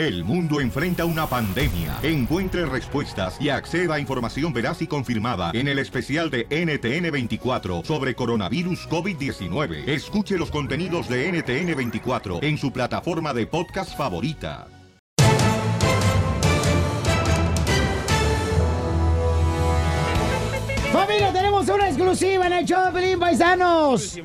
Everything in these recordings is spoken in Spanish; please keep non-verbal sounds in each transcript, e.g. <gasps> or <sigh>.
El mundo enfrenta una pandemia. Encuentre respuestas y acceda a información veraz y confirmada en el especial de NTN24 sobre coronavirus COVID-19. Escuche los contenidos de NTN24 en su plataforma de podcast favorita. Familia, tenemos una exclusiva en el show de Pelín Paisanos.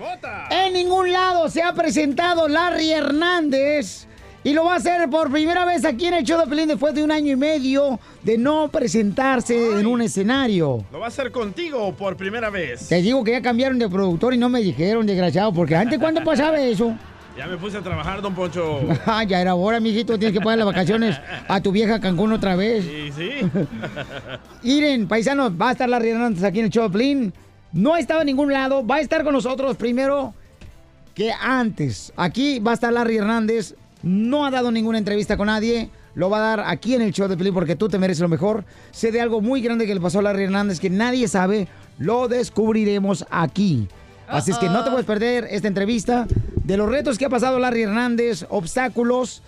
En ningún lado se ha presentado Larry Hernández. Y lo va a hacer por primera vez aquí en el show de Pelín después de un año y medio de no presentarse en un escenario. Lo va a hacer contigo por primera vez. Te digo que ya cambiaron de productor y no me dijeron, desgraciado, porque antes cuando pasaba eso. <laughs> Ya me puse a trabajar, don Poncho. <laughs> Ah, ya era hora, mijito, tienes que poner las vacaciones a tu vieja Cancún otra vez. Sí, sí. <laughs> Miren, paisanos, va a estar Larry Hernández aquí en el Choplin. No ha estado en ningún lado, va a estar con nosotros primero que antes. Aquí va a estar Larry Hernández. No ha dado ninguna entrevista con nadie. Lo va a dar aquí en el show de Pelín porque tú te mereces lo mejor. Sé de algo muy grande que le pasó a Larry Hernández que nadie sabe. Lo descubriremos aquí. Así es que no te puedes perder esta entrevista de los retos que ha pasado Larry Hernández, obstáculos,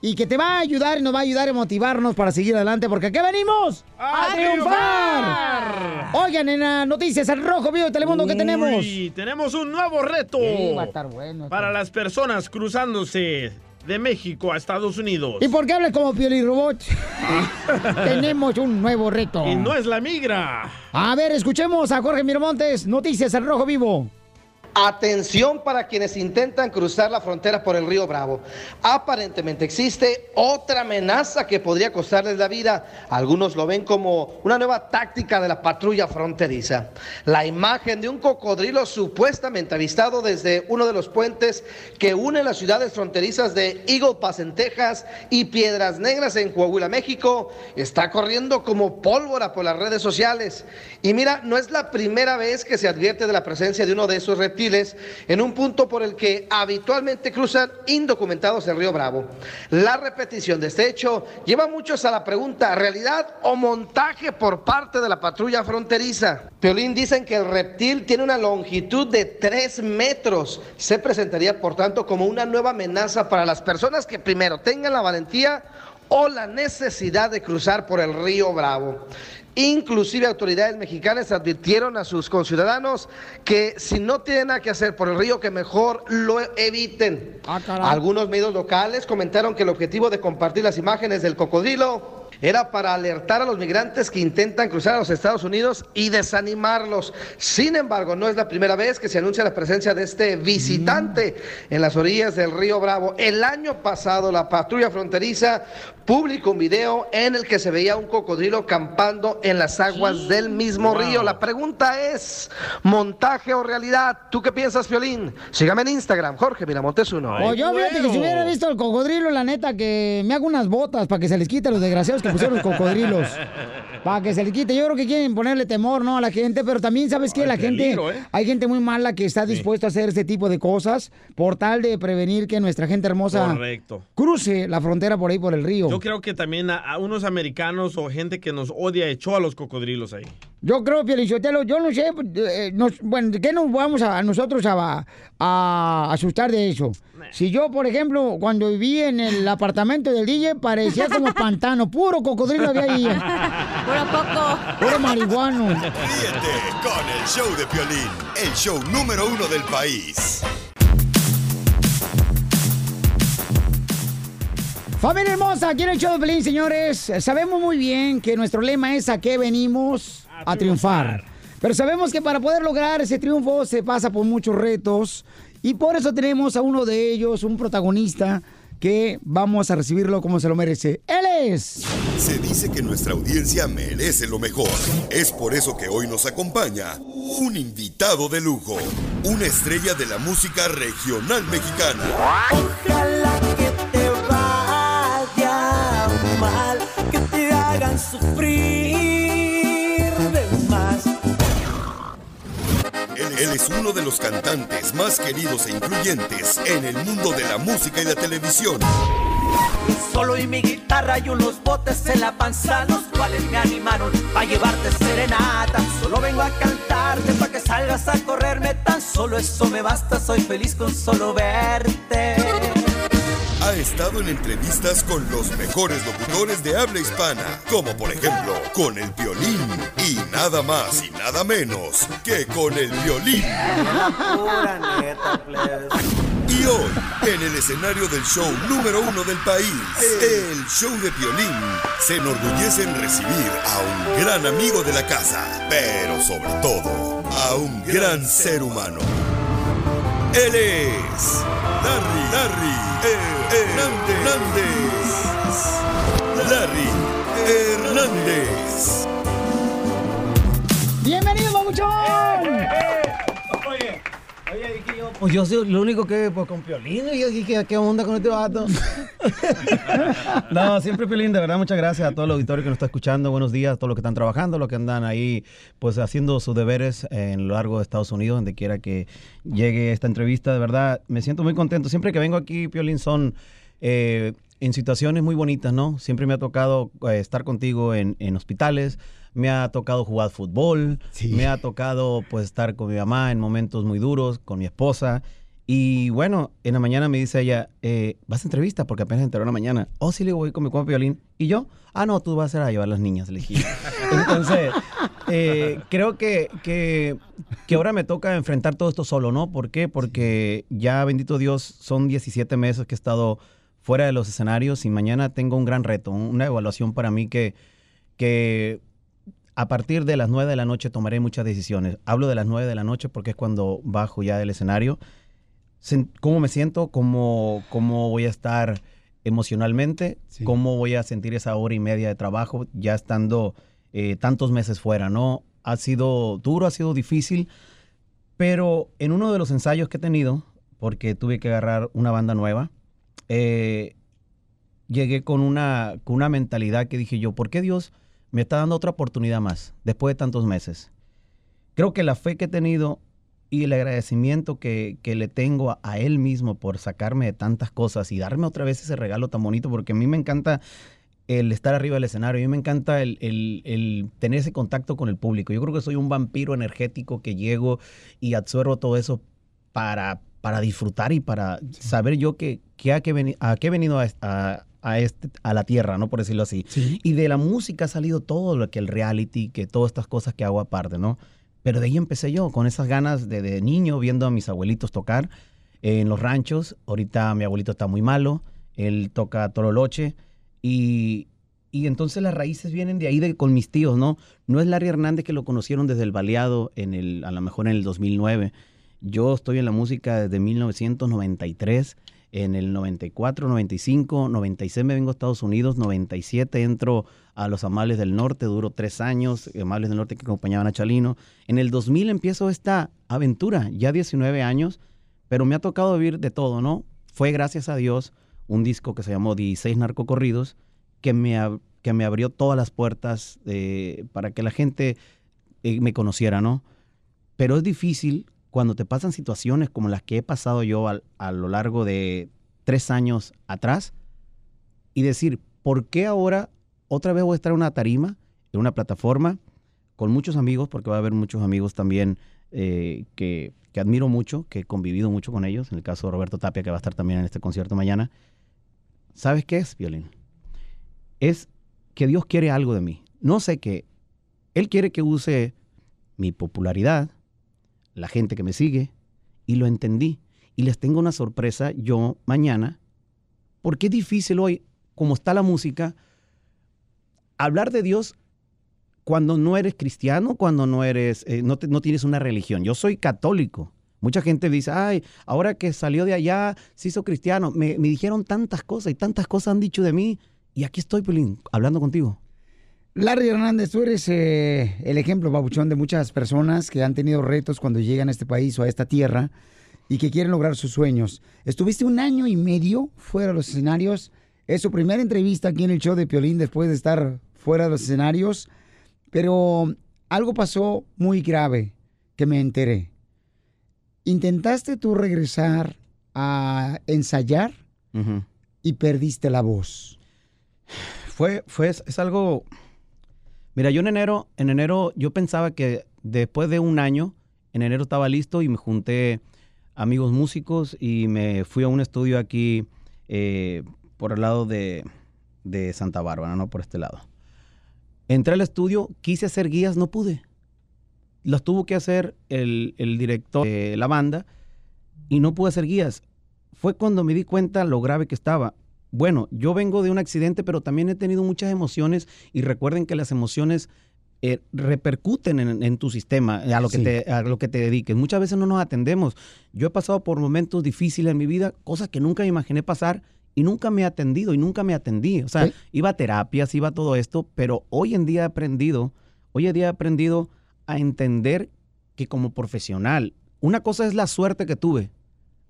y que te va a ayudar y nos va a ayudar a motivarnos para seguir adelante, porque aquí venimos ¡A triunfar! Oigan, en las noticias, al rojo vivo de Telemundo, ¿qué tenemos? Tenemos un nuevo reto. Sí, va a estar bueno. Para las personas cruzándose de México a Estados Unidos. ¿Y por qué hablas como Pioli Robot? <laughs> tenemos un nuevo reto. Y no es la migra. A ver, escuchemos a Jorge Miramontes, noticias al rojo vivo. Atención para quienes intentan cruzar la frontera por el río Bravo. Aparentemente existe otra amenaza que podría costarles la vida. Algunos lo ven como una nueva táctica de la patrulla fronteriza. La imagen de un cocodrilo supuestamente avistado desde uno de los puentes que une las ciudades fronterizas de Eagle Pass en Texas y Piedras Negras en Coahuila, México, está corriendo como pólvora por las redes sociales. Y mira, no es la primera vez que se advierte de la presencia de uno de esos reptiles en un punto por el que habitualmente cruzan indocumentados el río Bravo. La repetición de este hecho lleva a muchos a la pregunta, ¿realidad o montaje por parte de la patrulla fronteriza? Peolín dicen que el reptil tiene una longitud de 3 metros. Se presentaría, por tanto, como una nueva amenaza para las personas que primero tengan la valentía o la necesidad de cruzar por el río Bravo. Inclusive autoridades mexicanas advirtieron a sus conciudadanos que si no tienen nada que hacer por el río, que mejor lo eviten. Algunos medios locales comentaron que el objetivo de compartir las imágenes del cocodrilo era para alertar a los migrantes que intentan cruzar a los Estados Unidos y desanimarlos. Sin embargo, no es la primera vez que se anuncia la presencia de este visitante en las orillas del río Bravo. El año pasado, la patrulla fronteriza publicó un video en el que se veía un cocodrilo campando en las aguas del mismo río. La pregunta es, ¿montaje o realidad? ¿Tú qué piensas, Violín? Sígame en Instagram, Jorge Miramontes uno. O yo fíjate que si hubiera visto el cocodrilo, la neta, que me hago unas botas para que se les quite a los desgraciados que pusieron los cocodrilos. Para que se les quite. Yo creo que quieren ponerle temor, ¿no? A la gente, pero también, ¿sabes qué? La gente, ¿eh? hay gente muy mala que está dispuesta a hacer este tipo de cosas por tal de prevenir que nuestra gente hermosa Correcto. cruce la frontera por ahí por el río. Yo creo que también a, a unos americanos o gente que nos odia echó a los cocodrilos ahí. Yo creo, Pielichotelo, yo no sé, eh, nos- bueno, ¿qué nos vamos a, a nosotros a, a asustar de eso? Si yo, por ejemplo, cuando viví en el <laughs> apartamento del DJ, parecía como <laughs> pantano, puro cocodrilo había ahí. <laughs> Puro poco. Puro marihuano. Ríete con el show de Piolín, el show número uno del país. Familia hermosa, aquí en el show de Pelín, señores. Sabemos muy bien que nuestro lema es a qué venimos a, triunfar. Pero sabemos que para poder lograr ese triunfo se pasa por muchos retos. Y por eso tenemos a uno de ellos, un protagonista, que vamos a recibirlo como se lo merece. Él es. Se dice que nuestra audiencia merece lo mejor. Es por eso que hoy nos acompaña un invitado de lujo, una estrella de la música regional mexicana. Ojalá que te vaya mal, que te hagan sufrir Él, es uno de los cantantes más queridos e influyentes en el mundo de la música y la televisión. Solo y mi guitarra y unos botes en la panza, los cuales me animaron a llevarte serenata. Solo vengo a cantarte para que salgas a correrme, tan solo eso me basta. Soy feliz con solo verte. Ha estado en entrevistas con los mejores locutores de habla hispana, como por ejemplo con el violín y nada más y nada menos que con el violín. Y hoy, en el escenario del show número uno del país, el show de violín, se enorgullece en recibir a un gran amigo de la casa, pero sobre todo a un gran ser humano. Él es Larry, Larry Hernández. Larry Hernández. ¡Bienvenido, Babuchón! Yo, pues yo soy lo único que, pues con Piolín, y yo dije, ¿qué onda con este vato? <laughs> no, siempre Piolín, de verdad, muchas gracias a todo el auditorio que nos está escuchando, buenos días a todos los que están trabajando, los que andan ahí, pues haciendo sus deberes en lo largo de Estados Unidos, donde quiera que llegue esta entrevista, de verdad, me siento muy contento. Siempre que vengo aquí, Piolín, son... eh, en situaciones muy bonitas, ¿no? Siempre me ha tocado eh, estar contigo en hospitales, me ha tocado jugar fútbol, me ha tocado pues estar con mi mamá en momentos muy duros, con mi esposa. Y bueno, en la mañana me dice ella, eh, ¿vas a entrevista? Porque apenas enteró en la mañana. Oh, sí, le digo, voy con mi compa violín. ¿Y yo? Ah, no, tú vas a ir a llevar las niñas, le dije. <laughs> Entonces, eh, creo que, que, que ahora me toca enfrentar todo esto solo, ¿no? ¿Por qué? Porque ya, bendito Dios, son 17 meses que he estado fuera de los escenarios y mañana tengo un gran reto, una evaluación para mí que, que a partir de las 9 de la noche tomaré muchas decisiones. Hablo de las 9 de la noche porque es cuando bajo ya del escenario. ¿Cómo me siento? ¿Cómo, cómo voy a estar emocionalmente? ¿Cómo voy a sentir esa hora y media de trabajo ya estando eh, tantos meses fuera? ¿no? Ha sido duro, ha sido difícil, pero en uno de los ensayos que he tenido, porque tuve que agarrar una banda nueva, eh, llegué con una, con una mentalidad que dije yo, ¿por qué Dios me está dando otra oportunidad más después de tantos meses? Creo que la fe que he tenido y el agradecimiento que, que le tengo a, a Él mismo por sacarme de tantas cosas y darme otra vez ese regalo tan bonito, porque a mí me encanta el estar arriba del escenario, a mí me encanta el, el- el tener ese contacto con el público. Yo creo que soy un vampiro energético que llego y absorbo todo eso para, para disfrutar y para saber yo que, que a, qué a qué he venido a, a- a este, a la tierra, ¿no? Por decirlo así. Y de la música ha salido todo lo que el reality, que todas estas cosas que hago aparte, ¿no? Pero de ahí empecé yo, con esas ganas de, de niño, viendo a mis abuelitos tocar en los ranchos. Ahorita mi abuelito está muy malo, él toca tololoche. Y, y entonces las raíces vienen de ahí de, con mis tíos, ¿no? No es Larry Hernández que lo conocieron desde el baleado, en el, a lo mejor en el 2009. Yo estoy en la música desde 1993. En el 94, 95, 96 me vengo a Estados Unidos, 97 entro a Los Amables del Norte, duro tres años, Amables del Norte que acompañaban a Chalino. En el 2000 empiezo esta aventura, ya 19 años, pero me ha tocado vivir de todo, ¿no? Fue gracias a Dios un disco que se llamó 16 Narcocorridos, que me, ab- que me abrió todas las puertas eh, para que la gente eh, me conociera, ¿no? Pero es difícil cuando te pasan situaciones como las que he pasado yo al- a lo largo de tres años atrás y decir, ¿por qué ahora otra vez voy a estar en una tarima, en una plataforma, con muchos amigos, porque va a haber muchos amigos también eh, que, que admiro mucho, que he convivido mucho con ellos, en el caso de Roberto Tapia, que va a estar también en este concierto mañana. ¿Sabes qué es, Violín? Es que Dios quiere algo de mí. No sé qué. Él quiere que use mi popularidad, la gente que me sigue, y lo entendí. Y les tengo una sorpresa yo mañana, porque es difícil hoy, como está la música, hablar de Dios cuando no eres cristiano, cuando no eres, eh, no, no tienes una religión. Yo soy católico. Mucha gente dice, ay, ahora que salió de allá, se hizo cristiano. Me, me dijeron tantas cosas y tantas cosas han dicho de mí. Y aquí estoy, Pelín, hablando contigo. Larry Hernández, tú eres eh, el ejemplo, babuchón, de muchas personas que han tenido retos cuando llegan a este país o a esta tierra y que quieren lograr sus sueños. Estuviste un año y medio fuera de los escenarios. Es su primera entrevista aquí en el show de Piolín después de estar fuera de los escenarios. Pero algo pasó muy grave que me enteré. Intentaste tú regresar a ensayar y perdiste la voz. Fue, fue, es, es algo. Mira, yo en enero, en enero, yo pensaba que después de un año, en enero estaba listo y me junté amigos músicos y me fui a un estudio aquí eh, por el lado de, de Santa Bárbara, no por este lado. Entré al estudio, quise hacer guías, no pude. Las tuvo que hacer el, el director de la banda y no pude hacer guías. Fue cuando me di cuenta lo grave que estaba. Bueno, yo vengo de un accidente, pero también he tenido muchas emociones y recuerden que las emociones eh, repercuten en, en tu sistema, a lo, que Sí. te, a lo que te dediques. Muchas veces no nos atendemos. Yo he pasado por momentos difíciles en mi vida, cosas que nunca me imaginé pasar y nunca me he atendido y nunca me atendí. O sea, Sí. iba a terapias, iba a todo esto, pero hoy en día he aprendido, hoy en día he aprendido a entender que como profesional, una cosa es la suerte que tuve.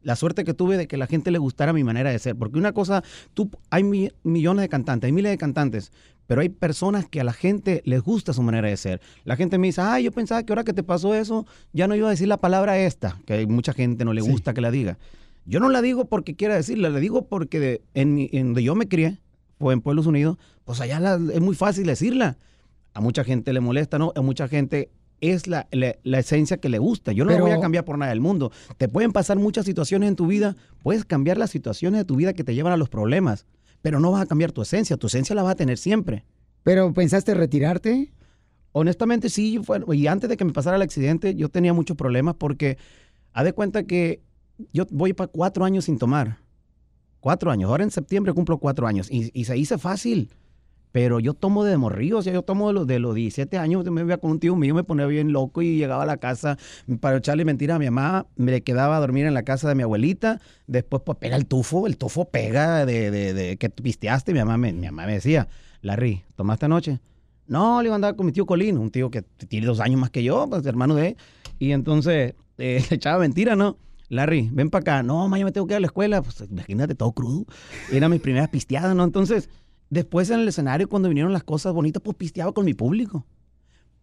La suerte que tuve de que la gente le gustara mi manera de ser. Porque una cosa, tú, hay mi- millones de cantantes, hay miles de cantantes, pero hay personas que a la gente les gusta su manera de ser. La gente me dice, ay, yo pensaba que ahora que te pasó eso, ya no iba a decir la palabra esta, que hay mucha gente no le Sí. gusta que la diga. Yo no la digo porque quiera decirla, la digo porque de- en, mi- en donde yo me crié, fue en Pueblos Unidos, pues allá la- es muy fácil decirla. A mucha gente le molesta, ¿no? A mucha gente es la, la- la esencia que le gusta. Yo no Pero- la voy a cambiar por nada del mundo. Te pueden pasar muchas situaciones en tu vida, puedes cambiar las situaciones de tu vida que te llevan a los problemas, pero no vas a cambiar tu esencia, tu esencia la vas a tener siempre. ¿Pero pensaste retirarte? Honestamente sí, fue- y antes de que me pasara el accidente yo tenía muchos problemas porque haz de cuenta que yo voy para cuatro años sin tomar. Cuatro años. Ahora en septiembre cumplo cuatro años y, y se hizo fácil. Pero yo tomo de morrillo, o sea, yo tomo de los, de los 17 años, me iba con un tío mío, me ponía bien loco y llegaba a la casa para echarle mentira a mi mamá, me quedaba a dormir en la casa de mi abuelita, después pues pega el tufo, el tufo pega de, de, de que pisteaste, mi mamá, me, mi mamá me decía, Larry, ¿tomaste anoche? No, le iba a andar con mi tío Colino, un tío que tiene dos años más que yo, pues hermano de él, y entonces <laughs> eh, echaba mentira, ¿no? Larry, ven para acá. No, mañana me tengo que ir a la escuela. Pues imagínate, todo crudo. Eran mis primeras pisteadas, ¿no? Entonces, después en el escenario, cuando vinieron las cosas bonitas, pues pisteaba con mi público.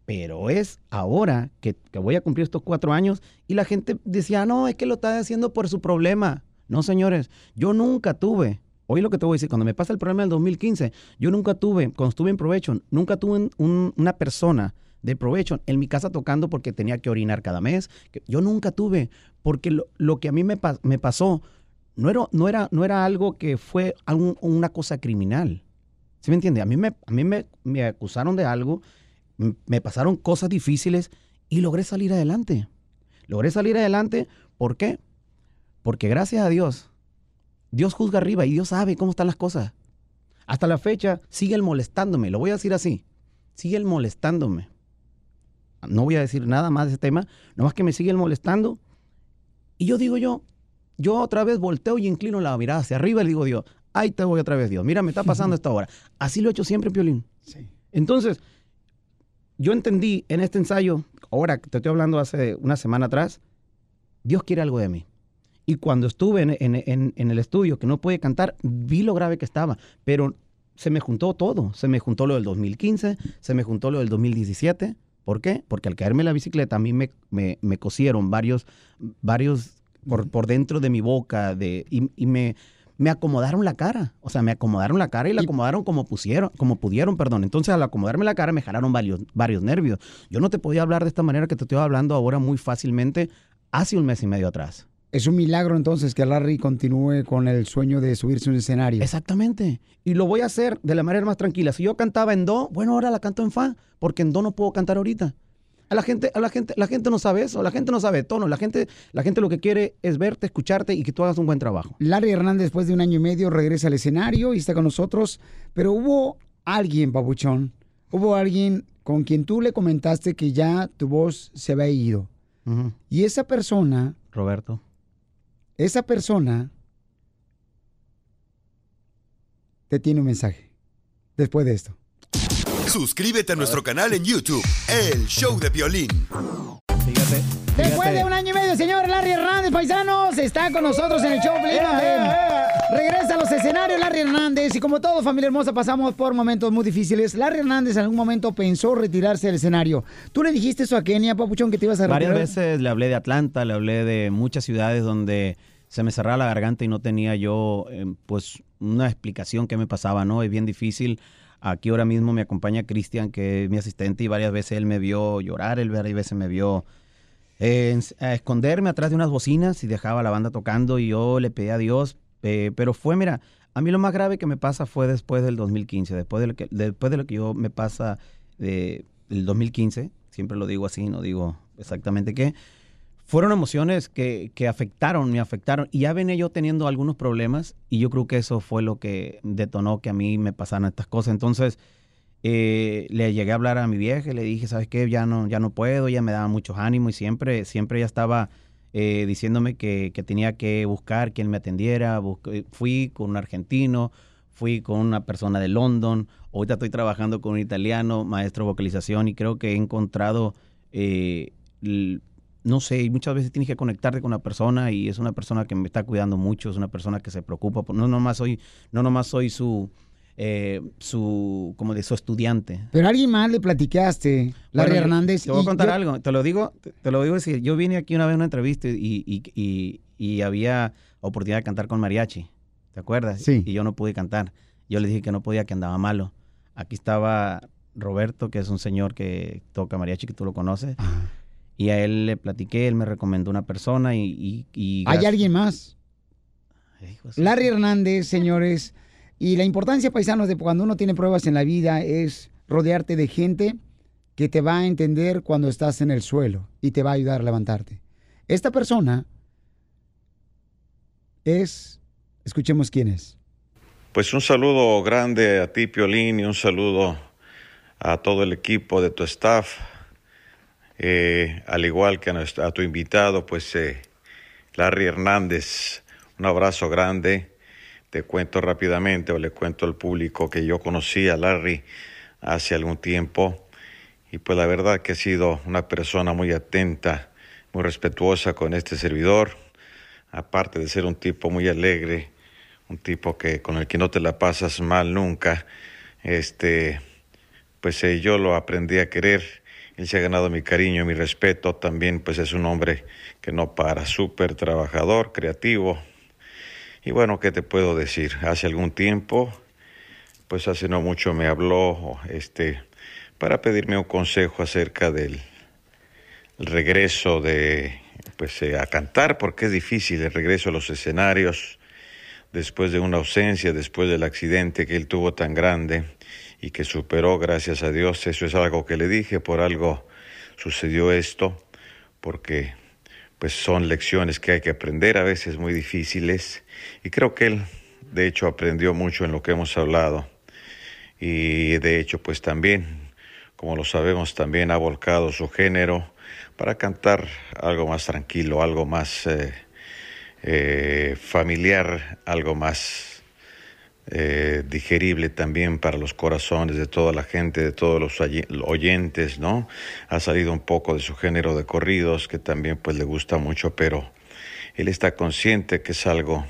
Pero es ahora que, que voy a cumplir estos cuatro años y la gente decía, no, es que lo está haciendo por su problema. No, señores, yo nunca tuve, oí lo que te voy a decir, cuando me pasa el problema del 2015, yo nunca tuve, cuando estuve en Provecho, nunca tuve un- un- una persona de Provecho en mi casa tocando porque tenía que orinar cada mes. yo nunca tuve, porque lo, que a mí me, me pasó no era, no, era, no era algo que fue una cosa criminal. ¿Sí me entiende? A mí, me, a mí me, me acusaron de algo, me pasaron cosas difíciles y logré salir adelante. Logré salir adelante, ¿por qué? Porque gracias a Dios, Dios juzga arriba y Dios sabe cómo están las cosas. Hasta la fecha sigue él molestándome, lo voy a decir así, sigue él molestándome. No voy a decir nada más de ese tema, nomás que me sigue él molestando. Y yo digo yo, yo otra vez volteo y inclino la mirada hacia arriba y digo Dios, ahí te voy otra vez Dios, mira, me está pasando <laughs> esta hora. Así lo he hecho siempre, Piolín. Sí. Entonces, yo entendí en este ensayo, ahora que te estoy hablando hace una semana atrás, Dios quiere algo de mí. Y cuando estuve en, en- en- en el estudio, que no pude cantar, vi lo grave que estaba, pero se me juntó todo. Se me juntó lo del 2015, se me juntó lo del 2017. ¿Por qué? Porque al caerme la bicicleta a mí me, me- me cosieron varios, varios por, por dentro de mi boca de, y, y me, me acomodaron la cara. O sea, me acomodaron la cara y la acomodaron como pusieron, como pudieron, perdón. Entonces, al acomodarme la cara me jalaron varios, varios nervios. Yo no te podía hablar de esta manera que te estoy hablando ahora muy fácilmente hace un mes y medio atrás. Es un milagro entonces que Larry continúe con el sueño de subirse a un escenario. Exactamente. Y lo voy a hacer de la manera más tranquila. Si yo cantaba en do, bueno, ahora la canto en fa, porque en do no puedo cantar ahorita. A la gente, a la gente, la gente no sabe eso, la gente no sabe tono, la gente, la gente lo que quiere es verte, escucharte y que tú hagas un buen trabajo. Larry Hernández, después de un año y medio, regresa al escenario y está con nosotros. Pero hubo alguien, papuchón, hubo alguien con quien tú le comentaste que ya tu voz se había ido. Y esa persona, Roberto. esa persona te tiene un mensaje después de esto. <laughs> Suscríbete a nuestro canal en YouTube, El Show de Violín. Fíjate. Después de un año y medio, señor Larry Hernández, paisanos, está con nosotros en el show. Pelín, donde Regresa a los escenarios Larry Hernández y como todo, familia hermosa, pasamos por momentos muy difíciles. Larry Hernández en algún momento pensó retirarse del escenario. ¿Tú le dijiste eso a Kenia, papuchón, que te ibas a retirar? Varias veces le hablé de Atlanta, le hablé de muchas ciudades donde se me cerraba la garganta y no tenía yo, eh, pues, una explicación qué me pasaba, ¿no? Es bien difícil. Aquí ahora mismo me acompaña Cristian, que es mi asistente, y varias veces él me vio llorar, él varias veces me vio eh, a esconderme atrás de unas bocinas y dejaba la banda tocando y yo le pedí a Dios, Eh, pero fue, mira, a mí lo más grave que me pasa fue después del 2015, después de lo que, después de lo que yo me pasa de, del 2015, siempre lo digo así, no digo exactamente qué, fueron emociones que, que afectaron, me afectaron. Y ya venía yo teniendo algunos problemas y yo creo que eso fue lo que detonó que a mí me pasaran estas cosas. Entonces, eh, le llegué a hablar a mi vieja y le dije, ¿sabes qué? Ya no, ya no puedo, ya me daba muchos ánimos y siempre, siempre ella estaba eh, diciéndome que, que tenía que buscar quien me atendiera. Busqué- fui con un argentino, fui con una persona de London, ahorita estoy trabajando con un italiano, maestro de vocalización, y creo que he encontrado, eh, no sé, y muchas veces tienes que conectarte con una persona y es una persona que me está cuidando mucho, es una persona que se preocupa, por- no nomás soy, no nomás soy su, eh, su, como de su estudiante. Pero a alguien más le platicaste, Larry Bueno, Hernández. Te voy a contar yo- algo, te lo digo, te, te lo digo decir. Yo vine aquí una vez a una entrevista y, y, y, y había oportunidad de cantar con mariachi. ¿Te acuerdas? Sí. Y yo no pude cantar. Yo le dije que no podía, que andaba malo. Aquí estaba Roberto, que es un señor que toca mariachi, que tú lo conoces. Y a él le platiqué, él me recomendó una persona y... y, y ¿Hay alguien más? Larry Hernández, señores. Y la importancia, paisanos, de cuando uno tiene pruebas en la vida es rodearte de gente que te va a entender cuando estás en el suelo y te va a ayudar a levantarte. Esta persona es, escuchemos quién es. Pues un saludo grande a ti, Piolín, y un saludo a todo el equipo de tu staff, eh, al igual que a, nuestro- tu invitado, pues eh, Larry Hernández. Un abrazo grande. Te cuento rápidamente o le cuento al público que yo conocí a Larry hace algún tiempo y pues la verdad que ha sido una persona muy atenta, muy respetuosa con este servidor, aparte de ser un tipo muy alegre, un tipo que con el que no te la pasas mal nunca. Este, pues eh, yo lo aprendí a querer. Él se ha ganado mi cariño mi respeto. También pues es un hombre que no para, súper trabajador, creativo. Y bueno, ¿qué te puedo decir? Hace algún tiempo, pues hace no mucho me habló este para pedirme un consejo acerca del el regreso de pues eh, a cantar porque es difícil el regreso a los escenarios después de una ausencia, después del accidente que él tuvo tan grande y que superó, gracias a Dios. Eso es algo que le dije, por algo sucedió esto, porque pues son lecciones que hay que aprender, a veces muy difíciles, y creo que él, de hecho, aprendió mucho en lo que hemos hablado, y de hecho, pues también, como lo sabemos, también ha volcado su género para cantar algo más tranquilo, algo más eh, eh, familiar, algo más eh, digerible también para los corazones de toda la gente, de todos los oy- oyentes, ¿no? Ha salido un poco de su género de corridos, que también pues le gusta mucho, pero él está consciente que es algo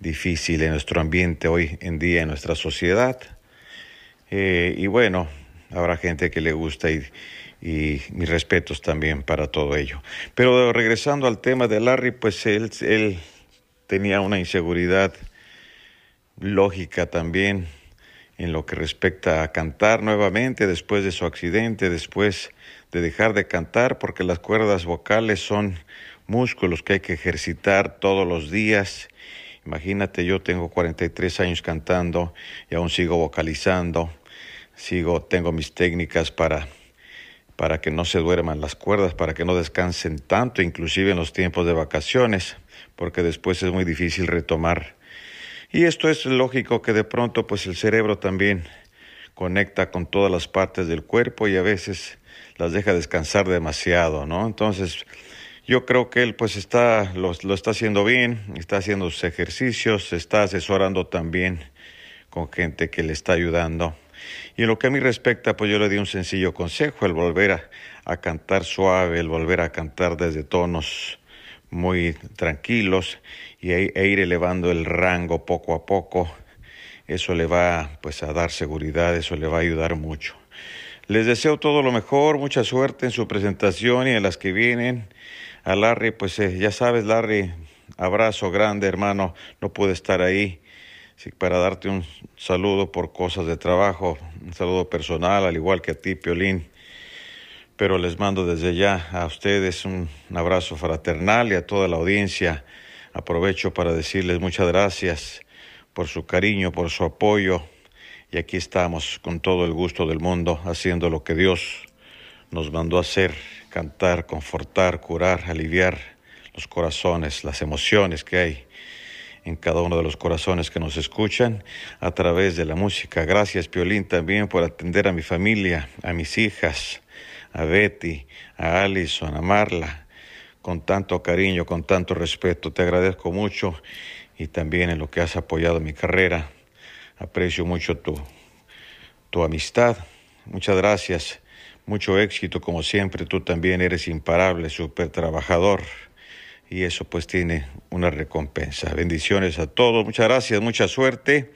difícil en nuestro ambiente hoy en día, en nuestra sociedad. Eh, y bueno, habrá gente que le gusta y, mis respetos también para todo ello. Pero regresando al tema de Larry, pues él tenía una inseguridad lógica también en lo que respecta a cantar nuevamente después de su accidente, después de dejar de cantar, porque las cuerdas vocales son músculos que hay que ejercitar todos los días. Imagínate, yo tengo 43 años cantando y aún sigo vocalizando, sigo, tengo mis técnicas para para que no se duerman las cuerdas, para que no descansen tanto, inclusive en los tiempos de vacaciones, porque después es muy difícil retomar. Y esto es lógico que de pronto pues el cerebro también conecta con todas las partes del cuerpo y a veces las deja descansar demasiado, ¿no? Entonces, yo creo que él pues está, lo, lo está haciendo bien, está haciendo sus ejercicios, está asesorando también con gente que le está ayudando. Y en lo que a mí respecta, pues yo le di un sencillo consejo, el volver a cantar suave, el volver a cantar desde tonos muy tranquilos y e, ir elevando el rango poco a poco. Eso le va pues a dar seguridad, eso le va a ayudar mucho. Les deseo todo lo mejor, mucha suerte en su presentación y en las que vienen. A Larry, pues eh, ya sabes, Larry, abrazo grande, hermano. No pude estar ahí para darte un saludo por cosas de trabajo, un saludo personal, al igual que a ti, Piolín. Pero les mando desde ya a ustedes un abrazo fraternal y a toda la audiencia Aprovecho para decirles muchas gracias por su cariño, por su apoyo. Y aquí estamos con todo el gusto del mundo haciendo lo que Dios nos mandó hacer, cantar, confortar, curar, aliviar los corazones, las emociones que hay en cada uno de los corazones que nos escuchan a través de la música. Gracias, Piolín, también por atender a mi familia, a mis hijas, a Betty, a Alison, a Marla, con tanto cariño, con tanto respeto. Te agradezco mucho y también en lo que has apoyado mi carrera. Aprecio mucho tu, tu amistad. Muchas gracias. Mucho éxito como siempre. Tú también eres imparable, súper trabajador. Y eso pues tiene una recompensa. Bendiciones a todos. Muchas gracias, mucha suerte.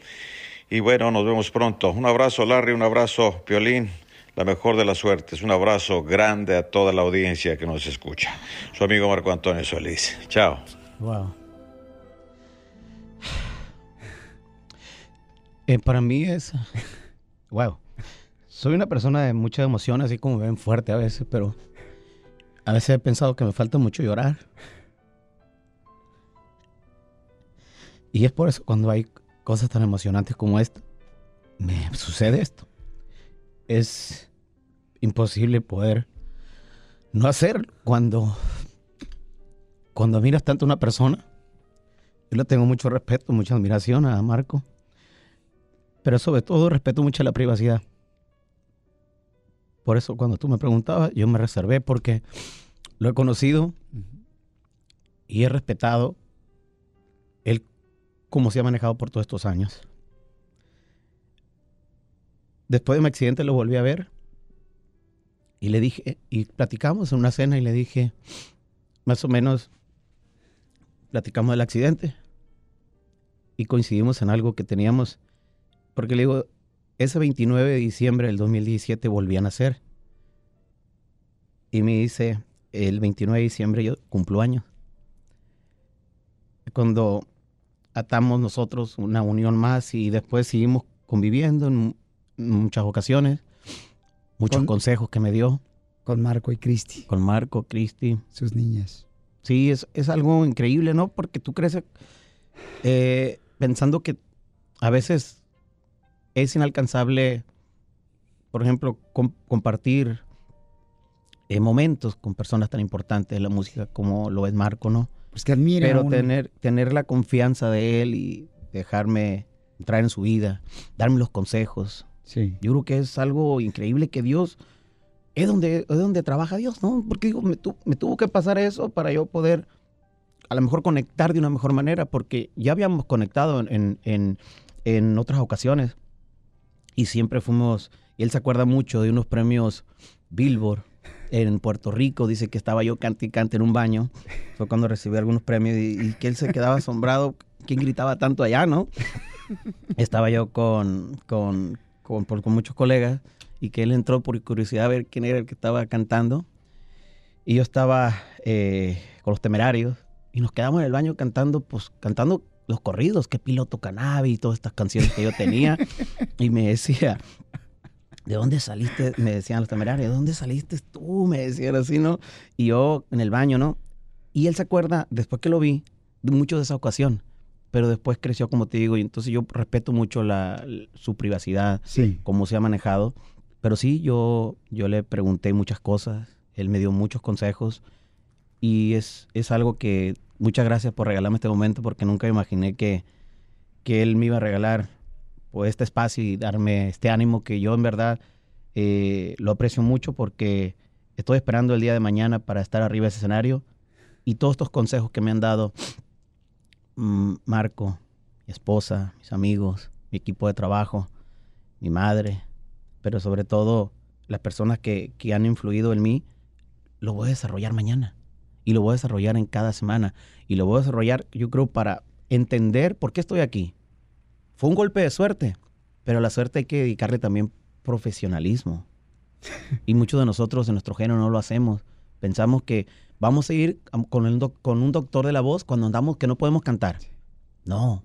Y bueno, nos vemos pronto. Un abrazo Larry, un abrazo Piolín. La mejor de las suertes. Un abrazo grande a toda la audiencia que nos escucha. Su amigo Marco Antonio Solís. Chao. Wow. Eh, para mí es. Wow. Soy una persona de muchas emociones, así como ven fuerte a veces, pero a veces he pensado que me falta mucho llorar. Y es por eso cuando hay cosas tan emocionantes como esta, me sucede esto. Es imposible poder no hacer cuando cuando miras tanto a una persona. Yo le tengo mucho respeto, mucha admiración a Marco pero sobre todo respeto mucho la privacidad. Por eso cuando tú me preguntabas, yo me reservé porque lo he conocido y he respetado él cómo se ha manejado por todos estos años. Después de mi accidente lo volví a ver y le dije, y platicamos en una cena y le dije, más o menos, platicamos del accidente y coincidimos en algo que teníamos porque le digo, ese 29 de diciembre del 2017 volví a nacer. Y me dice, el 29 de diciembre yo cumplo años. Cuando atamos nosotros una unión más y después seguimos conviviendo en muchas ocasiones. Muchos consejos que me dio. Con Marco y Cristi. Con Marco, Cristi. Sus niñas. Sí, es, es algo increíble, ¿no? Porque tú creces eh, pensando que a veces es inalcanzable, por ejemplo, compartir eh, momentos con personas tan importantes de la música como lo es Marco, ¿no? Pues que admira. Pero tener, tener la confianza de él y dejarme entrar en su vida, darme los consejos. Sí. Yo creo que es algo increíble que Dios es donde, es donde trabaja Dios, ¿no? Porque digo, me, tuvo que pasar eso para yo poder a lo mejor conectar de una mejor manera, porque ya habíamos conectado en, en, en otras ocasiones y siempre fuimos, y él se acuerda mucho de unos premios Billboard en Puerto Rico, dice que estaba yo cante y cante en un baño, fue cuando recibí algunos premios y, que él se quedaba asombrado, ¿quién gritaba tanto allá, no? Estaba yo con, con, con, con muchos colegas y que él entró por curiosidad a ver quién era el que estaba cantando. Y yo estaba eh, con los temerarios y nos quedamos en el baño cantando, pues cantando los corridos, que piloto cannabis y todas estas canciones que yo tenía. <laughs> y me decía, ¿de dónde saliste? Me decían los temerarios, ¿de dónde saliste tú? Me decían así, ¿no? Y yo en el baño, ¿no? Y él se acuerda, después que lo vi, de mucho de esa ocasión. Pero después creció, como te digo, y entonces yo respeto mucho la, su privacidad, sí. cómo se ha manejado. Pero sí, yo, yo le pregunté muchas cosas, él me dio muchos consejos y es, es algo que muchas gracias por regalarme este momento porque nunca imaginé que, que él me iba a regalar pues, este espacio y darme este ánimo que yo en verdad eh, lo aprecio mucho porque estoy esperando el día de mañana para estar arriba de ese escenario y todos estos consejos que me han dado Marco, mi esposa, mis amigos, mi equipo de trabajo, mi madre, pero sobre todo las personas que, que han influido en mí, lo voy a desarrollar mañana y lo voy a desarrollar en cada semana. Y lo voy a desarrollar, yo creo, para entender por qué estoy aquí. Fue un golpe de suerte, pero a la suerte hay que dedicarle también profesionalismo. <laughs> Y muchos de nosotros en nuestro género no lo hacemos. Pensamos que vamos a ir con, con un doctor de la voz cuando andamos que no podemos cantar. No.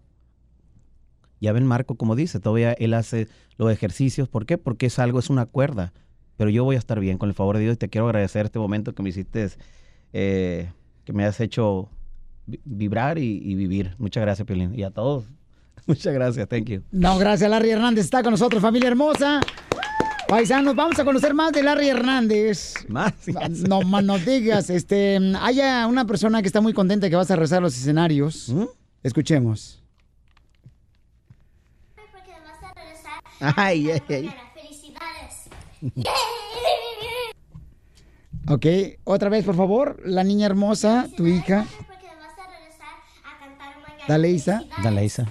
Ya ven Marco como dice, todavía él hace los ejercicios. ¿Por qué? Porque es algo, es una cuerda. Pero yo voy a estar bien con el favor de Dios y te quiero agradecer este momento que me hiciste eh, que me has hecho vi- vibrar y, y vivir. Muchas gracias, Piolín. Y a todos. <laughs> Muchas gracias, thank you. No, gracias, Larry Hernández está con nosotros, familia hermosa. Paisanos, vamos a conocer más de Larry Hernández. Más. No, más no digas. Este, haya una persona que está muy contenta que vas a rezar los escenarios. ¿Mm? Escuchemos. Ay, ay, ay. Ok, otra vez, por favor. La niña hermosa, tu hija. Dale, Isa. Dale, Isa.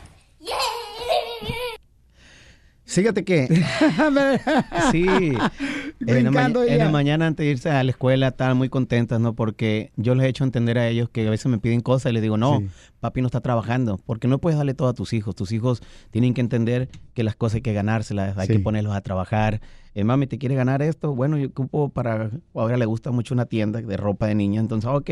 Fíjate que <laughs> sí, <laughs> en la, en mañana antes de irse a la escuela estaban muy contentas, ¿no? Porque yo les he hecho entender a ellos que a veces me piden cosas y les digo, no, papi no está trabajando, porque no puedes darle todo a tus hijos. Tus hijos tienen que entender que las cosas hay que ganárselas, hay Sí. que ponerlos a trabajar. Eh, mami, ¿te quieres ganar esto? Bueno, yo ocupo para, ahora le gusta mucho una tienda de ropa de niña, entonces, ok,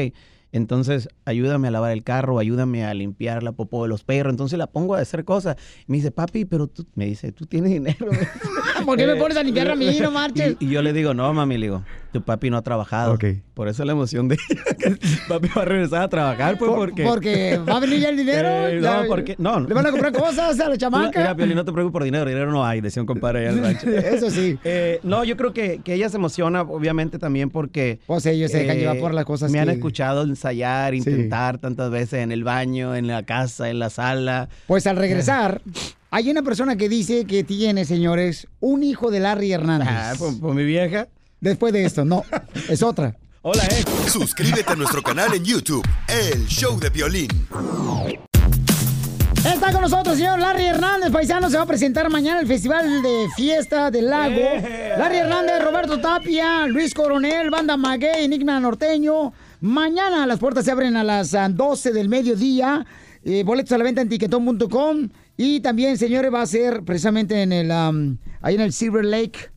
entonces ayúdame a lavar el carro, ayúdame a limpiar la popó de los perros, entonces la pongo a hacer cosas. Me dice, papi, pero tú, me dice, tú tienes dinero. <laughs> ¿Por qué me Eh, pones a limpiar a mí? No marches. Y, y yo le digo, no, mami, le digo, tu papi no ha trabajado. Por eso la emoción de ella, <laughs> que papi va a regresar a trabajar, pues, Por- porque... porque va a venir ya el dinero. <laughs> Eh, ya- no, porque... No, Le van a comprar cosas a la chamaca. Mira, no te preocupes por dinero, dinero no hay, decía un compadre allá en el rancho. Eso sí. Eh, no, yo creo que, que ella se emociona, obviamente, también porque... Pues ellos se dejan eh, llevar por las cosas Me han escuchado ensayar, intentar tantas veces en el baño, en la casa, en la sala. Pues al regresar, hay una persona que dice que tiene, señores, un hijo de Larry Hernández. Ah, por, por mi vieja. Después de esto, no, <laughs> es otra. Hola, eh. Suscríbete a nuestro canal en YouTube, El Show de Violín. Está con nosotros, señor Larry Hernández, paisano. Se va a presentar mañana el Festival de Fiesta del Lago. Larry Hernández, Roberto Tapia, Luis Coronel, Banda Maguey, Enigma Norteño. Mañana las puertas se abren a las ah, 12 del mediodía. Eh, boletos a la venta en tiquetón.com. Y también, señores, va a ser precisamente en el, am, ahí en el Silver Lake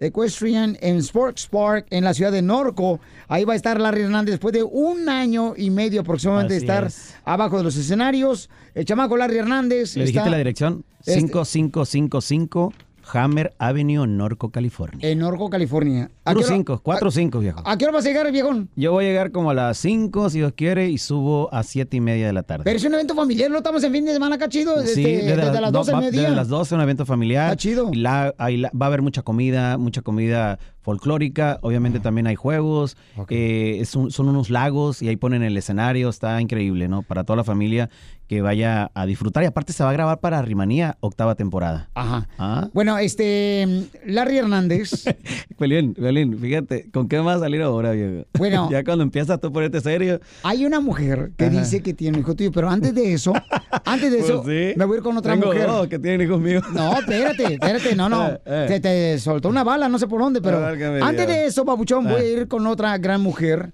Equestrian en Sports Park en la ciudad de Norco. Ahí va a estar Larry Hernández después de un año y medio aproximadamente de estar es. abajo de los escenarios. El chamaco Larry Hernández. ¿Le dijiste la dirección? Este- 5555 Hammer Avenue, Norco, California. En Norco, California. ¿A qué Cuatro hora- cinco, cuatro cinco, viejo. ¿A qué hora vas a llegar, viejón? Yo voy a llegar como a las 5, si Dios quiere, y subo a siete y media de la tarde. Pero es un evento familiar, no estamos en fin de semana acá chido. Sí, este, desde, las no, 12 del va-. Desde las 12, un evento familiar. Está chido. Y la- ahí la- va a haber mucha comida, mucha comida folclórica. Obviamente también hay juegos. eh, es un- son unos lagos y ahí ponen el escenario. Está increíble, ¿no? Para toda la familia que vaya a disfrutar. Y aparte se va a grabar para Rimanía, octava temporada. Ajá. ¿Ah? Bueno, este, Larry Hernández. <laughs> Pelín, Pelín, fíjate, ¿con qué vas a salir ahora, viejo? Bueno. <laughs> ya cuando empiezas tú ponerte serio. Hay una mujer que Ajá. dice que tiene un hijo tuyo, pero antes de eso, <laughs> antes de Pues eso, sí. me voy a ir con otra Tengo mujer. dos que tienen hijos míos. No, espérate, espérate, no, no. Eh, eh. Se te soltó una bala, no sé por dónde, pero antes Dios. de eso, Papuchón, voy a Ah. ir con otra gran mujer,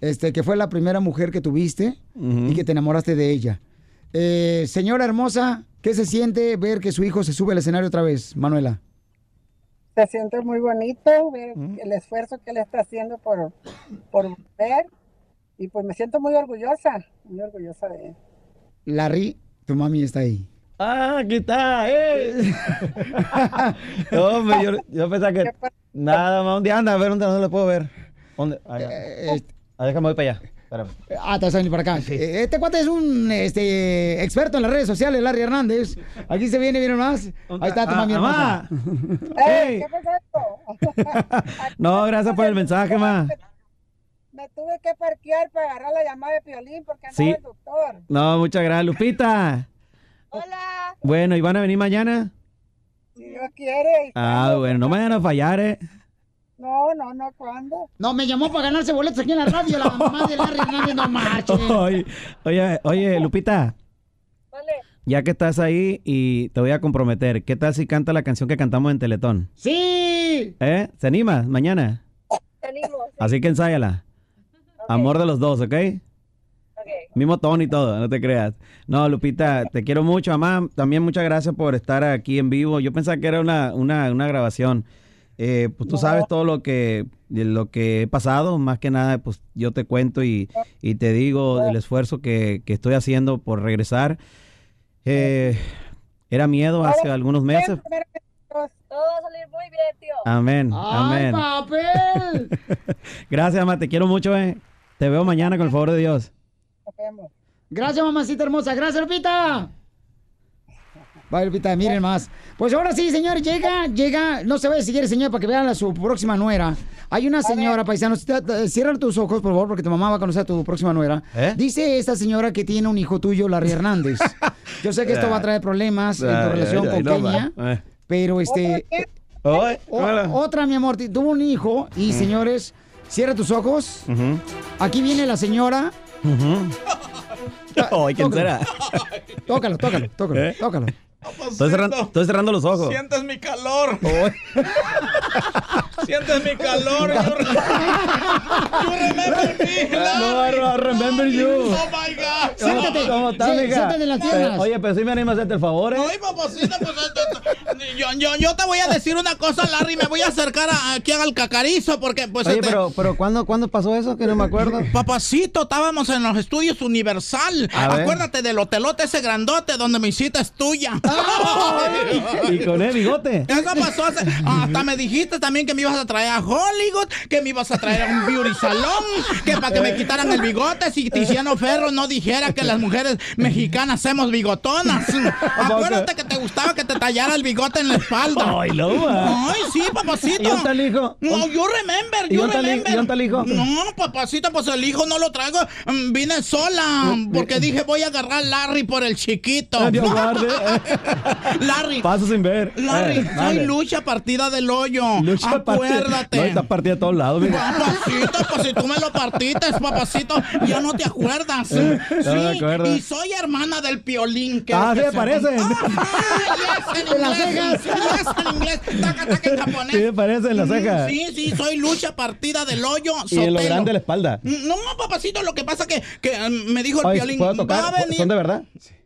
este, que fue la primera mujer que tuviste y que te enamoraste de ella. Eh, señora hermosa, ¿qué se siente ver que su hijo se sube al escenario otra vez, Manuela? Se siente muy bonito ver el esfuerzo que él está haciendo por, por ver y pues me siento muy orgullosa, muy orgullosa de él. Larry, tu mami está ahí. Ah, aquí está, eh. <laughs> No, hombre, yo, yo pensaba que nada más. ¿Dónde anda? A ver, ¿dónde, dónde lo puedo ver? ¿Dónde? Allá. Ah, déjame voy para allá. Espérame. Ah, te vas a venir para acá. Eh, Este cuate es un este, experto en las redes sociales, Larry Hernández. Aquí se viene, viene más. Ahí está tu Ah, mami mamá. hermosa. ¡Ey! ¿Qué pasó? <laughs> No, gracias por el mensaje, ma. Me tuve que parquear para agarrar la llamada de Piolín porque andaba Sí. el doctor. No, muchas gracias, Lupita. Hola. Bueno, ¿y van a venir mañana? Si Dios quiere. Ah, bueno, no me vayan a fallar, eh. No, no, no, ¿cuándo? No, me llamó para ganarse boletos aquí en la radio, la mamá de Larry Hernández, no marche. <laughs> Oye, oye, oye, Lupita. Ya que estás ahí y te voy a comprometer, ¿qué tal si canta la canción que cantamos en Teletón? ¡Sí! ¿Eh? ¿Se anima mañana? Así que ensáyala. Amor de los dos, ¿ok? Mismo tono y todo, no te creas. No, Lupita, te quiero mucho, mamá. También muchas gracias por estar aquí en vivo. Yo pensaba que era una, una, una grabación. Eh, pues tú sabes todo lo que, lo que he pasado. Más que nada, pues yo te cuento y, y te digo el esfuerzo que, que estoy haciendo por regresar. Eh, era miedo hace algunos meses. Todo va a salir muy bien, tío. Amén, ¡Ay, amén. papel! <laughs> Gracias, mamá. Te quiero mucho, eh. Te veo mañana con el favor de Dios. Vemos. Gracias, mamacita hermosa. Gracias, Lupita. Vale, Lupita, miren más. Pues ahora sí, señor, llega, llega. No se vaya si quiere, señor, para que vean a su próxima nuera. Hay una señora, paisanos. Cierra tus ojos, por favor, porque tu mamá va a conocer a tu próxima nuera. ¿Eh? Dice esta señora que tiene un hijo tuyo, Larry Hernández. <laughs> Yo sé que esto va a traer problemas en tu relación con Kenia. Eh. pero este. Ay, o- hola. otra, mi amor, tuvo un hijo y, Mm. señores, cierra tus ojos. Aquí viene la señora. <laughs> Ay, ¿quién será? Tócalo, tócalo, tócalo, ¿Eh? tócalo. Estoy cerrando, estoy cerrando los ojos. Sientes mi calor. <laughs> <laughs> Sientes mi calor. You, re- you remember me, No, remember you. Oh my God. Siéntate. ¿Cómo estás, Sí, mija? siéntate en las piernas. Eh, Oye, pero sí me anima a hacerte el favor, ¿eh? Ay, papacito, pues esto- yo, yo, yo te voy a decir una cosa, Larry. Me voy a acercar a- aquí al cacarizo porque, pues. Oye, este, pero, pero ¿cuándo, ¿cuándo pasó eso? Que no me acuerdo. Papacito, estábamos en los estudios Universal. A ver. Acuérdate del hotelote ese grandote donde mi cita es tuya. <laughs> Y con el bigote. Eso pasó hace- Hasta me dijiste también que me ibas a traer a Hollywood, que me ibas a traer a un beauty salón, que para que me quitaran el bigote, si Tiziano Ferro no dijera que las mujeres mexicanas hacemos bigotonas. <laughs> Acuérdate que te gustaba que te tallara el bigote en la espalda. Ay, loba. Ay, sí, papacito. ¿Y dónde el hijo? No, yo remember, ¿Y yo remember. ¿Y dónde el hijo? No, papacito, pues el hijo no lo traigo. Mm, Vine sola, porque dije voy a agarrar a Larry por el chiquito. <laughs> Guarde. <laughs> Larry, Paso sin ver. Larry, Eh, soy lucha partida del hoyo. Lucha. Acuérdate. No, está partida a todos lados, mira. Papacito, pues si tú me lo partiste, papacito, ya no te acuerdas. Sí, Eh, no me acuerdo. y soy hermana del piolín. Que Ah, sí, me parecen. <laughs> Ah, yes, en las inglés. cejas. Yes, en inglés. Taca, taca, en japonés. Sí, me parece en la ceja. Sí, sí, soy lucha partida del hoyo. Y en lo grande de la espalda. No, papacito, lo que pasa que, que eh, me dijo el Oye, piolín. ¿puedo Va a tocar? venir. ¿Son de verdad?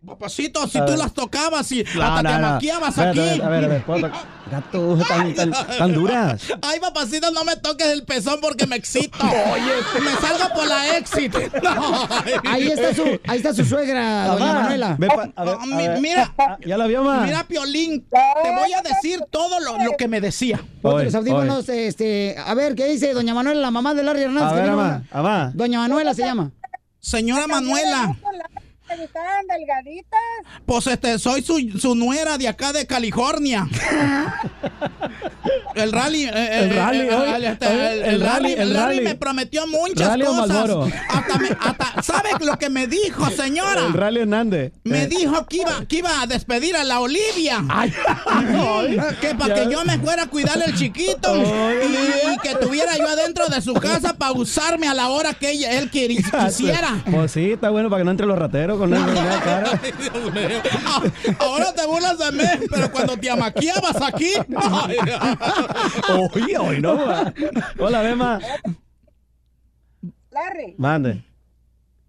Papacito, si A tú ver. las tocabas y No, hasta no, te no. maquillabas Espérate, aquí. A ver, a ver, ¿puedo? Gato, <laughs> tan, tan, tan duras. <laughs> Ay, papacito, no me toques el pezón porque me excito. <laughs> Oye, me salga por la exit. Ahí está su, ahí está su suegra, doña Manuela. ve pa- a ver, Ah, a ver. mira, Ah, ¿Ya la vio, ma? mira, Piolín, te voy a decir todo lo, lo que me decía. Oye, los audífonos, este, a ver, ¿qué dice doña Manuela, la mamá de Larry Hernández? A ¿Qué ver, dijo? ama, ama. Doña Manuela se llama. Señora Manuela, Están delgaditas. pues este, soy su, su nuera de acá de California. <laughs> El rally, El rally, el, rally, el rally me prometió muchas ¿Rally o cosas. Hasta, me- hasta, ¿sabe lo que me dijo, señora? El Rally Hernández. Me Eh. dijo que iba, que iba a despedir a la Olivia. Ay, ay. Que para que yo me fuera a cuidar el chiquito y, y que tuviera yo adentro de su casa para usarme a la hora que ella- él queri- quisiera. Pues sí, está bueno para que no entre los rateros con la cara. <laughs> Ay, Dios mío. Ah, Ahora te burlas de mí, pero cuando te amaquiabas aquí. <laughs> ay, Oye, hoy no. ma. Hola, Bema. Larry, Mande.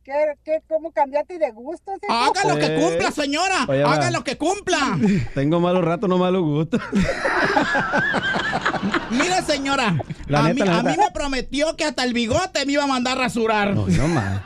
¿qué, qué, ¿cómo cambiaste de gusto? Haga lo que cumpla, señora. Oye, va. Haga lo que cumpla. Tengo malos ratos, no malos gustos. Mira, señora. La a, neta, mí, la a neta. mí me prometió que hasta el bigote me iba a mandar rasurar. No, no más.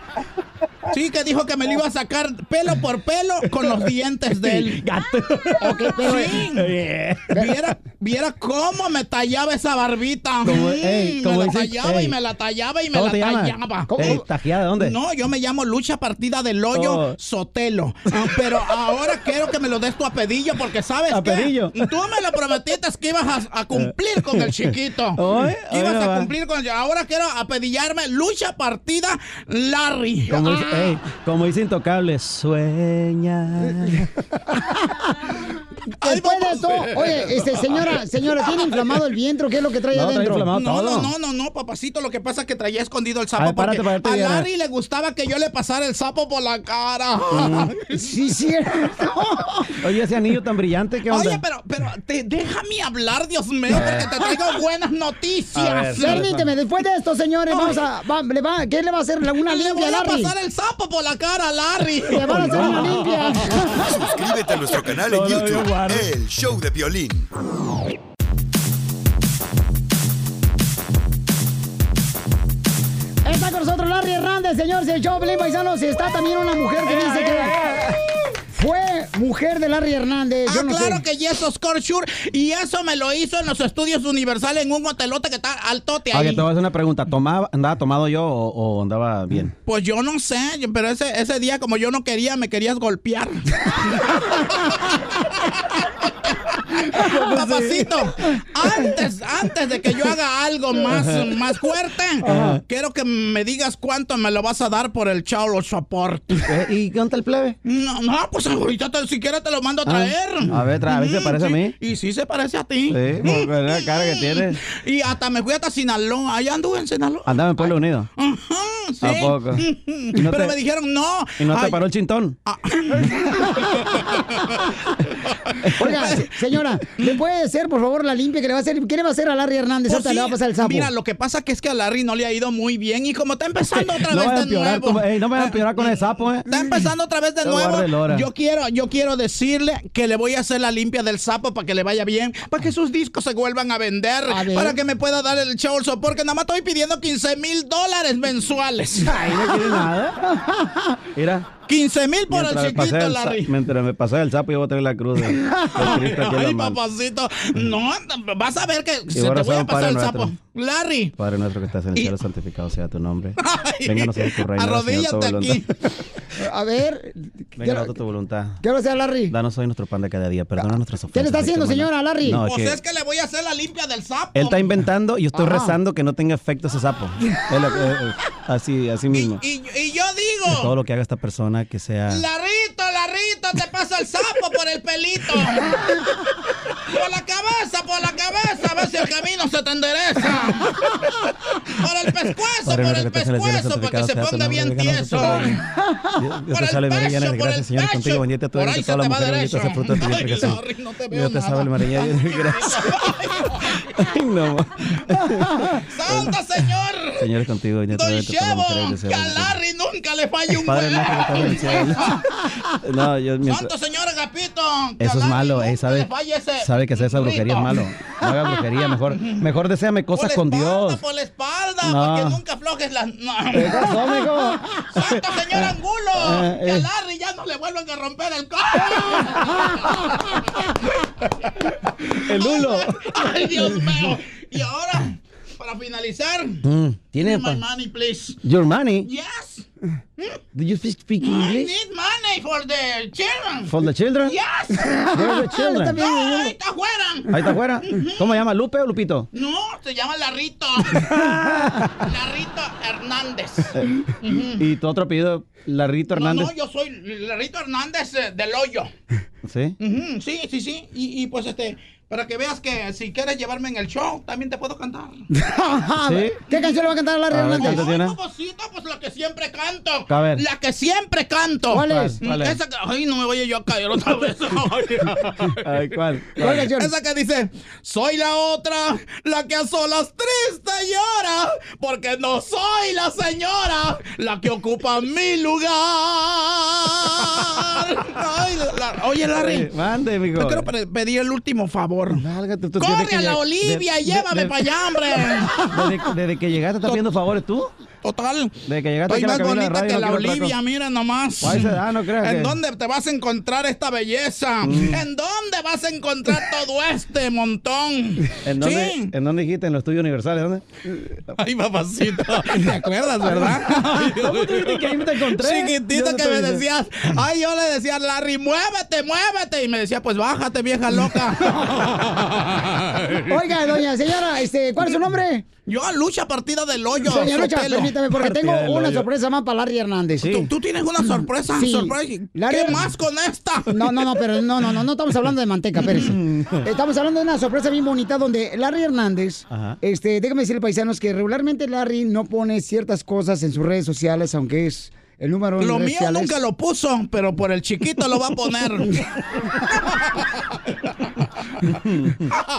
Sí, que dijo que me lo iba a sacar pelo por pelo con los dientes de él. <laughs> Gato. Ok, pero Sí. Oye. Viera, viera cómo me tallaba esa barbita. Como- me la tallaba y me la tallaba y me ¿Cómo la tallaba. Ey, ¿Tajeada de dónde? No, yo me llamo Lucha Partida del Hoyo Oh. Sotelo. Ah, Pero ahora quiero que me lo des tu apedillo porque sabes pedillo? Tú me lo prometiste que ibas a, a cumplir con el chiquito. <laughs> Oye, Que ibas a va. cumplir con el Ahora quiero apedillarme Lucha Partida Larry. Como Ah. Como dice Intocable, sueña. <laughs> después de esto, oye, este, señora, señora, ¿tiene inflamado el vientre? ¿Qué es lo que trae No, adentro? No, no, no, no, no, papacito. Lo que pasa es que traía escondido el sapo ver, párate porque a Larry le gustaba que yo le pasara el sapo por la cara. <laughs> Sí, cierto. Oye, ese anillo tan brillante, ¿qué onda? Oye, pero, pero te, déjame hablar, Dios mío, porque te traigo buenas ver, noticias. sí. Permíteme, después de esto, señores, vamos a. va- le va- ¿Qué le va a hacer? ¿Una Le voy limpia a pasar el sapo por la cara a Larry. Le van a hacer una limpia. Suscríbete a nuestro canal en YouTube, El Show de Violín. Está con nosotros Larry Hernández, señores, el show Pelín Paisanos. Y está también una mujer que dice que fue mujer de Larry Hernández. Yo ah, no claro sé. que yes, Oscar Sure. Y eso me lo hizo en los estudios Universal en un hotelote que está altote Ok, ahí. te voy a hacer una pregunta. ¿Tomaba, ¿Andaba tomado yo o, o andaba bien? Pues yo no sé, pero ese, ese día como yo no quería, me querías golpear. <laughs> <laughs> Papacito, antes, antes de que yo haga algo más, más fuerte, Ajá. quiero que me digas cuánto me lo vas a dar por el chaulo support. ¿Y qué onda el plebe? No, no, pues ahorita te- si quieres te lo mando a traer. Ah, a ver, a ver si se parece a mí. Y sí se parece a ti. Sí, por la cara que tienes. Y hasta me fui hasta Sinaloa. Allá anduve en Sinaloa. Andaba en Pueblo Unido. Ajá, sí. ¿A poco? ¿Y no Pero te- me dijeron no. ¿Y no te Ay, Ah. paró el chintón? <laughs> <laughs> <laughs> Oiga, se- señora, ¿le puede hacer, por favor, la limpia que le va a hacer? ¿Qué le va a hacer a Larry Hernández? Pues sí, le va a pasar el sapo. Mira, lo que pasa que es que a Larry no le ha ido muy bien y como está empezando otra <laughs> No vez de empeorar, nuevo. ey, no me vayas a empeorar con el sapo, eh. Está empezando otra vez de <laughs> nuevo. Yo quiero, yo quiero decirle que le voy a hacer la limpia del sapo para que le vaya bien, para que sus discos se vuelvan a vender, A para que me pueda dar el show porque nada más estoy pidiendo 15 mil dólares mensuales. Ay, no quiere nada. Mira. 15 mil por Mientras el chiquito, el Larry. mientras me pasé el sapo, yo voy a traer la cruz de, de Ay, papacito. No, vas a ver que se ahora te voy a pasar el sapo. Larry. Padre nuestro que estás en el Y- cielo, santificado sea tu nombre. <laughs> Vénganos a tu reino. Arrodíllate aquí. <laughs> A ver, Venga, a tu voluntad. ¿qué va a hacer Larry? Danos hoy nuestro pan de cada día. Perdona nuestras ofensas. ¿Qué le está haciendo, señora, Larry? No, es Pues que es que le voy a hacer la limpia del sapo. él está inventando y yo estoy Ajá. rezando que no tenga efecto ese sapo. Él, eh, eh, así, así mismo. Y, y yo Que digo, todo lo que haga esta persona que sea. Larrito, Larrito, te pasa el sapo por el pelito. <laughs> Por la cabeza, por la cabeza, a ver si el camino se te endereza. Por el pescuezo, por el pescuezo, para que se ponga bien tieso. Por te el pecho, por el Señor es contigo, pecho. Por eres ahí se te va mujeres, bendito es el fruto de tu vientre Ay. Larry, no te veo te salve nada. María, llena de gracia. Ay, no. ¡Santa Señor! Señor es contigo, Chevo, mujeres, que a Larry nunca le falle un cielo. <laughs> No, yo. Santo Señor Agapito. Eso es malo, eh, sabe, sabe que hacer esa brujería es malo. No haga brujería, mejor, mejor deséame cosas con Dios. Por la espalda, No. para que nunca aflojes las. No. <laughs> Santo Señor Angulo, Eh, que a eh. Larry ya no le vuelvan a romper el <laughs> El hulo. Ay, Dios mío. Y ahora, para finalizar, Mm, ¿Tiene my money, please. Your money? Yes. Do you speak, speak I English? need money for the children. For the children? Yes. <laughs> Are the children? <laughs> No, ahí está afuera. Ahí está afuera. ¿Cómo se llama? ¿Lupe o Lupito? No, se llama Larrito. <laughs> Larrito Hernández. ¿Y tu otro apellido? Larrito No, Hernández. no, yo soy Larrito Hernández eh, del Hoyo. ¿Sí? Sí, sí, sí. Y, y, pues este, para que veas que si quieres llevarme en el show, también te puedo cantar. <laughs> ¿Sí? ¿Qué canción le va a cantar a Larry Hernández? pues la que siempre canto. A ver. La que siempre canto. ¿Cuál es? ¿Cuál es? Esa que, ay, no me voy yo a caer otra vez. <laughs> Ay, ¿cuál? ¿Cuál canción? Esa que dice, soy la otra, la que a solas triste llora, porque no soy la señora, la que ocupa mi lugar. <laughs> Ay, la- oye, Larry, Mande, mijo. te quiero pe- pedir el último favor. Tú, Corre a la Olivia y llévame para allá, hombre. <laughs> Desde, desde que llegaste estás pidiendo favores tú. Total. Desde que llegaste Estoy aquí a la más de bonita radio, que no la otra Olivia, mira nomás. Da, no creas ¿En que- dónde te vas a encontrar esta belleza? Mm. ¿En dónde vas a encontrar todo este montón? ¿En dónde, Sí. ¿En dónde dijiste? ¿En los estudios universales? ¿Dónde? Ay, papacito. ¿Te acuerdas, verdad? <laughs> ¿Cómo tú dijiste que ahí me te encontré? Chiquitito que no me decías. Ay, yo le decía Larry, muévete, muévete. Y me decía, pues bájate, vieja loca. <laughs> <laughs> Oiga, doña señora, este, ¿cuál es su nombre? Yo a lucha partida del hoyo. Doña Lucha, permítame, porque Partida tengo una hoyo. sorpresa más para Larry Hernández. Sí. ¿Tú, tú tienes una sorpresa. Sí. sorpresa. Larry- ¿Qué más con esta? No, no, no, pero no, no, no, no estamos hablando de manteca, Pérez. <laughs> Estamos hablando de una sorpresa bien bonita donde Larry Hernández, Ajá. este, déjame decirle, paisanos, que regularmente Larry no pone ciertas cosas en sus redes sociales, aunque es el número Lo mío sociales. nunca lo puso, pero por el chiquito lo va a poner. <laughs>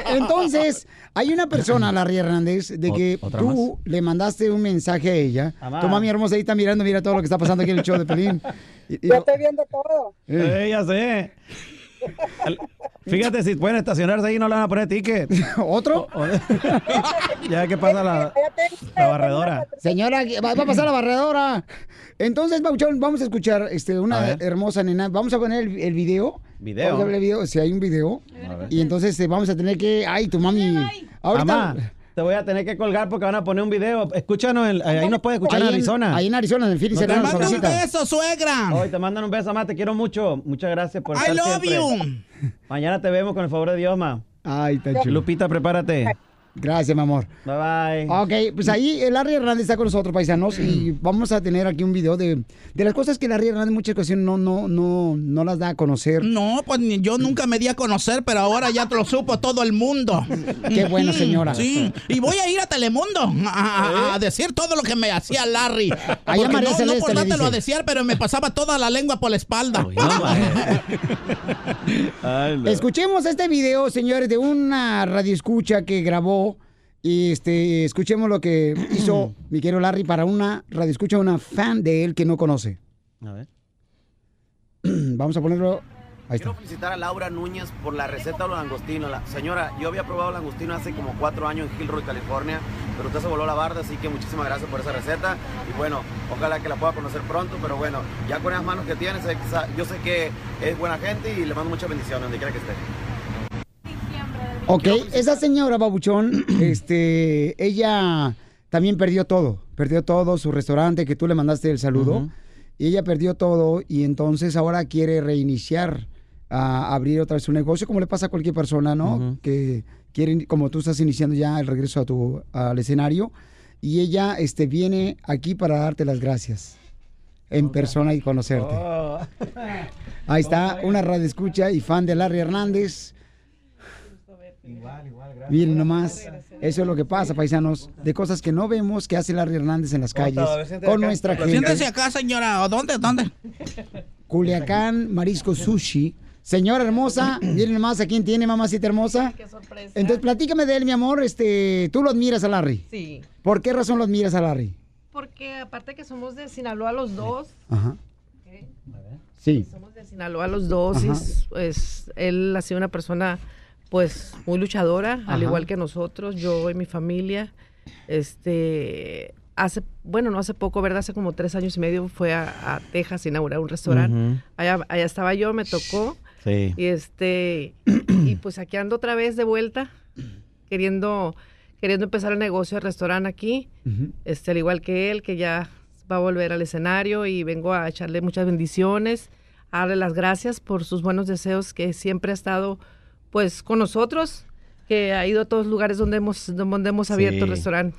Entonces, hay una persona, <clears throat> Larry Hernández, de que ¿otra tú le mandaste un mensaje a ella. Amá. Tu mami hermosa ahí está mirando, mira todo lo que está pasando aquí en el show de Pelín. Y- y- Yo estoy viendo todo. eh, Eh, ya sé. <laughs> Fíjate, si pueden estacionarse ahí no le van a poner ticket. <laughs> ¿Otro? <laughs> ya que pasa la, la barredora. Señora, va, va a pasar la barredora. Entonces, Pauchón, vamos a escuchar este, una hermosa nena. Vamos a poner el, el video. Video. Vamos a ver el video, si hay un video. Y entonces eh, vamos a tener que... Ay, tu mami... Ahorita... Mamá, te voy a tener que colgar porque van a poner un video. Escúchanos, en- ahí nos puedes escuchar Ahí en Arizona. ahí en Arizona, en el Phoenix No te mandan un beso, suegra. Hoy te mandan un beso, mamá. Te quiero mucho. Muchas gracias por I estar love siempre. you. Mañana te vemos con el favor de Dios, ma. Ay, está chulo. Lupita, prepárate. Gracias, mi amor. Bye bye. Ok, pues ahí el Larry Hernández está con nosotros, paisanos, y <clears throat> vamos a tener aquí un video de, de las cosas que Larry Hernández en muchas ocasiones no, no, no, no las da a conocer. No, pues yo nunca me di a conocer, pero ahora ya te lo supo todo el mundo. <laughs> Qué bueno, señora. Sí, y voy a ir a Telemundo a, a- a decir todo lo que me hacía Larry. Allá Porque María no, no Celeste por dártelo a desear, pero me pasaba toda la lengua por la espalda. <laughs> Escuchemos este video, señores, de una radioescucha que grabó. Y este, escuchemos lo que <clears throat> hizo mi querido Larry para una radioescucha, una fan de él que no conoce. A ver. <clears throat> Vamos a ponerlo. Ahí está. Quiero felicitar a Laura Núñez por la receta de los langostinos. La- señora, yo había probado langostino hace como cuatro años en Hillroy, California, pero usted se voló la barda, así que muchísimas gracias por esa receta. Y bueno, ojalá que la pueda conocer pronto, pero bueno, ya con esas manos que tiene, yo sé que es buena gente y le mando muchas bendiciones donde quiera que esté. Ok, esa señora Babuchón, <clears throat> este, ella también perdió todo. Perdió todo, su restaurante que tú le mandaste el saludo. Y ella perdió todo y entonces ahora quiere reiniciar a abrir otra vez su negocio, como le pasa a cualquier persona, ¿no? Que quieren, como tú estás iniciando ya el regreso a tu, al escenario. Y ella este, viene aquí para darte las gracias en persona y conocerte. Oh. Ahí está, <laughs> una radio escucha y fan de Larry Hernández. Miren nomás, eso es lo que pasa, paisanos, de cosas que no vemos que hace Larry Hernández en las calles siéntese con nuestra gente. Siéntese acá, señora. ¿O ¿Dónde? ¿Dónde? Culiacán Marisco Sushi. Señora hermosa, <clears throat> miren nomás a quién tiene, mamacita hermosa. Qué sorpresa. Entonces, platícame de él, mi amor. Este, tú lo admiras a Larry. Sí. ¿Por qué razón lo admiras a Larry? Porque aparte que somos de Sinaloa los dos, Ajá. Sí. somos de Sinaloa los dos, Ajá. pues él ha sido una persona pues muy luchadora, al igual que nosotros, yo y mi familia. Este, hace, bueno, no hace poco, ¿verdad? Hace como tres años y medio fue a, a Texas a inaugurar un restaurante. Allá, allá estaba yo, me tocó. Sí. Y este, y pues aquí ando otra vez de vuelta, queriendo, queriendo empezar el negocio de restaurante aquí, este, al igual que él, que ya va a volver al escenario y vengo a echarle muchas bendiciones, a darle las gracias por sus buenos deseos que siempre ha estado pues con nosotros, que ha ido a todos los lugares donde hemos, donde hemos abierto el Sí. restaurante.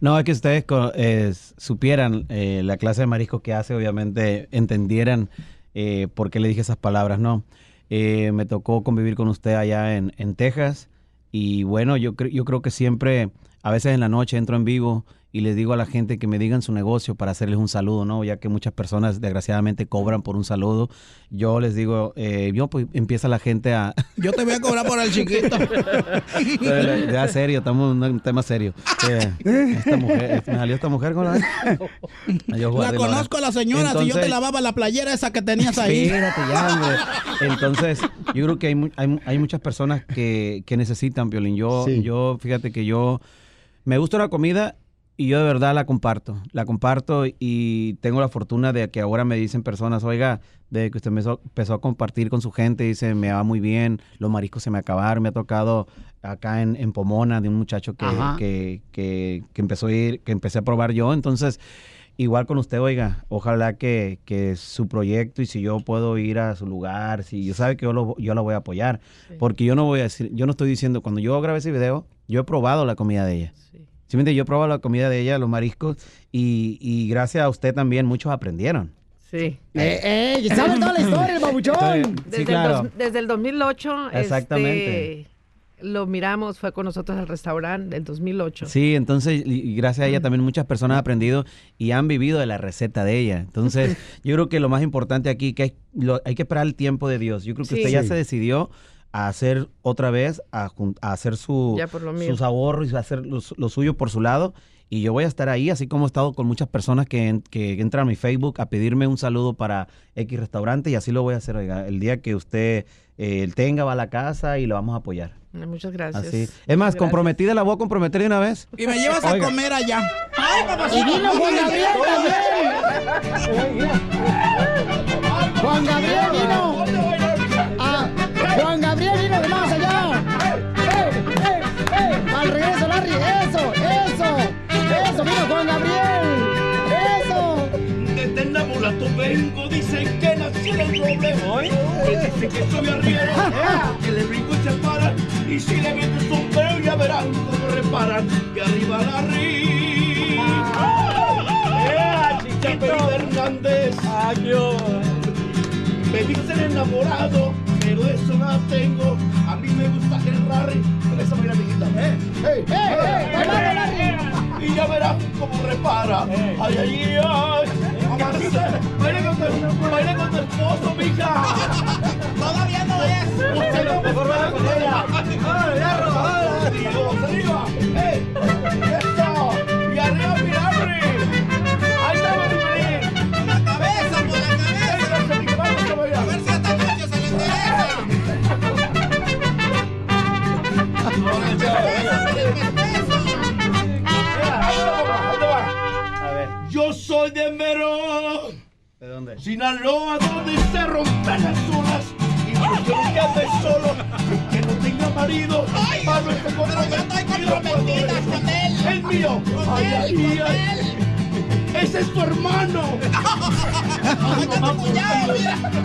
No, es que ustedes eh, supieran eh, la clase de marisco que hace, obviamente entendieran eh, por qué le dije esas palabras, ¿no? Eh, me tocó convivir con usted allá en, en Texas y bueno, yo, cre- yo creo que siempre, a veces en la noche entro en vivo y les digo a la gente que me digan su negocio para hacerles un saludo, ¿no? Ya que muchas personas desgraciadamente cobran por un saludo. Yo les digo, eh, yo pues empieza la gente a... Yo te voy a cobrar por el chiquito. <laughs> Ya serio, estamos en un tema serio. Eh, esta mujer, me salió esta mujer con <laughs> la... Yo La conozco a la señora, si yo te Entonces- lavaba la playera esa que tenías ahí. Espérate ya, hombre. Entonces, yo creo que hay, mu- hay, hay muchas personas que, que necesitan violín. Yo, Sí. yo, fíjate que yo me gusta la comida y yo de verdad la comparto. La comparto y tengo la fortuna de que ahora me dicen personas, oiga, de que usted empezó, empezó a compartir con su gente, dice, me va muy bien, los mariscos se me acabaron, me ha tocado acá en, en Pomona de un muchacho que, que, que, que empezó a ir, que empecé a probar yo. Entonces, Igual con usted, oiga, ojalá que, que su proyecto y si yo puedo ir a su lugar, si yo sabe que yo lo, yo la voy a apoyar, porque yo no voy a decir, yo no estoy diciendo, cuando yo grabé ese video, yo he probado la comida de ella. Simplemente yo he probado la comida de ella, los mariscos, y, y gracias a usted también muchos aprendieron. Sí. Eh, eh, ¿sabes toda la <laughs> historia, el babuchón? Sí, Desde, claro. el, dos- desde el 2008, Exactamente. este, lo miramos, fue con nosotros al restaurante del 2008. Sí, entonces, y y gracias a ella también muchas personas han aprendido y han vivido de la receta de ella. Entonces, <laughs> yo creo que lo más importante aquí que hay, lo- hay que esperar el tiempo de Dios. Yo creo que Sí. usted ya Sí. se decidió a hacer otra vez, a, a hacer su, sus ahorros y a hacer lo, lo suyo por su lado. Y yo voy a estar ahí, así como he estado con muchas personas que, en- que entran a mi Facebook a pedirme un saludo para X restaurante y así lo voy a hacer. oiga. El día que usted eh, tenga, va a la casa y lo vamos a apoyar. Muchas gracias. Así. Es más, Muchas comprometida la voy a comprometer de una vez. Y me llevas Oiga. a comer allá. Ay, papacito. Y vino Juan Gabriel también. Juan Gabriel vino. Vengo, dicen que el doble. Me dicen que soy arriero, que le brinco y se paran. Y si le meto el sombrero ya verán cómo reparan. Y arriba la Chiquito Hernández. Me dicen enamorado, pero eso no tengo. A mí me gusta el Rarry. Con esa baila amiguita. ¡Eh! ¡Eh! ¡Eh! Y ya verás cómo repara. ¡Ay, ay, ay! Mamacita, baila con tu, esposo, mija. Todavía no es. Usted no mejor baila con ella. Arriba, arriba. ¡Eh! Sinaloa, donde se rompen las olas. Y yo quiero que ande solo, que no tenga marido. Para no estar con Pero yo estoy comprometida con él. El mío. Con Ay, él, ay, con ay. él. Ese es tu hermano. <laughs> Ay, está tu cuñado.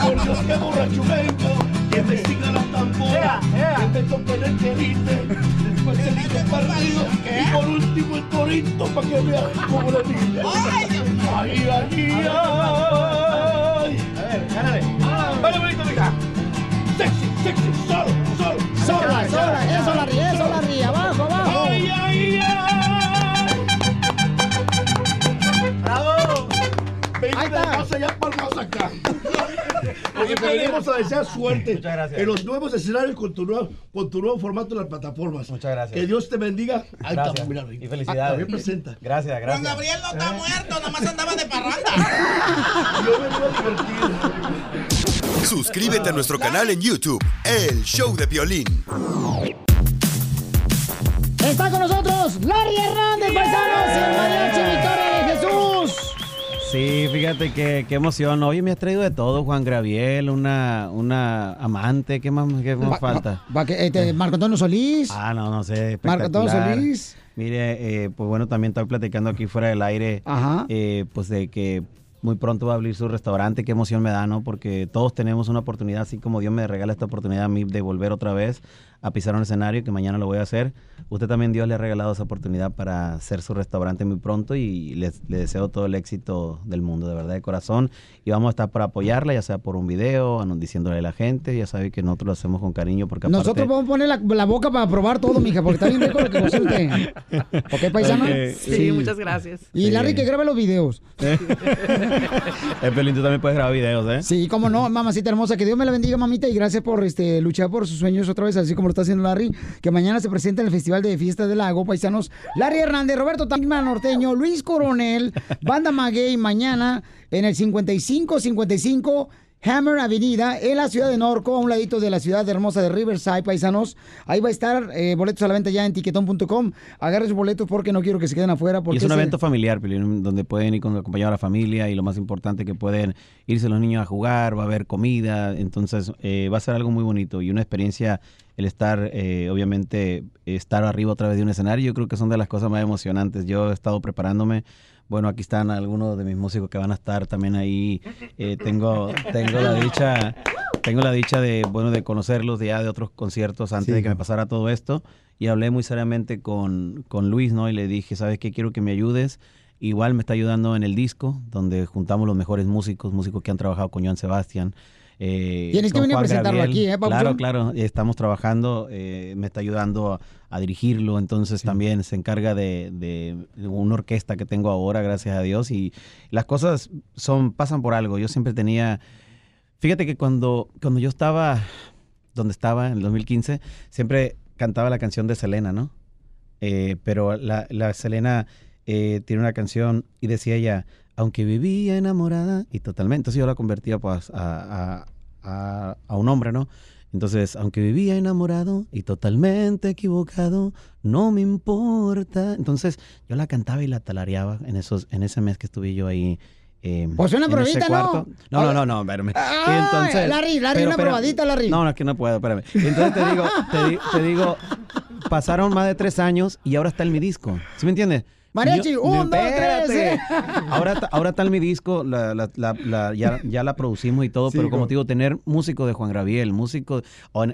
Por Dios, que borracho vengo. Que me siga la tambora. Que me toque el querite. Después el hijo partido. Y por último el torito. Para que veas cómo le dice. Ay. Ay, ay, A ver, gánale. Vale, bonito, mija. Sexy, sexy, solo, solo. Sola, sola. Eso, Larry. Eso, Larry. Abajo, abajo. Ay, ay, ay. ¡Bravo! Venga Ahí de está. más allá, palmas acá. Oye, a desear suerte Muchas gracias. en los nuevos escenarios con tu nuevo, con tu nuevo formato en las plataformas. Muchas gracias. Que Dios te bendiga. Ahí Gracias. estamos, mira, Rick. Y felicidades. También presenta. Gracias, Juan gracias. Gabriel no está muerto, nomás andaba de parranda. <laughs> Yo me voy a divertir. Suscríbete a nuestro canal en YouTube, El Show de Violín. Está con nosotros Larry Hernández, paisanos. Y el mariachi Victoria. Sí, fíjate que qué emoción. Oye, me has traído de todo, Juan Gabriel, una, una amante, ¿qué más, qué más Va- falta? va- que, este, Marco Antonio Solís. Ah, no, no sé. Marco Antonio. Solís. Mire, eh, pues bueno, también estoy platicando aquí fuera del aire, Ajá. eh, pues de que muy pronto va a abrir su restaurante, qué emoción me da, ¿no? Porque todos tenemos una oportunidad, así como Dios me regala esta oportunidad a mí de volver otra vez a pisar un escenario, que mañana lo voy a hacer. Usted también Dios le ha regalado esa oportunidad para hacer su restaurante muy pronto y les- le deseo todo el éxito del mundo, de verdad, de corazón. Y vamos a estar para apoyarla, ya sea por un video, diciéndole a la gente, ya sabe que nosotros lo hacemos con cariño porque aparte... Nosotros vamos a poner la, la boca para probar todo, mija, porque está bien rico lo que consulte. <laughs> ¿Ok, paisano? Sí, muchas gracias. Y Sí. Larry que grabe los videos. Eh, <laughs> Pelín, tú también puedes grabar videos, ¿eh? Sí, cómo no, mamacita hermosa. Que Dios me la bendiga, mamita, y gracias por este luchar por sus sueños otra vez, así como está haciendo Larry. Que mañana se presenta en el Festival de Fiesta del Lago, paisanos. Larry Hernández, Roberto Tangma Norteño, Luis Coronel, Banda Maguey, mañana en el 5555 Hammer Avenida, en la ciudad de Norco, a un ladito de la ciudad hermosa de Riverside, paisanos. Ahí va a estar, eh, boletos a la venta ya en tiquetón.com. Agarre sus boletos porque no quiero que se queden afuera. Porque Y es un evento familiar, donde pueden ir con acompañado a la familia y lo más importante que pueden irse los niños a jugar, va a haber comida, entonces eh, va a ser algo muy bonito y una experiencia el estar, eh, obviamente, estar arriba otra vez de un escenario, yo creo que son de las cosas más emocionantes. Yo he estado preparándome. Bueno, aquí están algunos de mis músicos que van a estar también ahí. Eh, tengo, tengo la dicha, tengo la dicha de, bueno, de conocerlos ya de otros conciertos antes Sí. de que me pasara todo esto. Y hablé muy seriamente con, con Luis, ¿no? Y le dije, ¿sabes qué? Quiero que me ayudes. Igual me está ayudando en el disco, donde juntamos los mejores músicos, músicos que han trabajado con Joan Sebastián. Eh, Tienes que venir a presentarlo Gabriel. aquí, ¿eh, Papuchón? Claro, claro, estamos trabajando, eh, me está ayudando a, a dirigirlo, entonces también se encarga de, de una orquesta que tengo ahora, gracias a Dios, y las cosas son pasan por algo. Yo siempre tenía, fíjate que cuando, cuando yo estaba, donde estaba en el 2015, siempre cantaba la canción de Selena, ¿no? Eh, pero la, la Selena eh, tiene una canción y decía ella, aunque vivía enamorada y totalmente, entonces yo la convertía pues a, a- a- a un hombre, ¿no? Entonces, aunque vivía enamorado y totalmente equivocado, no me importa. Entonces, yo la cantaba y la talareaba en esos, en ese mes que estuve yo ahí. eh, Pues una probadita, ¿no? No, no, no, no, espérame. Ah, Larry, Larry, una probadita, Larry. No, no, es que no puedo, espérame. Entonces te digo, te, te digo, pasaron más de tres años y ahora está en mi disco. ¿Sí me entiendes? Mariachi, Yo- un, dos, tres. <laughs> Ahora, ta- ahora está en mi disco, la, la- la- la- ya, ya la producimos y todo, Sí, pero como te digo, tener músico de Juan Gabriel, músico...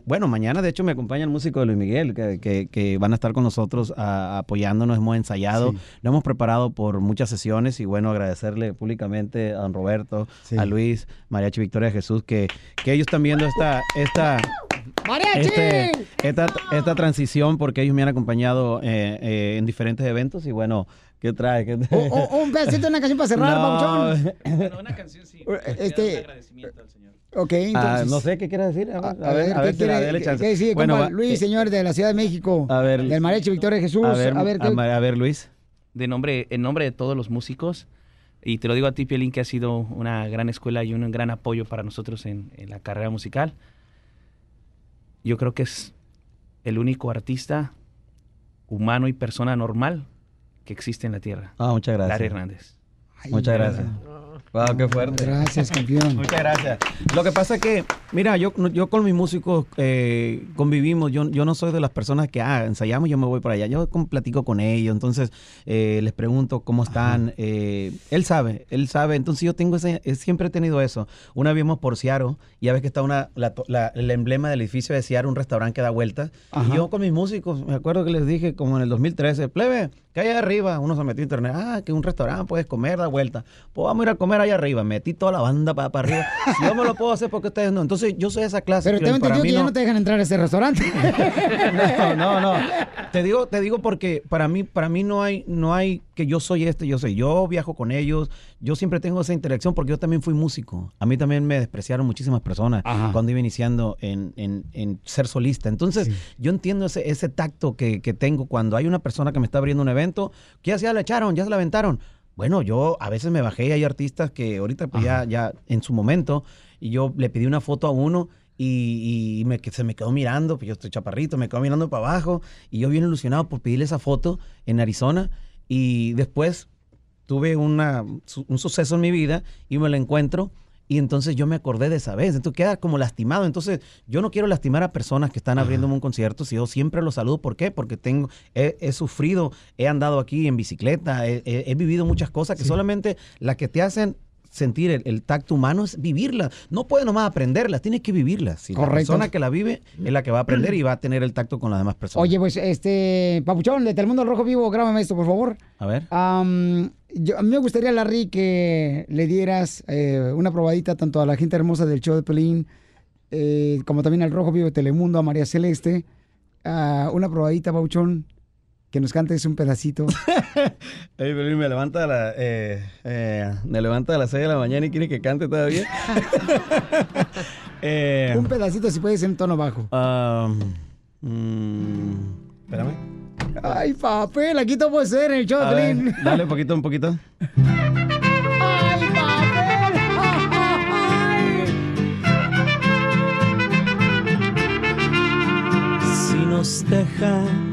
bueno, mañana de hecho me acompaña el músico de Luis Miguel, que, que- que van a estar con nosotros a- apoyándonos, hemos ensayado, Sí. lo hemos preparado por muchas sesiones y bueno, agradecerle públicamente a don Roberto, Sí. a Luis, Mariachi Victoria Jesús, que, que ellos están viendo esta... esta ¡Mariachi! este, esta, esta transición porque ellos me han acompañado eh, eh, en diferentes eventos y bueno, ¿qué trae? ¿Qué trae? O- o- un pedacito de una canción para cerrar, <laughs> No. Bueno, una canción sí. Este, Ok, Ah, entonces. no sé qué quiere decir. A ver, a A ver, a ver, ¿qué quiere- qué- qué Bueno, compa? Luis, eh, señor de la Ciudad de México. A ver, del Mariachi Victoria Jesús. a ver, a ver, ¿qué- a ver, Luis. De nombre, en nombre de todos los músicos, y te lo digo a ti, Piolín, que ha sido una gran escuela y un gran apoyo para nosotros en, en la carrera musical. Yo creo que es el único artista humano y persona normal que existe en la Tierra. Ah, muchas gracias. Larry Hernández. Muchas gracias. Wow, qué fuerte. Gracias, campeón. <laughs> Muchas gracias. Lo que pasa es que, mira, yo, yo con mis músicos eh, convivimos. Yo, yo no soy de las personas que, ah, ensayamos y yo me voy para allá. Yo con- platico con ellos, entonces eh, les pregunto cómo están. eh, él sabe, él sabe. Entonces yo tengo ese, eh, siempre he tenido eso. Una vez vimos por Seattle y ya ves que está una, la la- el emblema del edificio de Seattle, un restaurante que da vueltas. Y yo con mis músicos, me acuerdo que les dije como en el 2013, plebe, que allá arriba, uno se metió a internet, ah, que un restaurante puedes comer, da vuelta. Pues vamos a ir a comer allá arriba. Metí toda la banda para, arriba. Si <laughs> yo me lo puedo hacer porque ustedes no. Entonces yo soy esa clase. Pero tengo entendido que ya no- no te dejan entrar a ese restaurante. <laughs> no, no, no. Te digo, te digo porque para mí, para mí no hay, no hay que yo soy este, yo soy. Yo viajo con ellos. Yo siempre tengo esa interacción porque yo también fui músico. A mí también me despreciaron muchísimas personas cuando iba iniciando en, en- en ser solista. Entonces, yo entiendo ese, ese tacto que, que tengo cuando hay una persona que me está abriendo un evento. que ya se la echaron? ¿Ya se la aventaron? Bueno, yo a veces me bajé y hay artistas que ahorita pues ya, ya en su momento y yo le pedí una foto a uno y, y me, que se me quedó mirando, pues yo estoy chaparrito, me quedó mirando para abajo y yo bien ilusionado por pedirle esa foto en Arizona y después tuve una, un suceso en mi vida y me lo encuentro y entonces yo me acordé de esa vez, entonces queda como lastimado, entonces yo no quiero lastimar a personas que están abriéndome un concierto, si yo siempre los saludo, ¿por qué? Porque tengo, he, he sufrido, he andado aquí en bicicleta, he, he- he vivido muchas cosas que solamente las que te hacen sentir el, el tacto humano es vivirlas, no puedes nomás aprenderlas, tienes que vivirlas, si la Correcto. persona que la vive es la que va a aprender y va a tener el tacto con las demás personas. Oye, pues, este, Papuchón, de Telemundo Rojo Vivo, grábame esto, por favor. A ver. Yo, a mí me gustaría, Larry, que le dieras eh, una probadita tanto a la gente hermosa del show de Pelín, eh, como también al Rojo Vivo de Telemundo, a María Celeste. Ah, una probadita, Papuchón, que nos cantes un pedacito. <laughs> Ey, me levanta a la, eh, eh, me levanta a las 6 de la mañana y quiere que cante todavía. <laughs> Eh, un pedacito, si puedes, en tono bajo. um, mm, espérame. Ay, papel, aquí todo puede ser en el show ver, dale un poquito, un poquito. Ay, papel. Si nos dejan,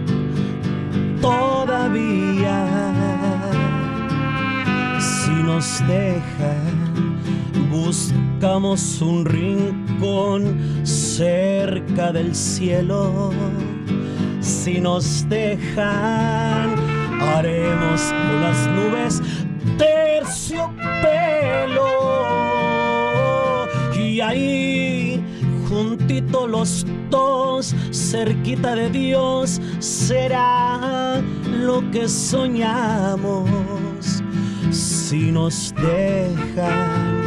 todavía. Si nos dejan, buscamos un rincón cerca del cielo. Si nos dejan, haremos con las nubes terciopelo. Y ahí, juntitos los dos, cerquita de Dios, será lo que soñamos. Si nos dejan,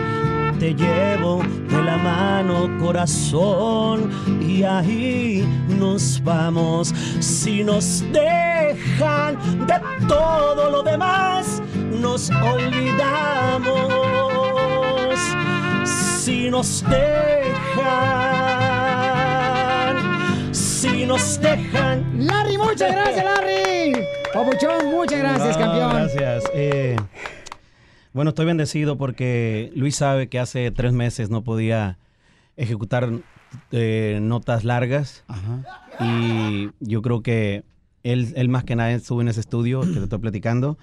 te llevo de la mano corazón y ahí nos vamos. Si nos dejan de todo lo demás, nos olvidamos. Si nos dejan, si nos dejan. Larry, muchas gracias, Larry. Papuchón, muchas gracias, No, campeón. Gracias. Eh, bueno, estoy bendecido porque Luis sabe que hace tres meses no podía ejecutar eh, notas largas. Y yo creo que él, él más que nada estuvo en ese estudio que te estoy platicando.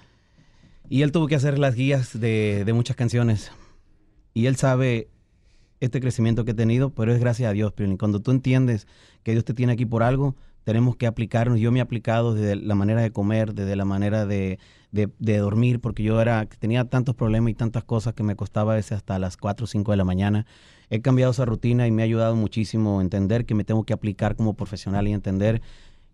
Y él tuvo que hacer las guías de, de muchas canciones. Y él sabe este crecimiento que he tenido, pero es gracias a Dios, Piolín. Cuando tú entiendes que Dios te tiene aquí por algo, tenemos que aplicarnos. Yo me he aplicado desde la manera de comer, desde la manera de, de- dormir, porque yo era tenía tantos problemas y tantas cosas que me costaba a veces hasta las 4 o 5 de la mañana. He cambiado esa rutina y me ha ayudado muchísimo a entender que me tengo que aplicar como profesional y entender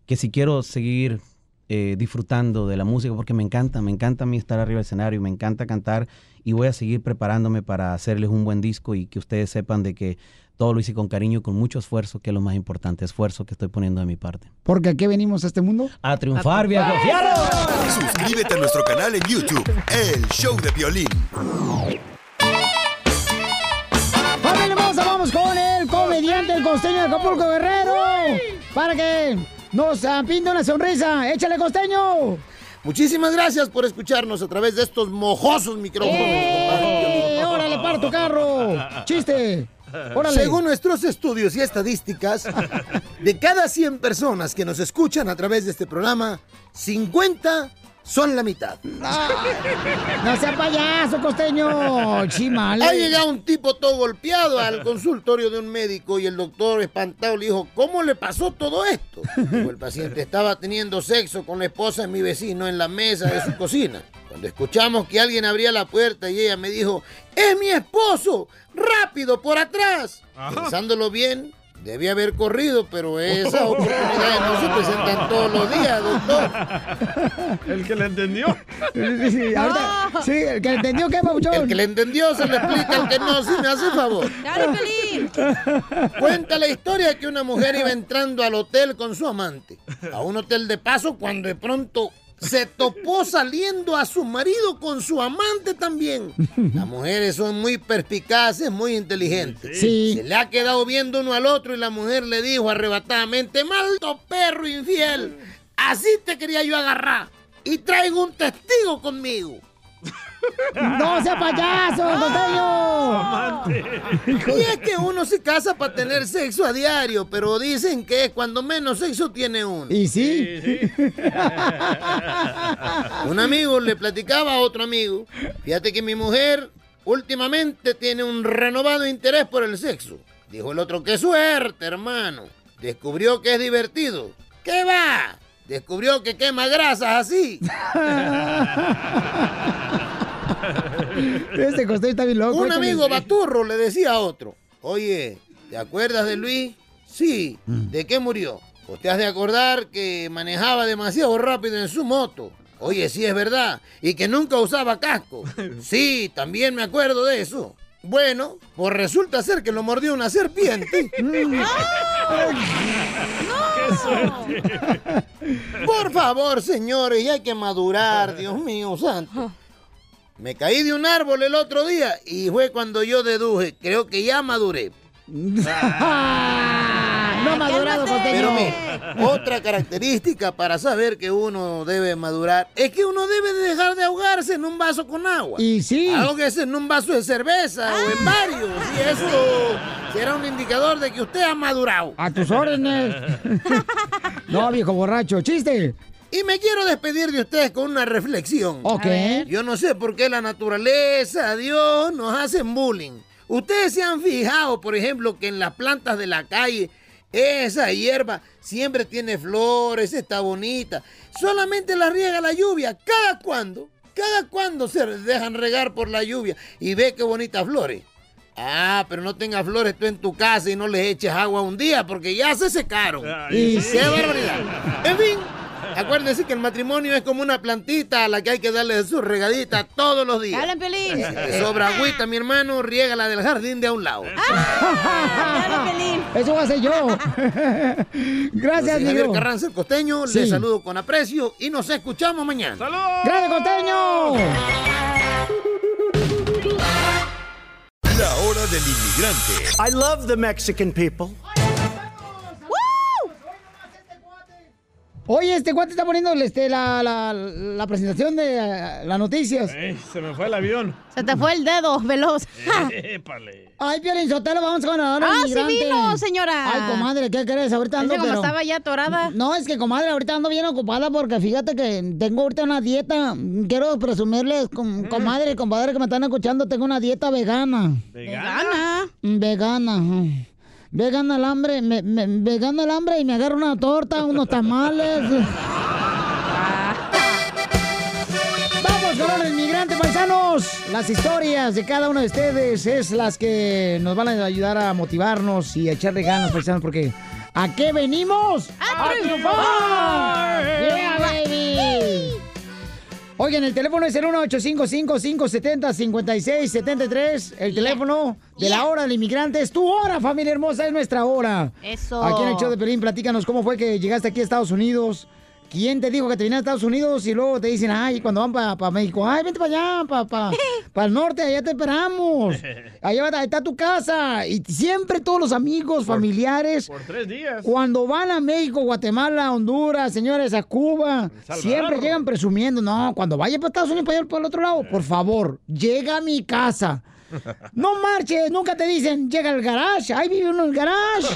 que si quiero seguir eh, disfrutando de la música, porque me encanta, me encanta a mí estar arriba del escenario, me encanta cantar y voy a seguir preparándome para hacerles un buen disco y que ustedes sepan de que todo lo hice con cariño, con mucho esfuerzo, que es lo más importante, esfuerzo que estoy poniendo de mi parte. Porque aquí venimos a este mundo. A triunfar, viejo. ¡Fierro! Suscríbete a nuestro canal en YouTube, El Show de Violín. ¡Familia hermosa! Vamos con el comediante, el costeño de Acapulco Guerrero. Para que nos pinte una sonrisa. ¡Échale, costeño! Muchísimas gracias por escucharnos a través de estos mojosos micrófonos. ¡Eh! ¡Órale, para tu carro! ¡Chiste! ¡Órale! Según nuestros estudios y estadísticas, de cada 100 personas que nos escuchan a través de este programa, 50 son la mitad. ¡No sea payaso, costeño! ¡Chimale! Ha llegado un tipo todo golpeado al consultorio de un médico y el doctor espantado le dijo, ¿cómo le pasó todo esto? Dijo, el paciente estaba teniendo sexo con la esposa de mi vecino en la mesa de su cocina. Cuando escuchamos que alguien abría la puerta y ella me dijo, ¡es mi esposo! ¡Rápido, por atrás! Pensándolo bien, debía haber corrido, pero esas <laughs> oportunidades no se presentan todos los días, doctor. <laughs> El que le entendió. Sí, ahorita- sí, el que entendió qué, Pabuchón. El que le entendió se le explica, el que no, si me hace favor. Cuenta la historia que una mujer iba entrando al hotel con su amante. A un hotel de paso cuando de pronto se topó saliendo a su marido con su amante también. Las mujeres son muy perspicaces, muy inteligentes. Sí. Se le ha quedado viendo uno al otro y la mujer le dijo arrebatadamente, maldo perro infiel, así te quería yo agarrar. Y traigo un testigo conmigo. ¡No sea payaso, costeño! Y es que uno se casa para tener sexo a diario, pero dicen que es cuando menos sexo tiene uno. ¿Y sí? <laughs> Un amigo le platicaba a otro amigo, fíjate que mi mujer últimamente tiene un renovado interés por el sexo. Dijo el otro, qué suerte, hermano. Descubrió que es divertido. ¿Qué va? Descubrió que quema grasas así. <laughs> <laughs> Este costeño está bien loco. Un amigo baturro le decía a otro, oye, ¿te acuerdas de Luis? Sí, ¿de qué murió? Pues te has de acordar que manejaba demasiado rápido en su moto. Oye, sí es verdad. Y que nunca usaba casco. <laughs> Sí, también me acuerdo de eso. Bueno, pues resulta ser que lo mordió una serpiente. <laughs> Por favor, señores, ya hay que madurar, Dios mío santo. Me caí de un árbol el otro día y fue cuando yo deduje, creo que ya maduré. <laughs> No ha madurado. Pero mira, otra característica para saber que uno debe madurar es que uno debe de dejar de ahogarse en un vaso con agua. Y sí. Ahóguese en un vaso de cerveza o en varios. Y eso será un indicador de que usted ha madurado. A tus órdenes. <laughs> <laughs> No, viejo borracho. ¡Chiste! Y me quiero despedir de ustedes con una reflexión. Ok. Yo no sé por qué la naturaleza, Dios, nos hacen bullying. Ustedes se han fijado, por ejemplo, que en las plantas de la calle, esa hierba siempre tiene flores, está bonita. Solamente la riega la lluvia. ¿Cada cuándo? ¿Cada cuándo se dejan regar por la lluvia? Y ve qué bonitas flores. Ah, pero no tengas flores tú en tu casa y no les eches agua un día porque ya se secaron. Ay, y sí. qué barbaridad. En fin, acuérdense que el matrimonio es como una plantita a la que hay que darle su regadita todos los días. Hablan, <laughs> te sobra agüita, mi hermano, riégala del jardín de a un lado. Eso va a ser yo. <laughs> Gracias, Javier amigo. Carranza, el costeño. Sí. Les saludo con aprecio y nos escuchamos mañana. ¡Gracias, costeño! La hora del inmigrante. I love the Mexican people. Oye, este cuate está poniendo este, la, la, la presentación de eh, las noticias. Ey, se me fue el avión. Se te fue el dedo, <laughs> veloz. <laughs> Épale. Ay, Piolín Sotelo, vamos con la hora Ah, sí vino, señora. Ay, comadre, ¿qué crees? Ahorita ando, Dice como pero... estaba ya atorada. No, es que, comadre, ahorita ando bien ocupada porque fíjate que tengo ahorita una dieta. Quiero presumirles, com- comadre y compadre que me están escuchando, tengo una dieta vegana. ¿Vegana? Mm, Vegana. Ajá. Vegana el hambre, me, me- vegana el hambre y me agarro una torta, unos tamales. Vamos con los inmigrantes paisanos. Las historias de cada uno de ustedes es las que nos van a ayudar a motivarnos y a echarle ganas paisanos porque ¿a qué venimos? ¡A, triunfar! ¡Yeah, baby! Oigan, el teléfono es el 1-855-570-5673. El teléfono de la hora del inmigrante es tu hora, familia hermosa, es nuestra hora. Eso. Aquí en el show de Pelín, platícanos cómo fue que llegaste aquí a Estados Unidos. ¿Quién te dijo que te viniste a Estados Unidos y luego te dicen, ay, cuando van para México, ay, vente para allá, para el <laughs> norte, allá te esperamos. Allá ahí está tu casa. Y siempre todos los amigos, familiares, Por tres días. cuando van a México, Guatemala, Honduras, señores, a Cuba, siempre llegan presumiendo. No, cuando vaya para Estados Unidos, para allá, por el otro lado, por favor, llega a mi casa. <laughs> No marches, nunca te dicen, llega al garage, ahí vive uno en el garage.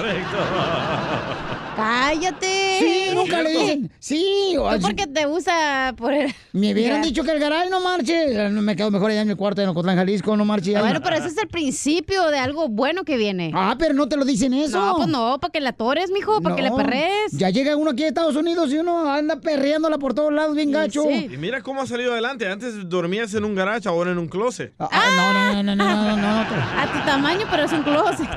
¡Cállate! Sí, nunca le dicen. Sí, o ¿Tú así- porque te gusta por el... <laughs> Me hubieran dicho que el garage no marche. No me quedo mejor allá en mi cuarto en Ocotlán, Jalisco, no marche. Bueno, pero ese es el principio de algo bueno que viene. Ah, pero no te lo dicen eso. No, pues no, para que la tores, mijo, para que le No. perres. Ya llega uno aquí a Estados Unidos y uno anda perreándola por todos lados bien gacho. Y mira cómo ha salido adelante. Antes dormías en un garage, ahora en un closet. Ah, no, no, no, no, no, no, no. <laughs> A tu tamaño, pero es un closet.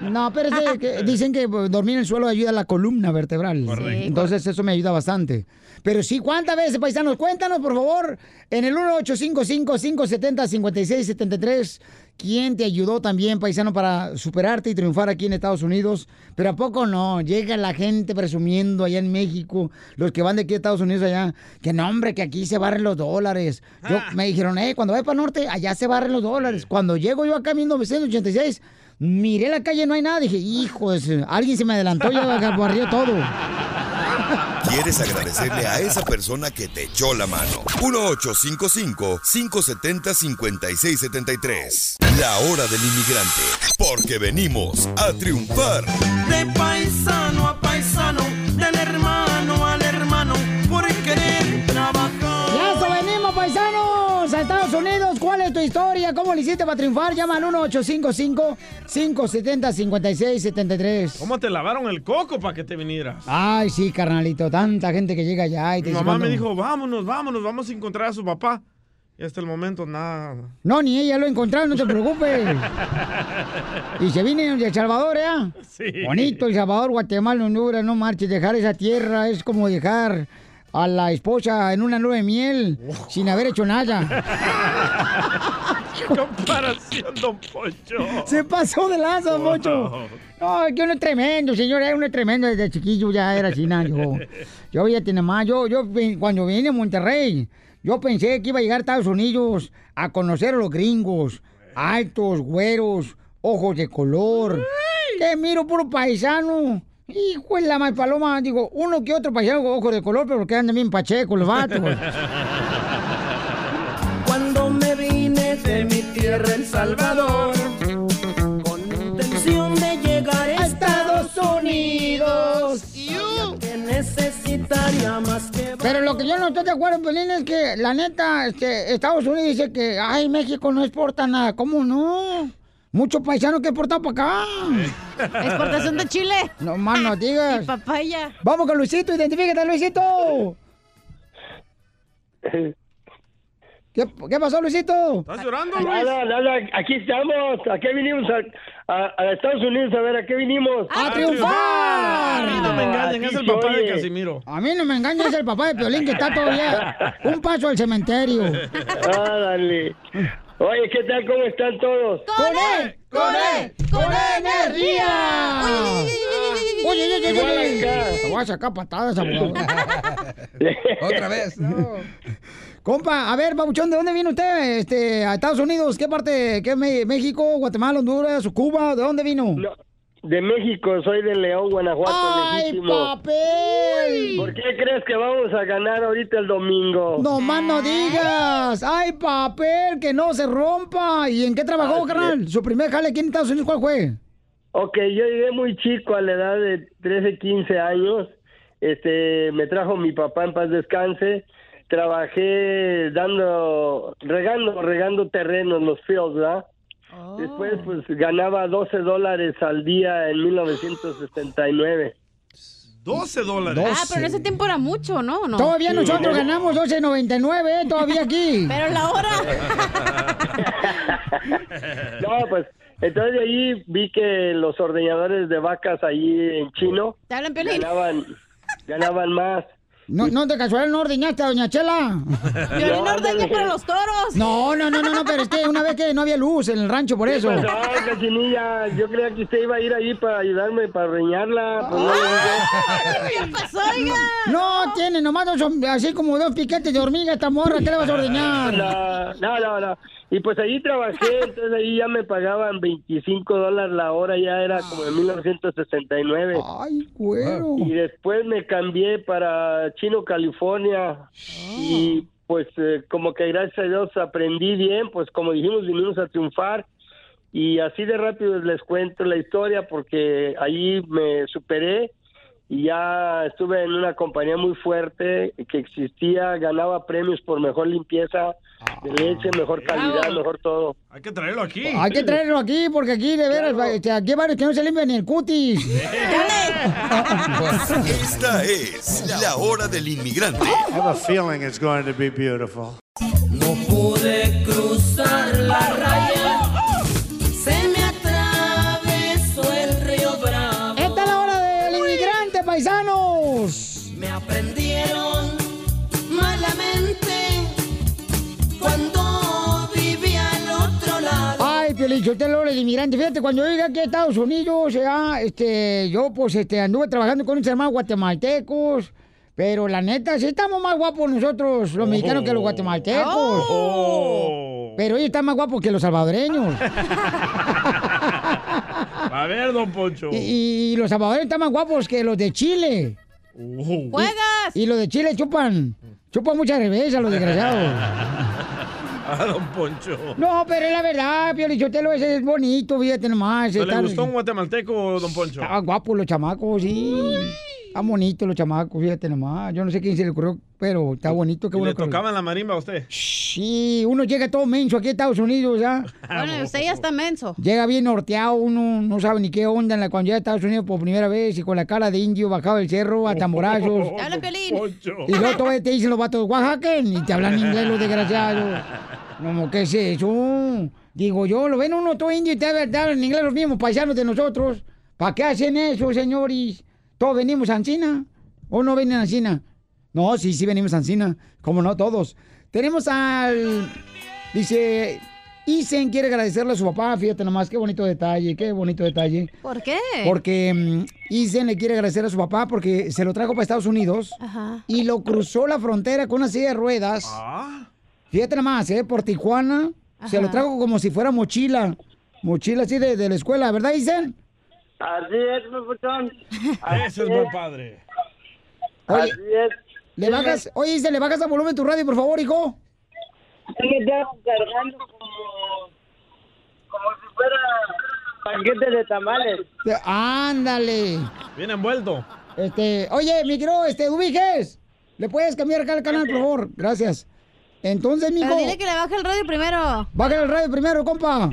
No, pero es de que <laughs> dicen que dormir en el suelo ayuda a la columna vertebral. Correcto. Entonces eso me ayuda bastante. Pero sí, ¿cuántas veces, paisanos? Cuéntanos, por favor, en el 1855-570-5673. ¿Quién te ayudó también, paisano, para superarte y triunfar aquí en Estados Unidos? Pero ¿a poco no? Llega la gente presumiendo allá en México, los que van de aquí a Estados Unidos allá, que no, hombre, que aquí se barren los dólares. Yo, Me dijeron, eh, cuando vayas para el norte, allá se barren los dólares. Cuando llego yo acá en 1986, miré la calle, no hay nada. Dije, hijo, de su- alguien se me adelantó, ya <laughs> barrió todo. ¿Quieres agradecerle a esa persona que te echó la mano? 1855-570-5673. La hora del inmigrante. Porque venimos a triunfar. De paisano a paisano, historia? ¿Cómo le hiciste para triunfar? Llama al 1855-570-5673. ¿Cómo te lavaron el coco para que te vinieras? Ay, sí, carnalito, tanta gente que llega allá y te Mi dice mamá cuando- me dijo, vámonos, vámonos, vamos a encontrar a su papá. Y hasta el momento nada. No, ni ella lo encontraron, no te <laughs> preocupes. y se vienen de El Salvador, ¿eh? Sí. Bonito El Salvador, Guatemala, Honduras, no marches. Dejar esa tierra es como dejar a la esposa en una nube de miel sin haber hecho nada. <laughs> ¿Qué comparación, don Poncho? Se pasó de lanza, don Poncho. No, que uno es tremendo, señor, uno es tremendo desde chiquillo, ya era así, nada, yo, yo ya tiene más, yo, yo cuando vine a Monterrey, yo pensé que iba a llegar a Estados Unidos a conocer a los gringos, altos, güeros, ojos de color, que miro puro paisano, hijo de la más paloma, digo, uno que otro paisano con ojos de color, pero que andan bien pacheco los vatos. <laughs> tierra El Salvador, con intención de llegar a Estados Unidos, sabía que necesitaría más que Pero lo que yo no estoy de acuerdo, Pelín, es que la neta, este, Estados Unidos dice que, ay, México no exporta nada. ¿Cómo no? Muchos paisanos que exportan para acá. <laughs> Exportación de Chile. No más no <laughs> digas. Y papaya. Vamos con Luisito, identifícate, Luisito. <laughs> ¿Qué, qué pasó, Luisito? ¿Estás llorando, Nada, nada, aquí estamos. ¿A qué vinimos? A, a- a Estados Unidos, a ver, ¿a qué vinimos? ¡A triunfar! A mí no me engañen, es el papá de Oye. Casimiro. A mí no me engañes, es el papá de Piolín que está todavía un paso al cementerio. Ah, dale. Oye, ¿qué tal? ¿Cómo están todos? ¡Con él! ¡Con él! ¡Con energía! Oye, oye, oye, oye. acá. Te voy a sacar patadas, abogado. <laughs> Otra vez. Compa, a ver, Babuchón, ¿de dónde viene usted? Este, a Estados Unidos, ¿qué parte? ¿Qué México, Guatemala, Honduras, Cuba? ¿De dónde vino? De México, soy de León, Guanajuato, ¡Ay, legítimo. papel! ¿Por qué crees que vamos a ganar ahorita el domingo? No más no digas. ¡Ay, papel! Que no se rompa. ¿Y en qué trabajó, Así carnal? Su primer jale aquí en Estados Unidos, ¿cuál fue? Ok, yo llegué muy chico a la edad de 13, 15 años. Este, me trajo mi papá en paz descanse. Trabajé dando, regando, regando terrenos, los fields, ¿verdad? Después, pues, ganaba 12 dólares al día en 1969. 12 dólares. Ah, pero en ese tiempo era mucho, ¿no? ¿No? Todavía nosotros ganamos 12.99, ¿eh? Todavía aquí. <laughs> Pero la hora. <laughs> No, pues, entonces de ahí vi que los ordeñadores de vacas ahí en Chino Te hablan, ganaban, ganaban más. No, no, de casualidad no ordeñaste a Doña Chela. <laughs> Piolín No, ordeña ándale. para los toros. No, no, no, no, no, pero es que una vez que no había luz en el rancho, por eso. ¿Qué pasó, cachinilla? Yo creía que usted iba a ir ahí para ayudarme, para reñarla. Pues no. ¿Qué pasó, oiga? No, tiene nomás dos, así como dos piquetes de hormiga esta morra, ¿qué le vas a ordeñar? No, no, no, no. Y pues ahí trabajé, entonces ahí ya me pagaban 25 dólares la hora, ya era como en 1969. Ay, güero. Y después me cambié para Chino, California. Y pues eh, como que gracias a Dios aprendí bien, pues como dijimos, vinimos a triunfar. Y así de rápido les cuento la historia porque ahí me superé y ya estuve en una compañía muy fuerte que existía, ganaba premios por mejor limpieza de leche, mejor calidad, mejor todo. Hay que traerlo aquí. Hay que traerlo aquí, porque aquí, de veras, este, aquí hay varios que no se limpian ni el cutis. <laughs> Esta es la hora del inmigrante. I have a feeling it's going to be beautiful. No pude cruzar la raya, yo te lo de inmigrante. Fíjate, cuando yo llegué aquí a Estados Unidos, ya, este, yo pues este, anduve trabajando con unos hermanos guatemaltecos. Pero la neta, sí estamos más guapos nosotros, los mexicanos, que los guatemaltecos. Oh. Pero ellos están más guapos que los salvadoreños. <laughs> A ver, don Poncho. Y, y los salvadoreños están más guapos que los de Chile. Uh. ¡Juegas! Y los de Chile chupan, chupan mucha cerveza, los desgraciados. <laughs> Ah, <laughs> don Poncho. No, pero es la verdad, Piolichotelo, ese es bonito, fíjate nomás. ¿No le gustó un guatemalteco, don Poncho? Estaban guapos los chamacos, sí. Están bonitos los chamacos, fíjate nomás. Yo no sé quién se le ocurrió, pero está bonito, qué ¿Y bueno le que- tocaban la marimba a usted? Sí, uno llega todo menso aquí a Estados Unidos, ¿ya? <laughs> Bueno, y usted ya está menso. Llega bien norteado, uno no sabe ni qué onda en la, cuando llega a Estados Unidos por primera vez y con la cara de indio bajado del cerro a tamborazos. <laughs> Te habla, Piolín. Y luego todavía te dicen los vatos Oaxaca y te hablan inglés los desgraciados. <laughs> Como, ¿qué es eso? Digo yo, lo ven uno todo indio y te hablan en inglés los mismos paisanos de nosotros. ¿Para qué hacen eso, señores? ¿Todos venimos a Ancina? ¿O no vienen a Ancina? No, sí, sí venimos a Ancina. ¿Cómo no? Todos. Tenemos al... Dice... Isen quiere agradecerle a su papá, fíjate nomás, qué bonito detalle, qué bonito detalle. ¿Por qué? Porque mm, Isen le quiere agradecer a su papá porque se lo trajo para Estados Unidos Ajá. y lo cruzó la frontera con una silla de ruedas. Fíjate nomás, ¿eh? Por Tijuana. Se lo trajo como si fuera mochila. Mochila así de, de la escuela, ¿verdad, Isen? Así es, mi puchón. <laughs> Ese es buen padre. Oye, Así es. ¿le bajas, oye, Isen, ¿le bajas a volumen tu radio, por favor, hijo? me estaba cargando como, como si fuera paquete de tamales. Ándale. Bien envuelto. Este, oye, mi querido, este, Ubiges, ¿le puedes cambiar acá el canal, por favor? Gracias. Entonces, mijo. Pero dile que le baje el radio primero. Bájale el radio primero, compa.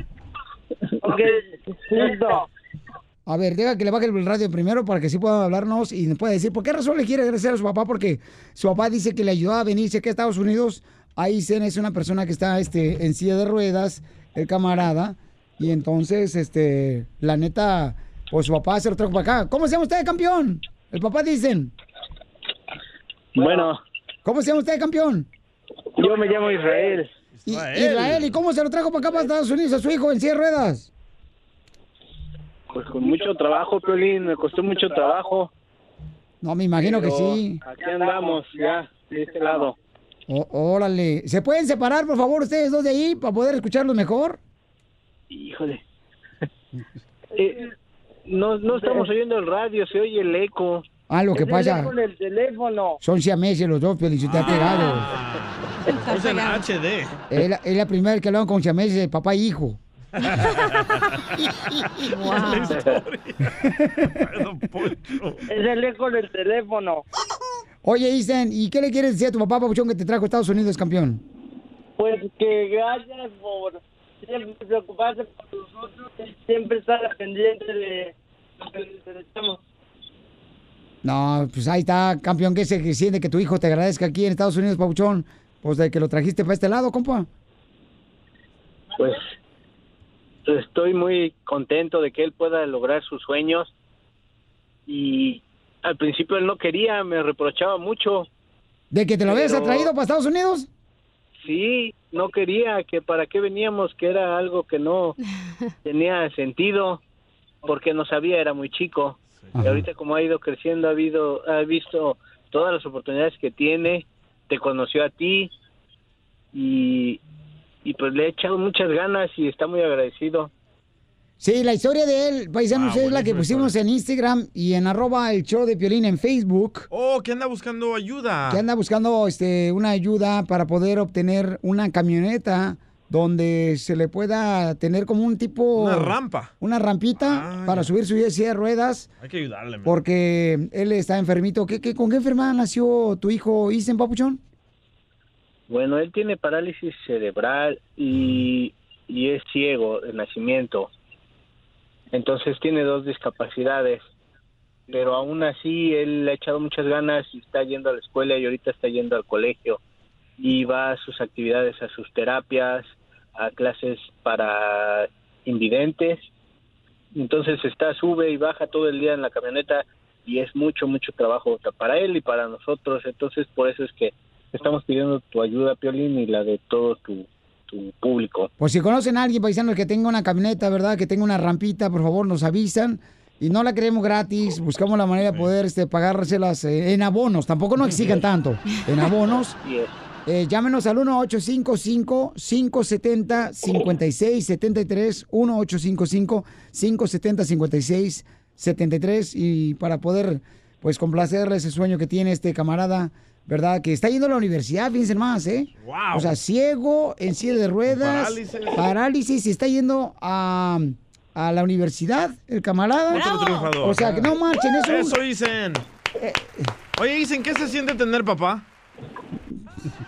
Ok, listo. A ver, deja que le baje el radio primero para que sí pueda hablarnos y nos pueda decir por qué razón le quiere agradecer a su papá, porque su papá dice que le ayudó a venirse aquí a Estados Unidos Aizen es una persona que está este, en silla de ruedas, el camarada. Y entonces, este, la neta, pues su papá se lo trajo para acá. ¿Cómo se llama usted, campeón? El papá dicen. Bueno. ¿Cómo se llama usted, campeón? Yo me llamo Israel. I- Israel, ¿y cómo se lo trajo para acá, para Estados Unidos, a su hijo en silla de ruedas? Pues con mucho trabajo, Piolín, me costó mucho trabajo. No, me imagino que sí. Aquí andamos, ya, de este lado. Órale. ¿Se pueden separar, por favor, ustedes dos de ahí para poder escucharlos mejor? Híjole. <laughs> Eh, no, no estamos oyendo el radio, se oye el eco. Ah, lo que Es pasa- el teléfono. Son siameses los dos, Felicita pegados. Es en HD. Es la, es la primera vez que hablan con siameses papá e hijo. Es el eco del teléfono. Oye, Isen, ¿y qué le quieres decir a tu papá, Papuchón, que te trajo a Estados Unidos, campeón? Pues que gracias por siempre preocuparse por nosotros y siempre estar pendiente de lo que necesitamos. No, pues ahí está, campeón, que se que siente que tu hijo te agradezca aquí en Estados Unidos, Papuchón, pues de que lo trajiste para este lado, compa. Pues estoy muy contento de que él pueda lograr sus sueños y al principio él no quería, me reprochaba mucho. ¿De que te lo habías atraído para Estados Unidos? Sí, no quería, que para qué veníamos, que era algo que no <laughs> tenía sentido, porque no sabía, era muy chico. Y ahorita como ha ido creciendo, ha, habido, ha visto todas las oportunidades que tiene, te conoció a ti y, y pues le he echado muchas ganas y está muy agradecido. Sí, la historia de él, paisanos, Ah, es la que pusimos en Instagram y en arroba el show de Piolín en Facebook. Oh, que anda buscando ayuda. que anda buscando este, una ayuda para poder obtener una camioneta donde se le pueda tener como un tipo... Una rampa. Una rampita para subir su silla de ruedas, Hay que ayudarle. man. porque él está enfermito. ¿Qué, qué, con qué enfermedad nació tu hijo Isen, papuchón? Bueno, él tiene parálisis cerebral y, y es ciego de nacimiento. Entonces tiene dos discapacidades. Pero aún así él le ha echado muchas ganas y está yendo a la escuela y ahorita está yendo al colegio. Y va a sus actividades, a sus terapias, a clases para invidentes. Entonces está, sube y baja todo el día en la camioneta y es mucho, mucho trabajo para él y para nosotros. Entonces por eso es que estamos pidiendo tu ayuda, Piolín, y la de todo tu, tu público. Pues si conocen a alguien, paisano, que tenga una camioneta, ¿verdad? Que tenga una rampita, por favor, nos avisan. Y no la queremos gratis, buscamos la manera de poder este, pagárselas eh, en abonos. Tampoco no exijan tanto. En abonos. Eh, llámenos al 1-855-570-5673, 1-855-570-5673 y para poder, pues, complacerle ese sueño que tiene este camarada, ¿verdad? Que está yendo a la universidad, fíjense más, ¿eh? Wow. O sea, ciego, en silla de ruedas, parálisis. parálisis, y está yendo a, a la universidad, el camarada. Otro triunfador. O sea, que no marchen, eso... Eso dicen. Oye, dicen, ¿qué se siente tener papá?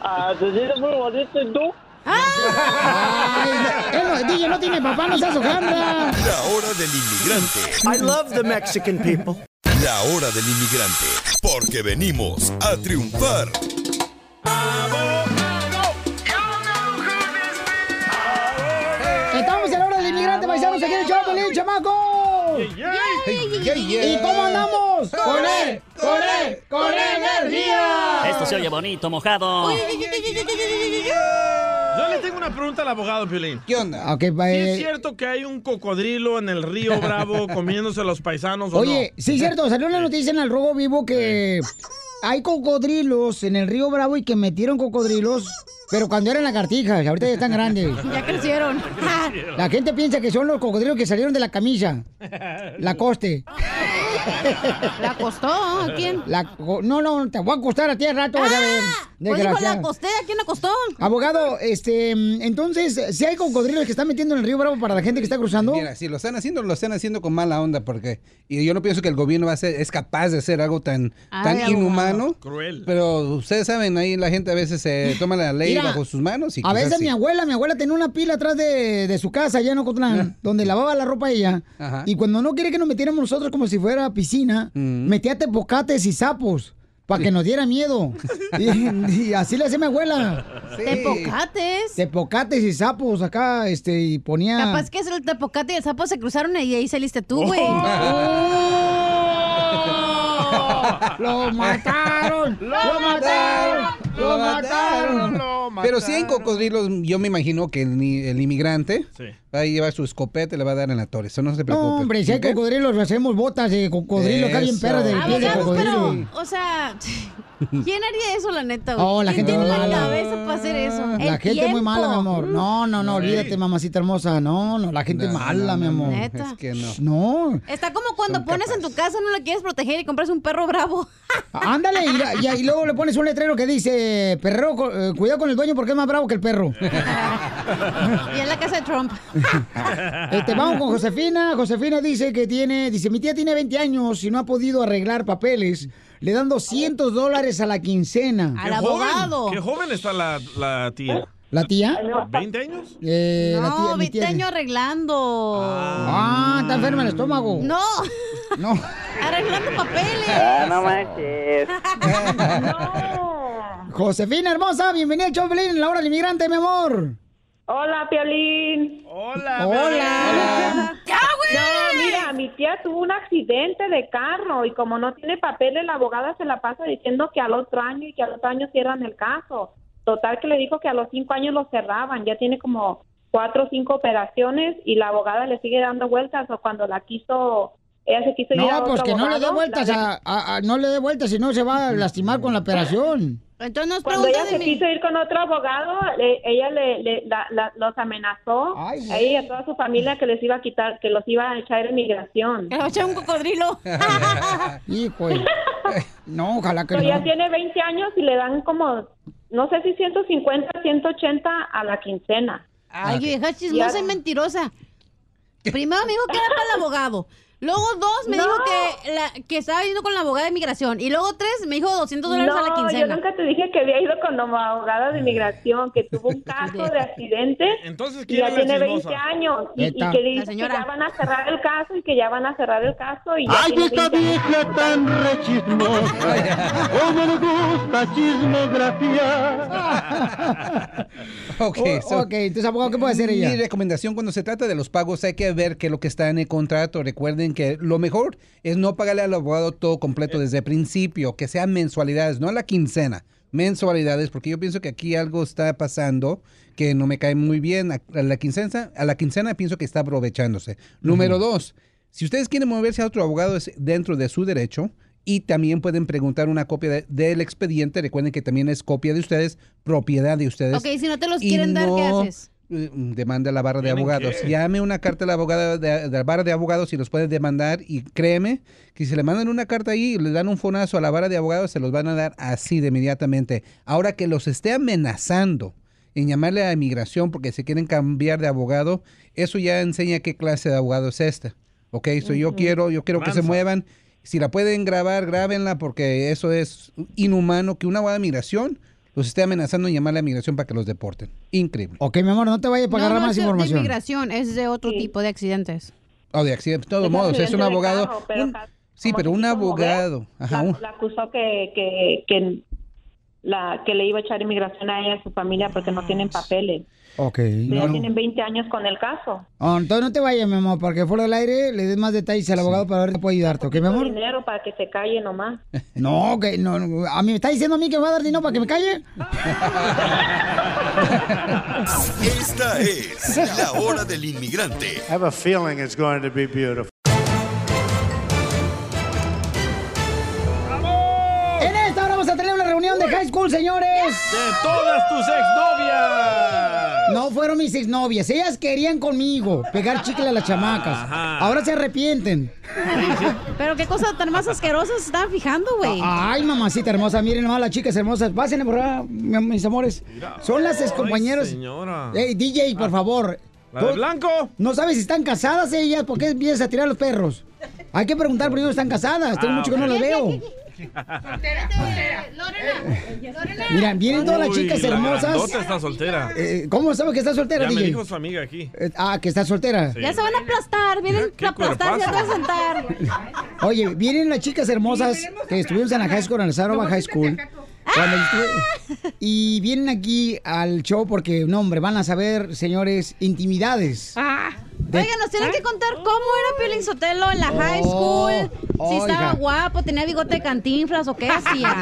Ah, se siente muy bonito, ¿y tú? Ay, él no- DJ no tiene papá, no seas hojandra. La hora del inmigrante. I love the Mexican people. La hora del inmigrante. Porque venimos a triunfar. Estamos en la hora del inmigrante paisanos aquí en el show, Pelín, chamaco. ¿Y cómo andamos? Con él, con él, con energía. Esto se oye bonito, mojado. Yo le tengo una pregunta al abogado, Piolín. ¿Qué onda? Ok, ¿Sí eh, es cierto que hay un cocodrilo en el río Bravo <laughs> comiéndose a los paisanos o Oye, no? sí es cierto, salió una noticia en el Robo Vivo que hay cocodrilos en el río Bravo y que metieron cocodrilos, pero cuando eran lagartijas, ahorita ya están grandes. <laughs> Ya crecieron. <laughs> La gente piensa que son los cocodrilos que salieron de la camisa. La coste. <laughs> ¿La acostó? ¿A quién? La no, no, te voy a acostar a ti al rato, vas a ver. Pues dijo, la acosté. ¿A quién acostó? Abogado, este, entonces, si hay cocodrilos que están metiendo en el río Bravo para la gente que está cruzando. Mira, si lo están haciendo, lo están haciendo con mala onda, porque y yo no pienso que el gobierno va a ser, es capaz de hacer algo tan, Ay, tan abogado. inhumano. Cruel. Pero ustedes saben, ahí la gente a veces se <laughs> toma la ley Mira, bajo sus manos y A veces sí. mi abuela, mi abuela tenía una pila atrás de, de su casa allá en Ocotlán, donde lavaba la ropa ella. Ajá. Y cuando no quiere que nos metiéramos nosotros como si fuera piscina, metía tepocates y sapos para que nos diera miedo. <laughs> Y, y así le hacía mi abuela. Tepocates. Tepocates y sapos acá, este, y ponía... Capaz que es el tepocate y el sapo se cruzaron y ahí saliste tú, güey. <laughs> ¡Lo mataron! ¡Lo mataron! ¡Lo mataron! Pero si hay cocodrilos, yo me imagino que el, inmigrante va a llevar su escopeta y le va a dar en la torre. Eso no se preocupe. No, hombre, si hay cocodrilos, le hacemos botas de cocodrilo, bien Eso. perras de piel de cocodrilo. pero, o sea, <laughs> ¿quién haría eso, la neta? güey? Oh, la ¿Quién gente tiene muy la mala. cabeza para hacer eso? La El gente muy mala, mi amor. No, no, no, olvídate, mamacita hermosa. No, no, la gente No, mala, no, mi amor. Neta. Es que no. No. Está como cuando pones en tu casa, no la quieres proteger y compras un perro bravo. <laughs> Ándale, y, y- y luego le pones un letrero que dice, perrero, co- eh, cuidado con el dueño porque es más bravo que el perro. <laughs> y en la casa de Trump. <laughs> Este, vamos con Josefina. Josefina dice que tiene, dice, mi tía tiene 20 años y no ha podido arreglar papeles. Le dan 200 dólares a la quincena. Qué joven, Qué joven está la, la tía. ¿La tía? ¿20 años? Eh, la no, tía, mi 20 tía- años arreglando. Ah, está enferma el estómago. No. No. <laughs> Arreglando papeles. Ah, no manches. <laughs> Josefina hermosa, bienvenida Pelín en la hora del inmigrante, mi amor. Hola, Piolín. Hola. Hola. ¡Ya, güey! No, mira, mi tía tuvo un accidente de carro y como no tiene papeles, la abogada se la pasa diciendo que al otro año y que al otro año cierran el caso. Total que le dijo que a los cinco años lo cerraban. Ya tiene como cuatro o cinco operaciones y la abogada le sigue dando vueltas o cuando la quiso, ella se quiso ir a No, otro pues no le dé vueltas, la- a, a- a- no le dé vueltas, si no se va a lastimar con la operación. Entonces nos Cuando ella se quiso ir con otro abogado, le- ella le, le- la- la- los amenazó a ella y a toda su familia que les iba a quitar, que los iba a echar en migración. Que echar un cocodrilo. <laughs> Hijo. <laughs> No, ojalá que Pero ya no. tiene 20 años y le dan como, no sé si 150, 180 a la quincena. Ay, vieja chismosa y mentirosa. Primero me dijo que era para el abogado. Luego dos me No. dijo que, la, que estaba yendo con la abogada de inmigración. Y luego tres me dijo 200 dólares a la No, quincena. yo nunca te dije que había ido con la abogada de inmigración, que tuvo un <laughs> caso de accidente Entonces, y ¿quién ya es la tiene chismosa? 20 años y, y que dice que ya van a cerrar el caso y que ya van a cerrar el caso y ya Ay, esta 20 años. vieja tan rechismosa, cómo le gusta chismografiar. <laughs> Ok, Oh, so- ok, entonces, abogado, ¿qué puede hacer ella? Mi recomendación cuando se trata de los pagos hay que ver qué es lo que está en el contrato. Recuerden que lo mejor es no pagarle al abogado todo completo desde el principio, que sean mensualidades, no a la quincena, mensualidades, porque yo pienso que aquí algo está pasando que no me cae muy bien. A la quincena, a la quincena pienso que está aprovechándose. Número dos, si ustedes quieren moverse a otro abogado es dentro de su derecho. Y también pueden preguntar una copia de- del expediente. Recuerden que también es copia de ustedes, propiedad de ustedes. Ok, si no te los quieren dar, ¿qué no, haces? Eh, Demanda a la barra de ¿Tienen abogados. qué? Llame una carta a la abogada de, de la barra de abogados y los puede demandar. Y créeme que si le mandan una carta ahí y le dan un fonazo a la barra de abogados, se los van a dar así de inmediatamente. Ahora que los esté amenazando en llamarle a inmigración porque se quieren cambiar de abogado, eso ya enseña qué clase de abogado es este. Ok, so yo quiero, yo quiero que se muevan. Si la pueden grabar, grábenla porque eso es inhumano que una abogada de migración los esté amenazando en llamarle a migración para que los deporten. Increíble. Ok, mi amor, no te vayas para No, agarrar no más es de- información. de inmigración, es de otro tipo de accidentes. O de accidente, de todos Es modos, es un abogado. carro, pero un- sí, pero un abogado. Ajá, la, un- la acusó que, que, que, la, que le iba a echar inmigración a ella y a su familia porque no tienen papeles. Ok. Ya no. tienen 20 años con el caso. Ah, entonces no te vayas, mi amor, porque fuera del aire le des más detalles al abogado para ver si puede ayudarte, ¿ok, mi amor? Dinero para que se calle nomás. <laughs> No, que no, no, a mí me está diciendo a mí que me va a dar dinero para que me calle. <laughs> Esta es la hora del inmigrante. I have a feeling it's going to be beautiful. En esta hora vamos a tener una reunión de high school, señores. De todas tus exnovias. No fueron mis exnovias, ellas querían conmigo pegar chicle a las chamacas. Ajá. Ahora se arrepienten. Pero qué cosa tan más asquerosa se estaban fijando, güey. Ay, mamacita hermosa, miren nomás las chicas hermosas. Pásenle por acá, mi- mis amores. Son las excompañeras. señora. Ey, DJ, por favor. ¿La de ¿Tú blanco? ¿No sabes si están casadas ellas? ¿Por qué empiezas a tirar los perros? Hay que preguntar primero si están casadas. Tengo Ah, mucho que no las veo. Mira, vienen todas las chicas hermosas. está soltera. Eh, ¿Cómo sabe que está soltera, ya me DJ? dijo su amiga aquí. Eh, ah, que está soltera. Sí. Ya se van a aplastar, vienen a aplastar, ya van a sentar. Oye, vienen las chicas hermosas que estuvimos en la high school, en la Sarova High School. Estuve- y vienen aquí al show porque, no, hombre, van a saber, señores, intimidades. De- Oigan, nos tienen que contar cómo era Piolín Sotelo en la high Oh, school. Si estaba oiga. guapo, tenía bigote de cantinflas o qué <laughs> hacía.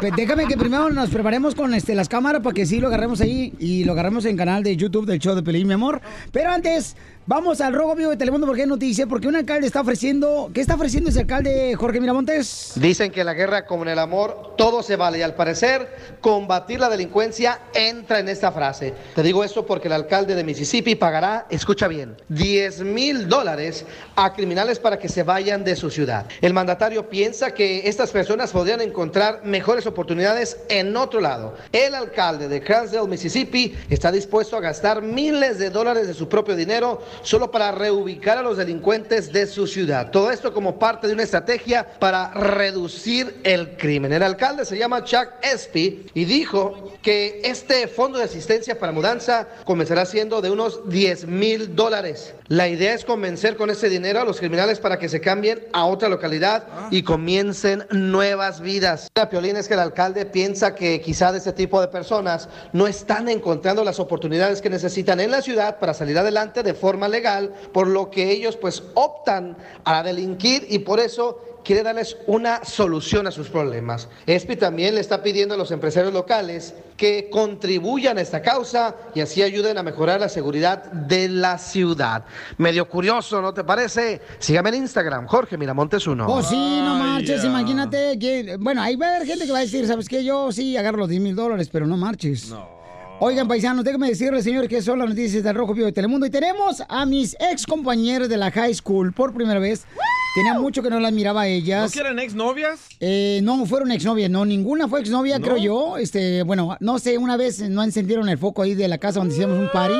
Pe- Déjame que primero nos preparemos con este, las cámaras para que sí lo agarremos ahí y lo agarremos en canal de YouTube del show de Pelín, mi amor. Pero antes, vamos al robo vivo de Telemundo porque hay noticia, porque un alcalde está ofreciendo, ¿qué está ofreciendo ese alcalde Jorge Miramontes? Dicen que en la guerra como en el amor todo se vale y al parecer combatir la delincuencia entra en esta frase. Te digo esto porque el alcalde de Mississippi pagará, escucha bien, 10 mil dólares a criminales para que se vayan de su ciudad. El mandatario piensa que estas personas podrían encontrar mejores oportunidades en otro lado. El alcalde de Crensdale, Mississippi, está dispuesto a gastar miles de dólares de su propio dinero solo para reubicar a los delincuentes de su ciudad. Todo esto como parte de una estrategia para reducir el crimen. El alcalde se llama Chuck Espy y dijo que este fondo de asistencia para mudanza comenzará siendo de unos 10 mil dólares. La idea es convencer con ese dinero a los criminales para que se cambien a otra localidad y comiencen nuevas vidas. La piolina es que el alcalde piensa que quizá de este tipo de personas no están encontrando las oportunidades que necesitan en la ciudad para salir adelante de forma legal, por lo que ellos pues optan a delinquir y por eso quiere darles una solución a sus problemas. ESPI también le está pidiendo a los empresarios locales que contribuyan a esta causa y así ayuden a mejorar la seguridad de la ciudad. Medio curioso, ¿no te parece? Sígame en Instagram, Jorge Miramontes 1. Oh, sí, no marches, imagínate que... Bueno, ahí va a haber gente que va a decir, ¿sabes qué? Yo sí agarro los 10 mil dólares, pero no marches. Oigan, paisanos, déjenme decirles, señores, que son las noticias del Rojo Vivo de Telemundo. Y tenemos a mis ex compañeros de la high school por primera vez. Tenía mucho que no las miraba a ellas. ¿No quieren exnovias? Eh, no, fueron exnovias, no, ninguna fue exnovia, ¿No? creo yo. Este, bueno, no sé, una vez no encendieron el foco ahí de la casa donde hicimos un party.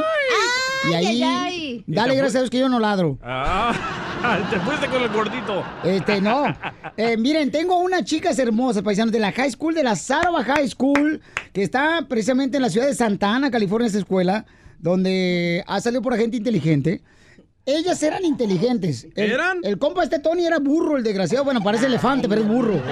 y ahí, ay, ay. dale ¿Y te gracias a Dios que yo no ladro. Ah, <laughs> te fuiste con el gordito. Este, no. <laughs> Eh, miren, tengo unas chicas hermosas, paisanos, de la high school, de la Sarva High School, que está precisamente en la ciudad de Santa Ana, California, esta escuela, donde ha salido por gente inteligente. Ellas eran inteligentes. El, ¿Eran? El compa este Tony era burro, el desgraciado. Bueno, parece elefante, pero es burro. <laughs>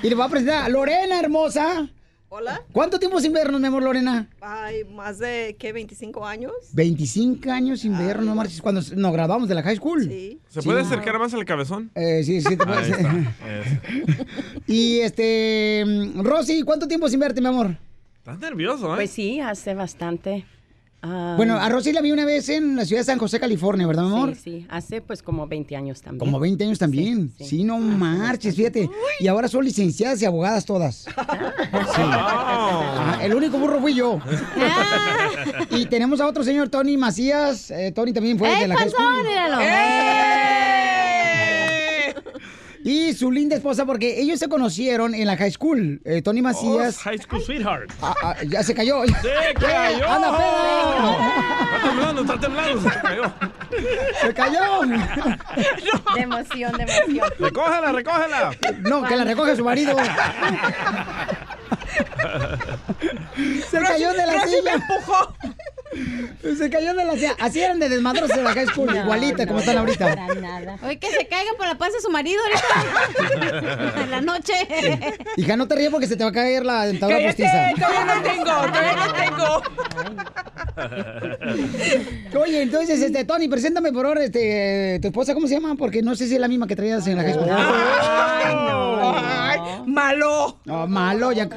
y le voy a presentar a Lorena, hermosa. Hola. ¿Cuánto tiempo sin vernos, mi amor, Lorena? Ay, más de, ¿qué? ¿25 años? 25 años sin vernos, no marches, cuando nos graduamos de la high school. Sí. ¿Se puede acercar más al cabezón? Eh, sí, sí, te Ahí puedes. <laughs> Y este, mm, Rosy, ¿cuánto tiempo sin verte, mi amor? Estás nervioso, ¿eh? Pues sí, hace bastante. Ah, Bueno, a Rosy la vi una vez en la ciudad de San José, California, ¿verdad, amor? Sí, sí, hace pues como 20 años también. Como 20 años también. Sí, no marches, fíjate. Y ahora son licenciadas y abogadas todas. <laughs> Sí. Ajá, el único burro fui yo. y tenemos a otro señor, Tony Macías. Eh, Tony también fue ¡Ey, de la panzón, school. Y su linda esposa, porque ellos se conocieron en la high school. Eh, Tony Macías. Oh, high School Sweetheart. Ah, ah, ya se cayó. ¡Se <laughs> cayó! ¡Eh, ¡Anda, pedo! Está temblando, está temblando, se cayó. ¡Se cayó! De emoción, de emoción. ¡Recógela, recógela! No, que la recoge su marido. <laughs> Se cayó de la me silla. empujó. Se cayó de la silla. Así eran de desmadros en la high school, No, igualita no, como están ahorita. Para nada. Oye, que se caiga por la panza de su marido ahorita. <laughs> en la noche. Hija, no te ríes porque se te va a caer la dentadura Cállate, postiza. todavía no tengo, todavía no tengo. Oye, entonces, este, Tony, preséntame por ahora, este, tu esposa, ¿cómo se llama? Porque no sé si es la misma que traías en la high school. Ay, no. Ay, malo. No, malo, ya.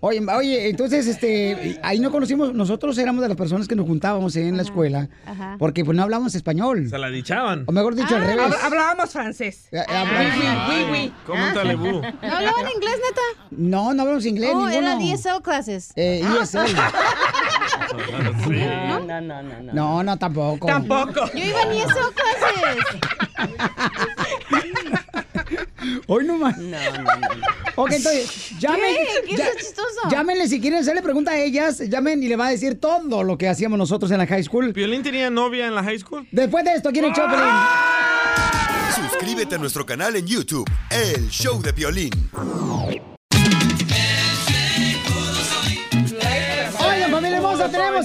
Oye, oye, entonces, este, ahí no conocimos, nosotros éramos de las personas que nos juntábamos en la escuela, Ajá. porque pues no hablábamos español. Se la dichaban. O mejor dicho, al Ah, revés. hab- Hablábamos francés. Eh, hablábamos- Oui, oui, oui, oui. Como un talebú. ¿No hablaban inglés, neta? No, no hablamos inglés, Oh, ninguno. era DSL clases. Eh, ESL. <laughs> No, no, no, no, no. No, no, tampoco. Tampoco. Yo iba en ESL clases. <laughs> Hoy no más. No, no. Ok, entonces, llamen. ¿Qué? ¿Qué ya- es chistoso? Llámenle si quieren hacerle pregunta a ellas. Llamen y le va a decir todo lo que hacíamos nosotros en la high school. ¿Violín tenía novia en la high school? Después de esto, ¿quién el Choplin? Sus suscríbete a nuestro canal en YouTube, El Show de Violín.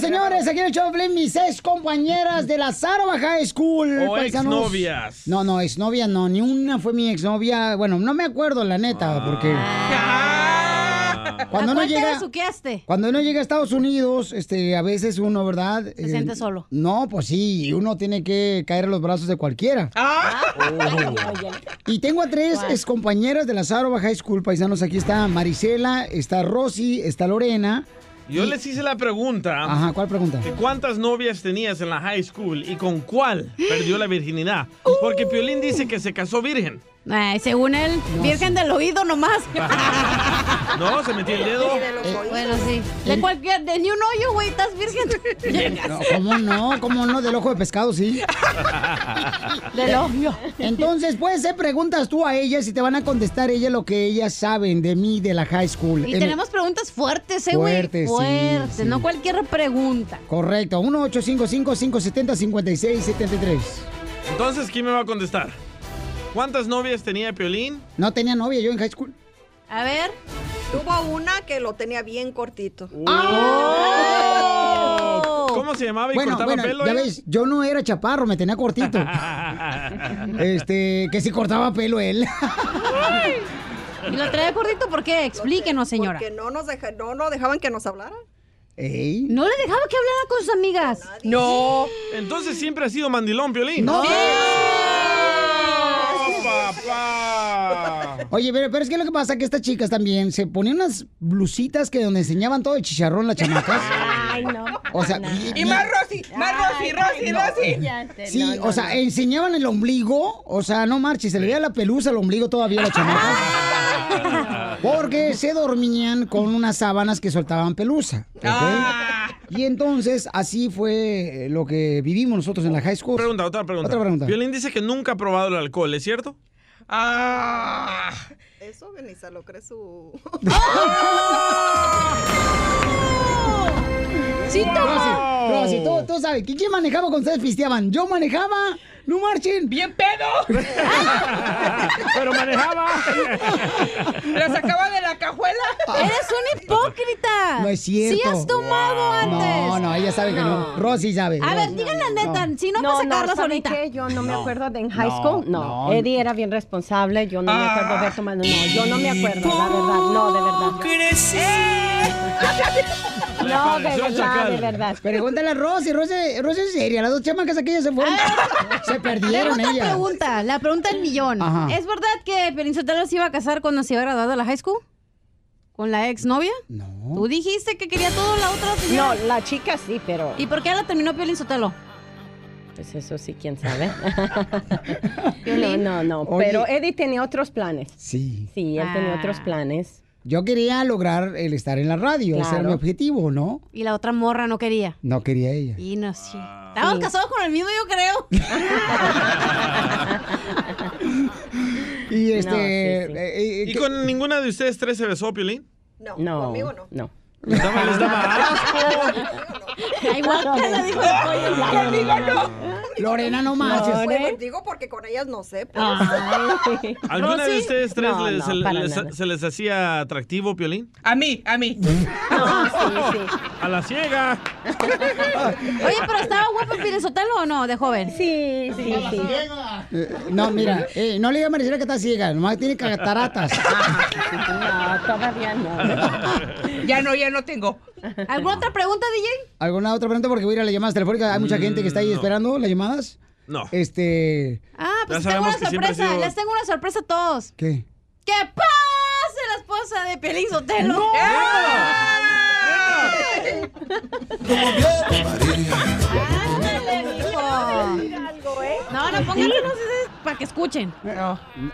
Tenemos, señores, aquí en el show mis seis compañeras de la Sarova High School. O paisanos. exnovias. No, no, exnovia no, ni una fue mi exnovia. Bueno, no me acuerdo, la neta, porque... Cuando ¿A uno llega... Cuando uno llega a Estados Unidos, este, a veces uno, ¿verdad? Se siente solo. No, pues sí, uno tiene que caer a los brazos de cualquiera. <laughs> Y tengo a tres compañeras de la Sarova High School, paisanos. Aquí está Marisela, está Rosy, está Lorena. Yo les hice la pregunta. Ajá, ¿cuál pregunta? ¿Cuántas novias tenías en la high school y con cuál perdió la virginidad? Porque Piolín dice que se casó virgen. Ay, según él, virgen del oído nomás. <laughs> No, se metió el dedo. bueno, sí. De cualquier, de ni un hoyo, güey, estás virgen. <laughs> No, ¿Cómo no? ¿Cómo no? Del ojo de pescado, sí. <laughs> Del ojo. Entonces, puedes hacer preguntas tú a ellas y te van a contestar ellas lo que ellas saben de mí, de la high school. Y En- tenemos preguntas fuertes, eh, güey. Fuertes, sí, Fuertes, sí. no cualquier pregunta. Correcto, 1-855-570-5673. Entonces, ¿quién me va a contestar? ¿Cuántas novias tenía Piolín? No tenía novia yo en high school. A ver. Tuvo una que lo tenía bien cortito. ¿Cómo se llamaba y Bueno, cortaba bueno, pelo? ya él? ves, yo no era chaparro, me tenía cortito. <laughs> este, que si cortaba pelo él. ¿Y lo traía cortito por qué? Explíquenos, señora. Porque no nos deja- no, no dejaban que nos hablaran. Ey. No le dejaba que hablara con sus amigas. No. Entonces siempre ha sido mandilón, Piolín. No. Papá! Oye, pero, pero es que lo que pasa es que estas chicas también se ponían unas blusitas que donde enseñaban todo el chicharrón las chamacas. Ay, no. O sea, Y más Rosy, más Rosy, Rosy, Rosy. Sí, o sea, enseñaban el ombligo, o sea, no marches, se le veía la pelusa al ombligo todavía a la chamaca. <laughs> Porque se dormían con unas sábanas que soltaban pelusa. ¿ok? Y entonces, así fue lo que vivimos nosotros en la high school. Pregunta, otra pregunta. Otra pregunta. Piolín dice que nunca ha probado el alcohol, ¿es cierto? Ah. Eso ni se lo cree su. Sí, Rosy, Rosy, tú, tú sabes, ¿quién manejaba cuando ustedes pisteaban? Yo manejaba, no marchen. ¡Bien pedo! <laughs> Pero manejaba. ¿La sacaba de la cajuela? Eres un hipócrita. No es cierto. Sí has tomado antes. No, no, ella sabe que no. Rosy sabe. A ver, digan la neta, No. si no, No, para no, sacarlas ¿sabe ahorita. qué? Yo no me acuerdo de en high school. No, no. Eddie era bien responsable. Yo no me acuerdo haber tomado. No, yo no me acuerdo, la verdad. No, de verdad. <laughs> No, de verdad, de verdad. Pregúntale a Rosy, Rosy, Rosy es seria. Las dos chamacas aquellas se fueron. <laughs> se perdieron Tengo otra ellas. pregunta, la pregunta del millón. Ajá. ¿Es verdad que Pelín Sotelo se iba a casar cuando se iba graduado de la high school? ¿Con la ex novia? No. Tú dijiste que quería todo la otra No, la chica sí, pero. ¿Y por qué la terminó Piolín Sotelo? Pues eso sí, quién sabe. <laughs> no, no, no. Oye. Pero Eddie tenía otros planes. Sí. Sí, él tenía Ah. otros planes. Yo quería lograr el estar en la radio. Ese era mi objetivo, ¿no? Y la otra morra no quería. No quería ella. Y no, sí. Estábamos casados con el mismo, yo creo. <laughs> Y este. No, sí, sí. eh, eh, ¿Y ¿qué- con ninguna de ustedes tres se besó, Piolín? No, No, conmigo no. no. Les daba, les daba asco. <laughs> Ay, guácala, dijo el pollo. No. Lorena, no marches. Pues, digo porque con ellas no sé. pues. <laughs> ¿Alguna de ustedes tres No, les- no, se, les, nada. se les hacía atractivo, Piolín? A mí, a mí. <laughs> No, sí, sí. A la ciega. Oye, pero ¿estaba guapo Piolín Sotelo o no, de joven? Sí, sí, sí. Eh, no, mira, eh, no le diga a Maricela que está ciega, nomás tiene cataratas. No, todavía no. Ya no, ya no tengo. ¿Alguna otra pregunta, DJ? ¿Alguna otra pregunta? Porque voy a ir a las llamadas telefónicas. Hay mucha gente que está ahí Mm, no. esperando las llamadas. No. Este. Ah, pues tengo una sorpresa. sido- Les tengo una sorpresa a todos. ¿Qué? ¡Que pase la esposa de Piolín Sotelo! Ándale, mijo. No, no, pónganselos para que escuchen.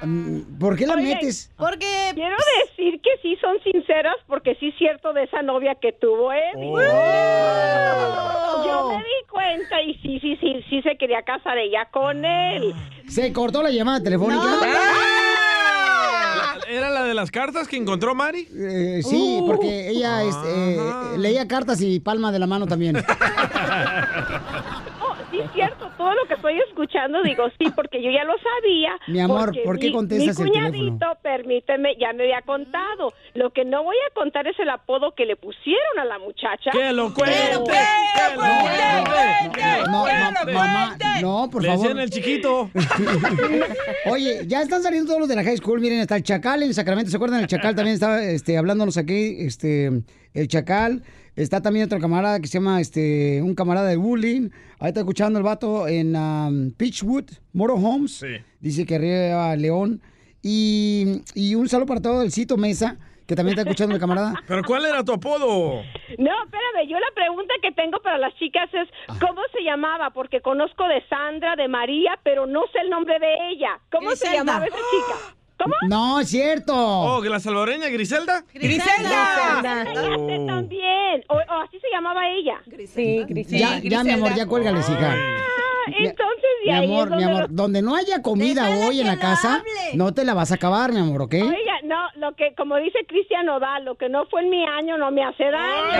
Mm, ¿Por qué la Oye, metes? Porque Quiero decir que sí son sinceras porque sí es cierto de esa novia que tuvo Eddie. Yo me di cuenta y sí, sí, sí, sí se quería casar ella con él. Se cortó la llamada telefónica. ¿Era la de las cartas que encontró Mari? Eh, sí, porque ella este, eh, leía cartas y palma de la mano también. <laughs> Sí es cierto, todo lo que estoy escuchando, digo sí, porque yo ya lo sabía. Mi amor, porque ¿por qué mi- contestas mi el cuñadito, teléfono? permíteme, ya me había contado. Lo que no voy a contar es el apodo que le pusieron a la muchacha. ¡Que lo cuente! ¡Que lo No, ma- mamá, no, por Le favor. decían el chiquito. <laughs> Oye, ya están saliendo todos los de la high school. Miren, está el Chacal en Sacramento. ¿Se acuerdan? El Chacal también estaba este, hablándonos aquí. Este, el Chacal. Está también otro camarada que se llama este, un camarada de bullying. Ahí está escuchando el vato en um, Pitchwood, Moro Homes. Dice que arriba León. Y, y un saludo para todo el Cito Mesa, que también está escuchando el camarada. <laughs> ¿Pero cuál era tu apodo? No, espérame, yo la pregunta que tengo para las chicas es, ¿cómo se llamaba? Porque conozco de Sandra, de María, pero no sé el nombre de ella. ¿Cómo se llamaba esa chica? <gasps> <gasps> ¿Cómo? No, es cierto. Oh, ¿que la salvadoreña Griselda? Griselda. Oh. también. O, o así se llamaba ella. Sí, Ya, ya, mi amor, ya cuélgale, hija. Ah, entonces Mi amor, mi amor, los- donde no haya comida hoy en la casa, no te la vas a acabar, mi amor, ¿ok? Oiga, no, lo que, como dice Cristian Nodal, lo que no fue en mi año no me hace daño.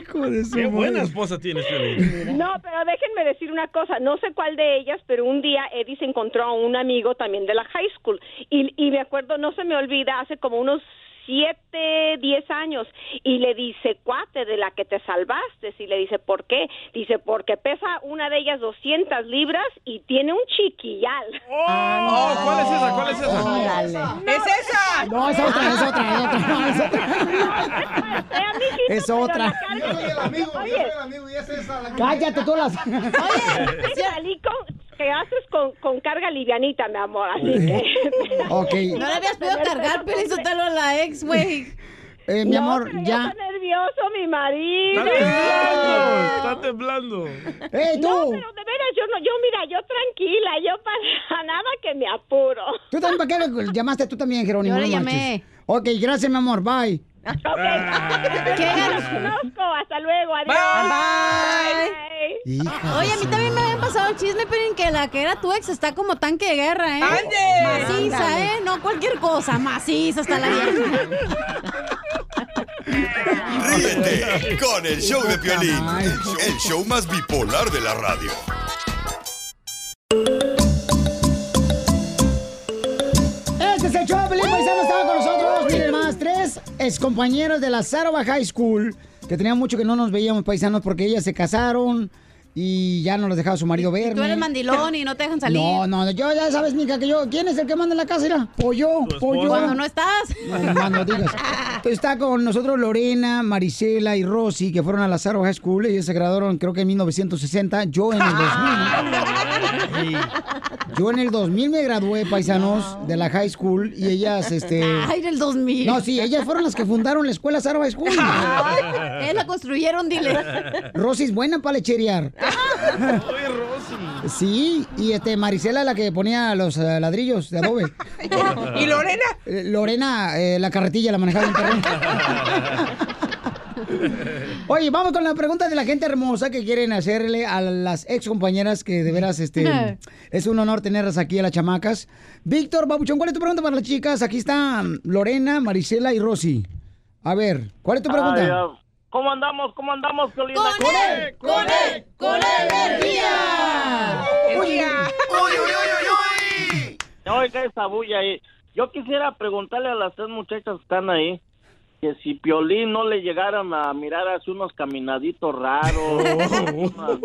Hijo de su Qué buena esposa tienes, Piolín. No, pero déjenme decir una cosa, no sé cuál de ellas, pero un día Eddie se encontró a un amigo también de la high school. Y, y me acuerdo, no se me olvida, hace como unos siete, diez años y le dice, cuate, de la que te salvaste, y le dice, ¿por qué? Dice, porque pesa una de ellas 200 libras y tiene un chiquillal. Oh, ¿cuál es esa? ¿Cuál es esa? ¡Es esa! No, es otra, es otra, es otra. no, es otra. Es otra. Cállate tú las. Oye, salí con, que haces con, con carga livianita, mi amor, así que... <laughs> Ok. No le habías podido cargar, pero hizo talo a la ex, güey. <laughs> Eh, mi No, amor, pero ya. Está nervioso mi marido. Está temblando. ¡Ey, tú! No, pero de veras, yo no, yo mira, yo tranquila, yo para <laughs> nada que me apuro. ¿Tú también para qué llamaste tú también, Jerónimo? Yo le marches. llamé. Ok, gracias, mi amor, bye. Ok. Ya los conozco, hasta luego, adiós. Bye. Oye, a mí también me había pasado el chisme, pero en que la que era tu ex está como tanque de guerra, ¿eh? ¡Ande! Maciza. ¿eh? No cualquier cosa, maciza hasta la vieja. Ríete con el show de Piolín, el show más bipolar de la radio. El show, Pelín Paisano estaba con nosotros. Miren más, tres de la Sarova High School, que tenía mucho que no nos veíamos paisanos porque ellas se casaron y ya no les dejaba su marido verme. Tú eres mandilón y no te dejan salir. No, no, yo ya sabes, mija, que yo, ¿quién es el que manda en la casa? Mira, pollo, pollo. Cuando no estás. No, más no digas. Entonces, está con nosotros Lorena, Marisela y Rosy, que fueron a la Sarova High School. Ellos se graduaron, creo que en 1960. Yo en el 2000. Yo en el 2000 me gradué, paisanos, de la high school. Y ellas, este... Ay, del 2000. No, sí, ellas fueron las que fundaron la escuela Sarova High School. <laughs> Eh, la construyeron, dile. Rosy es buena para lecherear. <laughs> Sí, y este Marisela la que ponía los eh, ladrillos de adobe. <laughs> ¿Y Lorena? Eh, Lorena, eh, la carretilla la manejaba en terreno. <laughs> Oye, vamos con la pregunta de la gente hermosa que quieren hacerle a las ex compañeras que de veras este es un honor tenerlas aquí a las chamacas. Víctor Babuchón, ¿cuál es tu pregunta para las chicas? Aquí están Lorena, Marisela y Rosy. A ver, ¿cuál es tu pregunta? Ah, ¿Cómo andamos? ¿Cómo andamos, Piolín? ¡Con él! ¡Con él! ¡Con energía! ¡Energía! Oiga esa bulla ahí. Yo quisiera preguntarle a las tres muchachas que están ahí que si Piolín no le llegaran a mirar así unos caminaditos raros, <laughs> unas,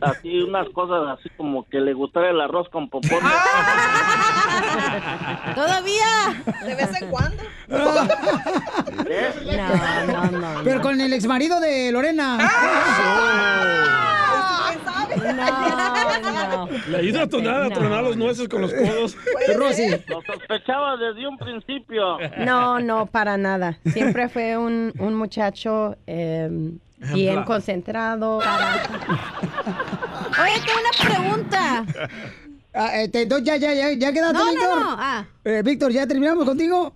así unas cosas así como que le gustara el arroz con popón. <laughs> Todavía. De vez en cuando. <laughs> No, no, no. Pero con el exmarido de Lorena. Le ayuda a tronar, a tronar los nueces con los codos. Lo sospechaba desde un principio. No, no, para nada. Siempre fue un, un muchacho eh, bien concentrado. <laughs> Oye, tengo una pregunta. Ah, este, entonces ya, ya, ya, ya quedaste, No, no, Víctor. no, ah. Eh, Víctor, ¿ya terminamos contigo?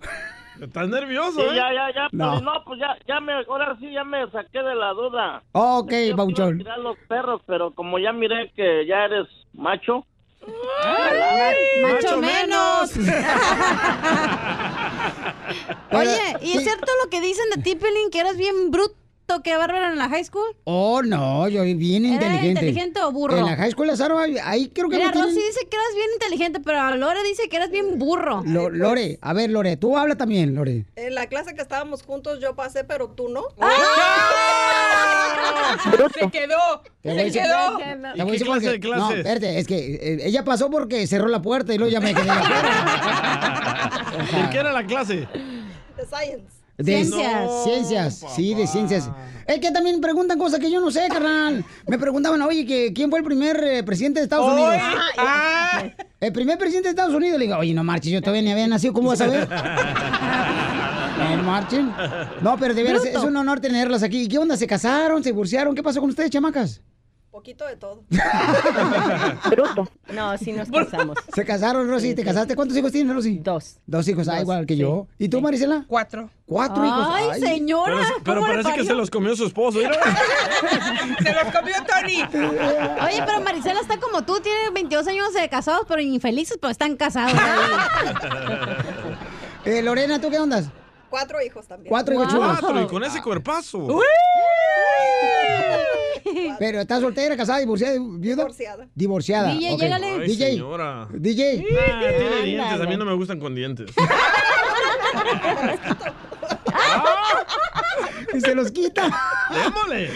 Estás nervioso, Sí, ¿eh? ya, ya, ya, No. Piolín, no, pues ya, ya me, ahora sí ya me saqué de la duda. Ok, Yo Pauchón. tirar los perros, pero como ya miré que ya eres macho. Macho menos. <laughs> Oye, ¿y es cierto lo que dicen de ti, Pelín, que eras bien brut? que Bárbara en la high school? Oh, no, yo bien ¿Era inteligente. inteligente o burro? En la high school, Lázaro, ahí- ahí creo que Mira, no tienen... Rosy dice que eras bien inteligente, pero Lore dice que eras bien burro. Lo- Lore, a ver, Lore, tú habla también, Lore. En la clase que estábamos juntos yo pasé, pero tú no. Se quedó. Se quedó. te voy a ¿Y qué decir clase de clases? No, espérate, es que eh, ella pasó porque cerró la puerta y luego ya me quedé afuera. <laughs> ¿De qué era la clase? De science. De Ciencias. Ciencias, sí, de ciencias. Es que también preguntan cosas que yo no sé, carnal. Me preguntaban, oye, que ¿quién fue el primer eh, presidente de Estados Unidos? ah. El primer presidente de Estados Unidos. Le digo, oye, no marches, yo todavía ni había nacido, ¿cómo vas a ver? <laughs> No <laughs> marchen. No, pero de veras, Bruto. es un honor tenerlas aquí. ¿Y qué onda? ¿Se casaron? ¿Se divorciaron? ¿Qué pasó con ustedes, chamacas? Poquito de todo. <laughs> No, sí nos casamos. ¿Se casaron, Rosy? ¿Te casaste? ¿Cuántos hijos tienes, Rosy? Dos. Dos hijos, ah, igual que sí. yo. ¿Y tú, Marisela? Cuatro. Cuatro hijos. Ay, señora. Pero, pero ¿cómo le parece que se los comió su esposo. <laughs> Se los comió Tony. Oye, pero Marisela está como tú, tiene 22 años de casados, pero infelices, pero están casados. Eh, Lorena, ¿tú qué ondas? Cuatro hijos también. Cuatro hijos chulos. Cuatro, y con ese cuerpazo. Pero estás soltera, casada, divorciada, viuda. Divorciada. Divorciada. DJ, ok. llégale. Ay, DJ. señora. DJ. Ah, tiene dientes, a mí no me gustan con dientes. <laughs> Y se los quita. ¡Démosle!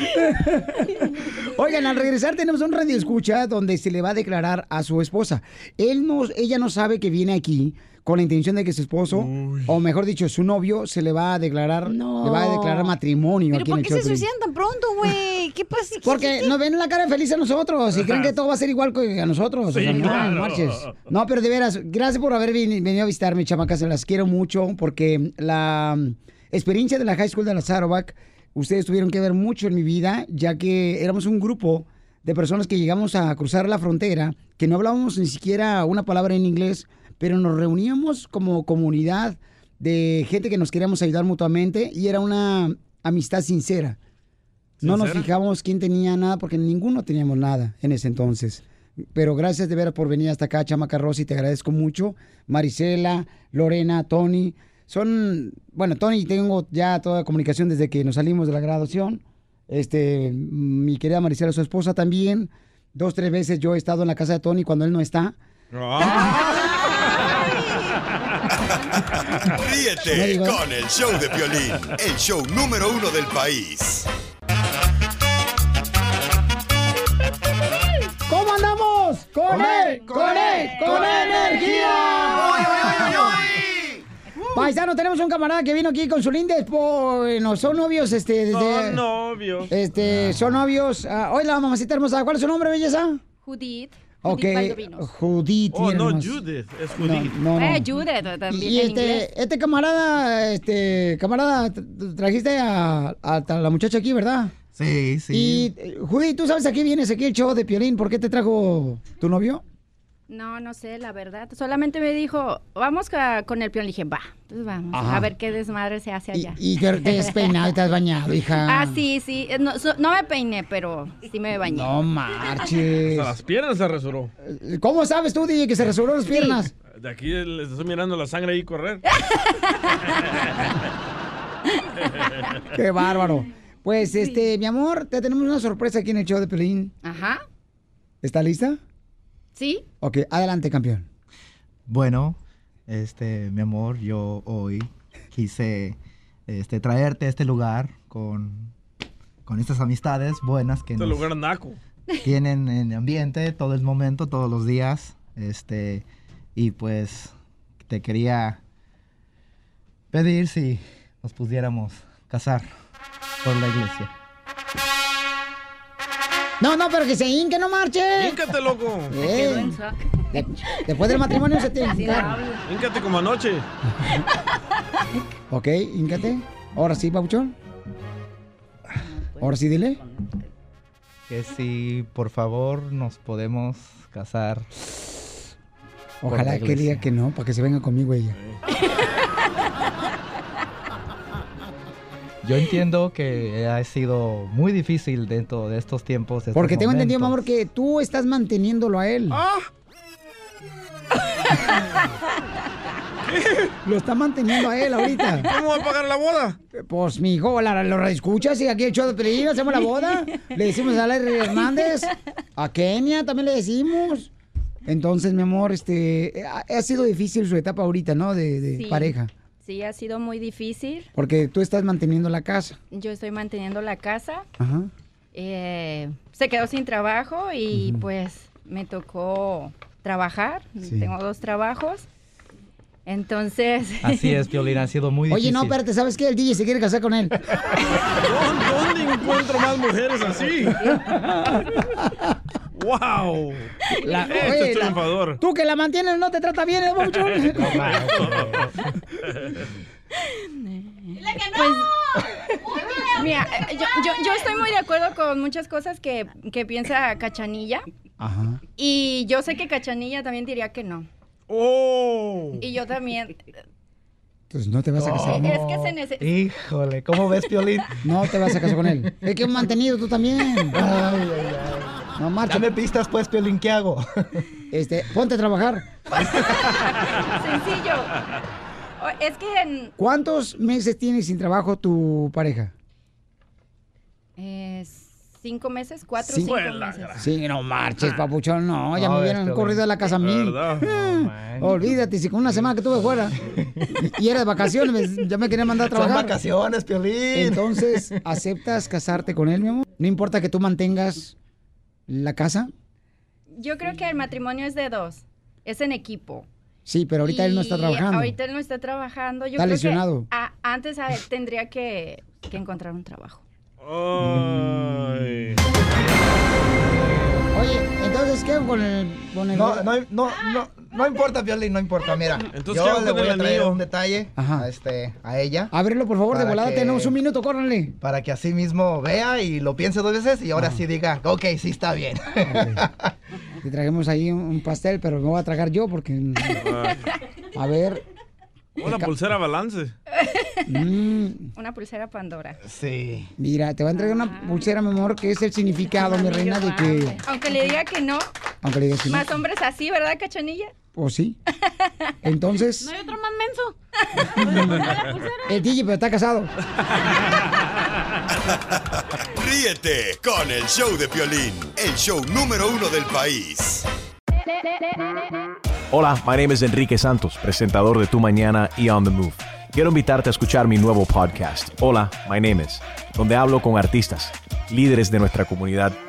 Oigan, al regresar tenemos un radio escucha donde se le va a declarar a su esposa. Él no, ella no sabe que viene aquí con la intención de que su esposo, o mejor dicho, su novio, se le va a declarar, No. le va a declarar matrimonio ¿Pero aquí por en el qué se suicidan tan pronto, güey? ¿Qué pasa? Porque nos ven la cara feliz a nosotros y creen que todo va a ser igual que a nosotros. o Sí, sea, no, claro. no marches. No, pero de veras, gracias por haber veni- venido a visitarme, chamacas. Se las quiero mucho porque la mm, experiencia de la High School de la Sarovac, ustedes tuvieron que ver mucho en mi vida, ya que éramos un grupo de personas que llegamos a cruzar la frontera, que no hablábamos ni siquiera una palabra en inglés, pero nos reuníamos como comunidad de gente que nos queríamos ayudar mutuamente y era una amistad sincera. No nos fijamos quién tenía nada porque ninguno teníamos nada en ese entonces. Pero gracias de veras por venir hasta acá, Chamaca Rosy, te agradezco mucho. Marisela, Lorena, Tony. Son, bueno, Tony, tengo ya toda la comunicación desde que nos salimos de la graduación. Este, mi querida Marisela, su esposa también. Dos, tres veces yo he estado en la casa de Tony cuando él no está. Ríete con el show de Piolín, el show número uno del país. ¿Cómo andamos? ¡Con él! ¡Con él! ¡Con energía! Paisano, tenemos un camarada que vino aquí con su linda esposa. Bueno, son novios, este, desde... Son novios. Este, son novios. Ah, hola, mamacita hermosa. ¿Cuál es su nombre, belleza? Judith. Ok, Judith. Oh, no. Judith, es No, Judith. no, no. Eh, Judith también Y en inglés. este, este camarada, este, camarada, trajiste a, a- a la muchacha aquí, ¿verdad? Sí, sí. Y, eh, Judith, ¿tú sabes a qué vienes aquí el show de Piolín? ¿Por qué te trajo tu novio? No, no sé, la verdad. Solamente me dijo, vamos con el peón. Le dije, va, entonces vamos. Ajá. A ver qué desmadre se hace allá. Y te, te has peinado y te has bañado, hija. <laughs> Ah, sí, sí. No, so- no me peiné, pero sí me bañé. No marches. Hasta las piernas se resuró. ¿Cómo sabes tú, DJ, que se resolvió las piernas? De aquí les estoy mirando la sangre ahí correr. <laughs> Qué bárbaro. Pues, este, mi amor, te tenemos una sorpresa aquí en el show de Pelín. Ajá. ¿Está lista? Sí. Ok, adelante, campeón. Bueno, este, mi amor, yo hoy quise este, traerte a este lugar con, con estas amistades buenas que Este nos lugar naco. tienen en ambiente todo el momento, todos los días. Este, y pues te quería pedir si nos pudiéramos casar por la iglesia. No, no, pero que se hinque, no marche. Híncate, loco. Eh, de- después del matrimonio se tiene que hincar. Híncate como anoche. Ok, híncate. Ahora sí, Pabuchón. Ahora sí, dile. Que si por favor nos podemos casar. Ojalá que diga que no, para que se venga conmigo ella. Yo entiendo que ha sido muy difícil dentro de estos tiempos. de estos Porque tengo entendido, mi amor, que tú estás manteniéndolo a él. <laughs> Lo está manteniendo a él ahorita. <laughs> ¿Cómo va a pagar la boda? Pues, mi hijo, la, lo escuchas y aquí el show de Pelín, hacemos la boda. Le decimos a Larry Hernández, a Kenia también le decimos. Entonces, mi amor, este, ha, ha sido difícil su etapa ahorita, ¿no? De, de Sí. pareja. Sí, ha sido muy difícil. Porque tú estás manteniendo la casa. Yo estoy manteniendo la casa. Ajá. Eh, se quedó sin trabajo y pues me tocó trabajar. Sí. Tengo dos trabajos. Entonces... <laughs> Así es, Piolín, ha sido muy Oye, difícil. no, espérate, ¿sabes qué? El DJ se quiere casar con él. <laughs> ¿Dónde encuentro más mujeres así? <laughs> ¡Wow! La- oye, es la- triunfador. Tú que la mantienes no te trata bien, ¿eh, babuchón? <laughs> Pues, mira, yo, yo, yo estoy muy de acuerdo con muchas cosas que, que piensa Cachanilla. Ajá. Y yo sé que Cachanilla también diría que no. ¡Oh! Y yo también. Pues no te vas a casar. Es que se necesita. Híjole, ¿cómo ves, Piolín? No te vas a casar con él. Es que mantenido tú también. No marcha. Dame pistas, pues, Piolín, ¿qué hago? <laughs> Este, ponte a trabajar. <laughs> Sencillo. Es que en, ¿Cuántos meses tienes sin trabajo tu pareja? eh, cinco meses, cuatro Cinco. cinco meses. Sí, no marches, papuchón. No, ya No, me hubieran este, corrido a la casa a mí. Ah, <laughs> Olvídate, si con una semana que tuve fuera y, y era de vacaciones, ya me querían mandar a Son trabajar. vacaciones, Piolín. Entonces, ¿aceptas casarte con él, mi amor? No importa que tú mantengas la casa. Yo creo que el matrimonio es de dos. Es en equipo. Sí, pero ahorita él no está trabajando. Ahorita él no está trabajando. Yo Está creo lesionado. Que, a- antes a él tendría que, que encontrar un trabajo. Ay. Oye, entonces, ¿qué con el, con el... No, no, no, no, no importa, Piolín, no importa. Mira, Entonces, ¿qué hago yo le voy a traer un detalle Ajá. a, este, a ella. Ábrelo, por favor, de volada. que- Tenemos un minuto, córranle. Para que así mismo vea y lo piense dos veces y ahora sí diga, ok, sí está bien. Te trajimos ahí un, un pastel, pero me voy a tragar yo porque... mm, A ver... Una pulsera balance. mm, Una pulsera Pandora. sí. mira, te voy a entregar una pulsera, mi amor, que es el significado, mi reina, de que... Aunque le diga que no, Aunque le digas que no, más hombres así, ¿verdad, Cachanilla? Pues sí. Entonces... <laughs> ¿No hay otro más menso? <laughs> El DJ, pero está casado. <laughs> Ríete con el show de Piolín, el show número uno del país. Hola, my name is Enrique Santos, presentador de Tu Mañana y On the Move. Quiero invitarte a escuchar mi nuevo podcast, Hola, my name is, donde hablo con artistas, líderes de nuestra comunidad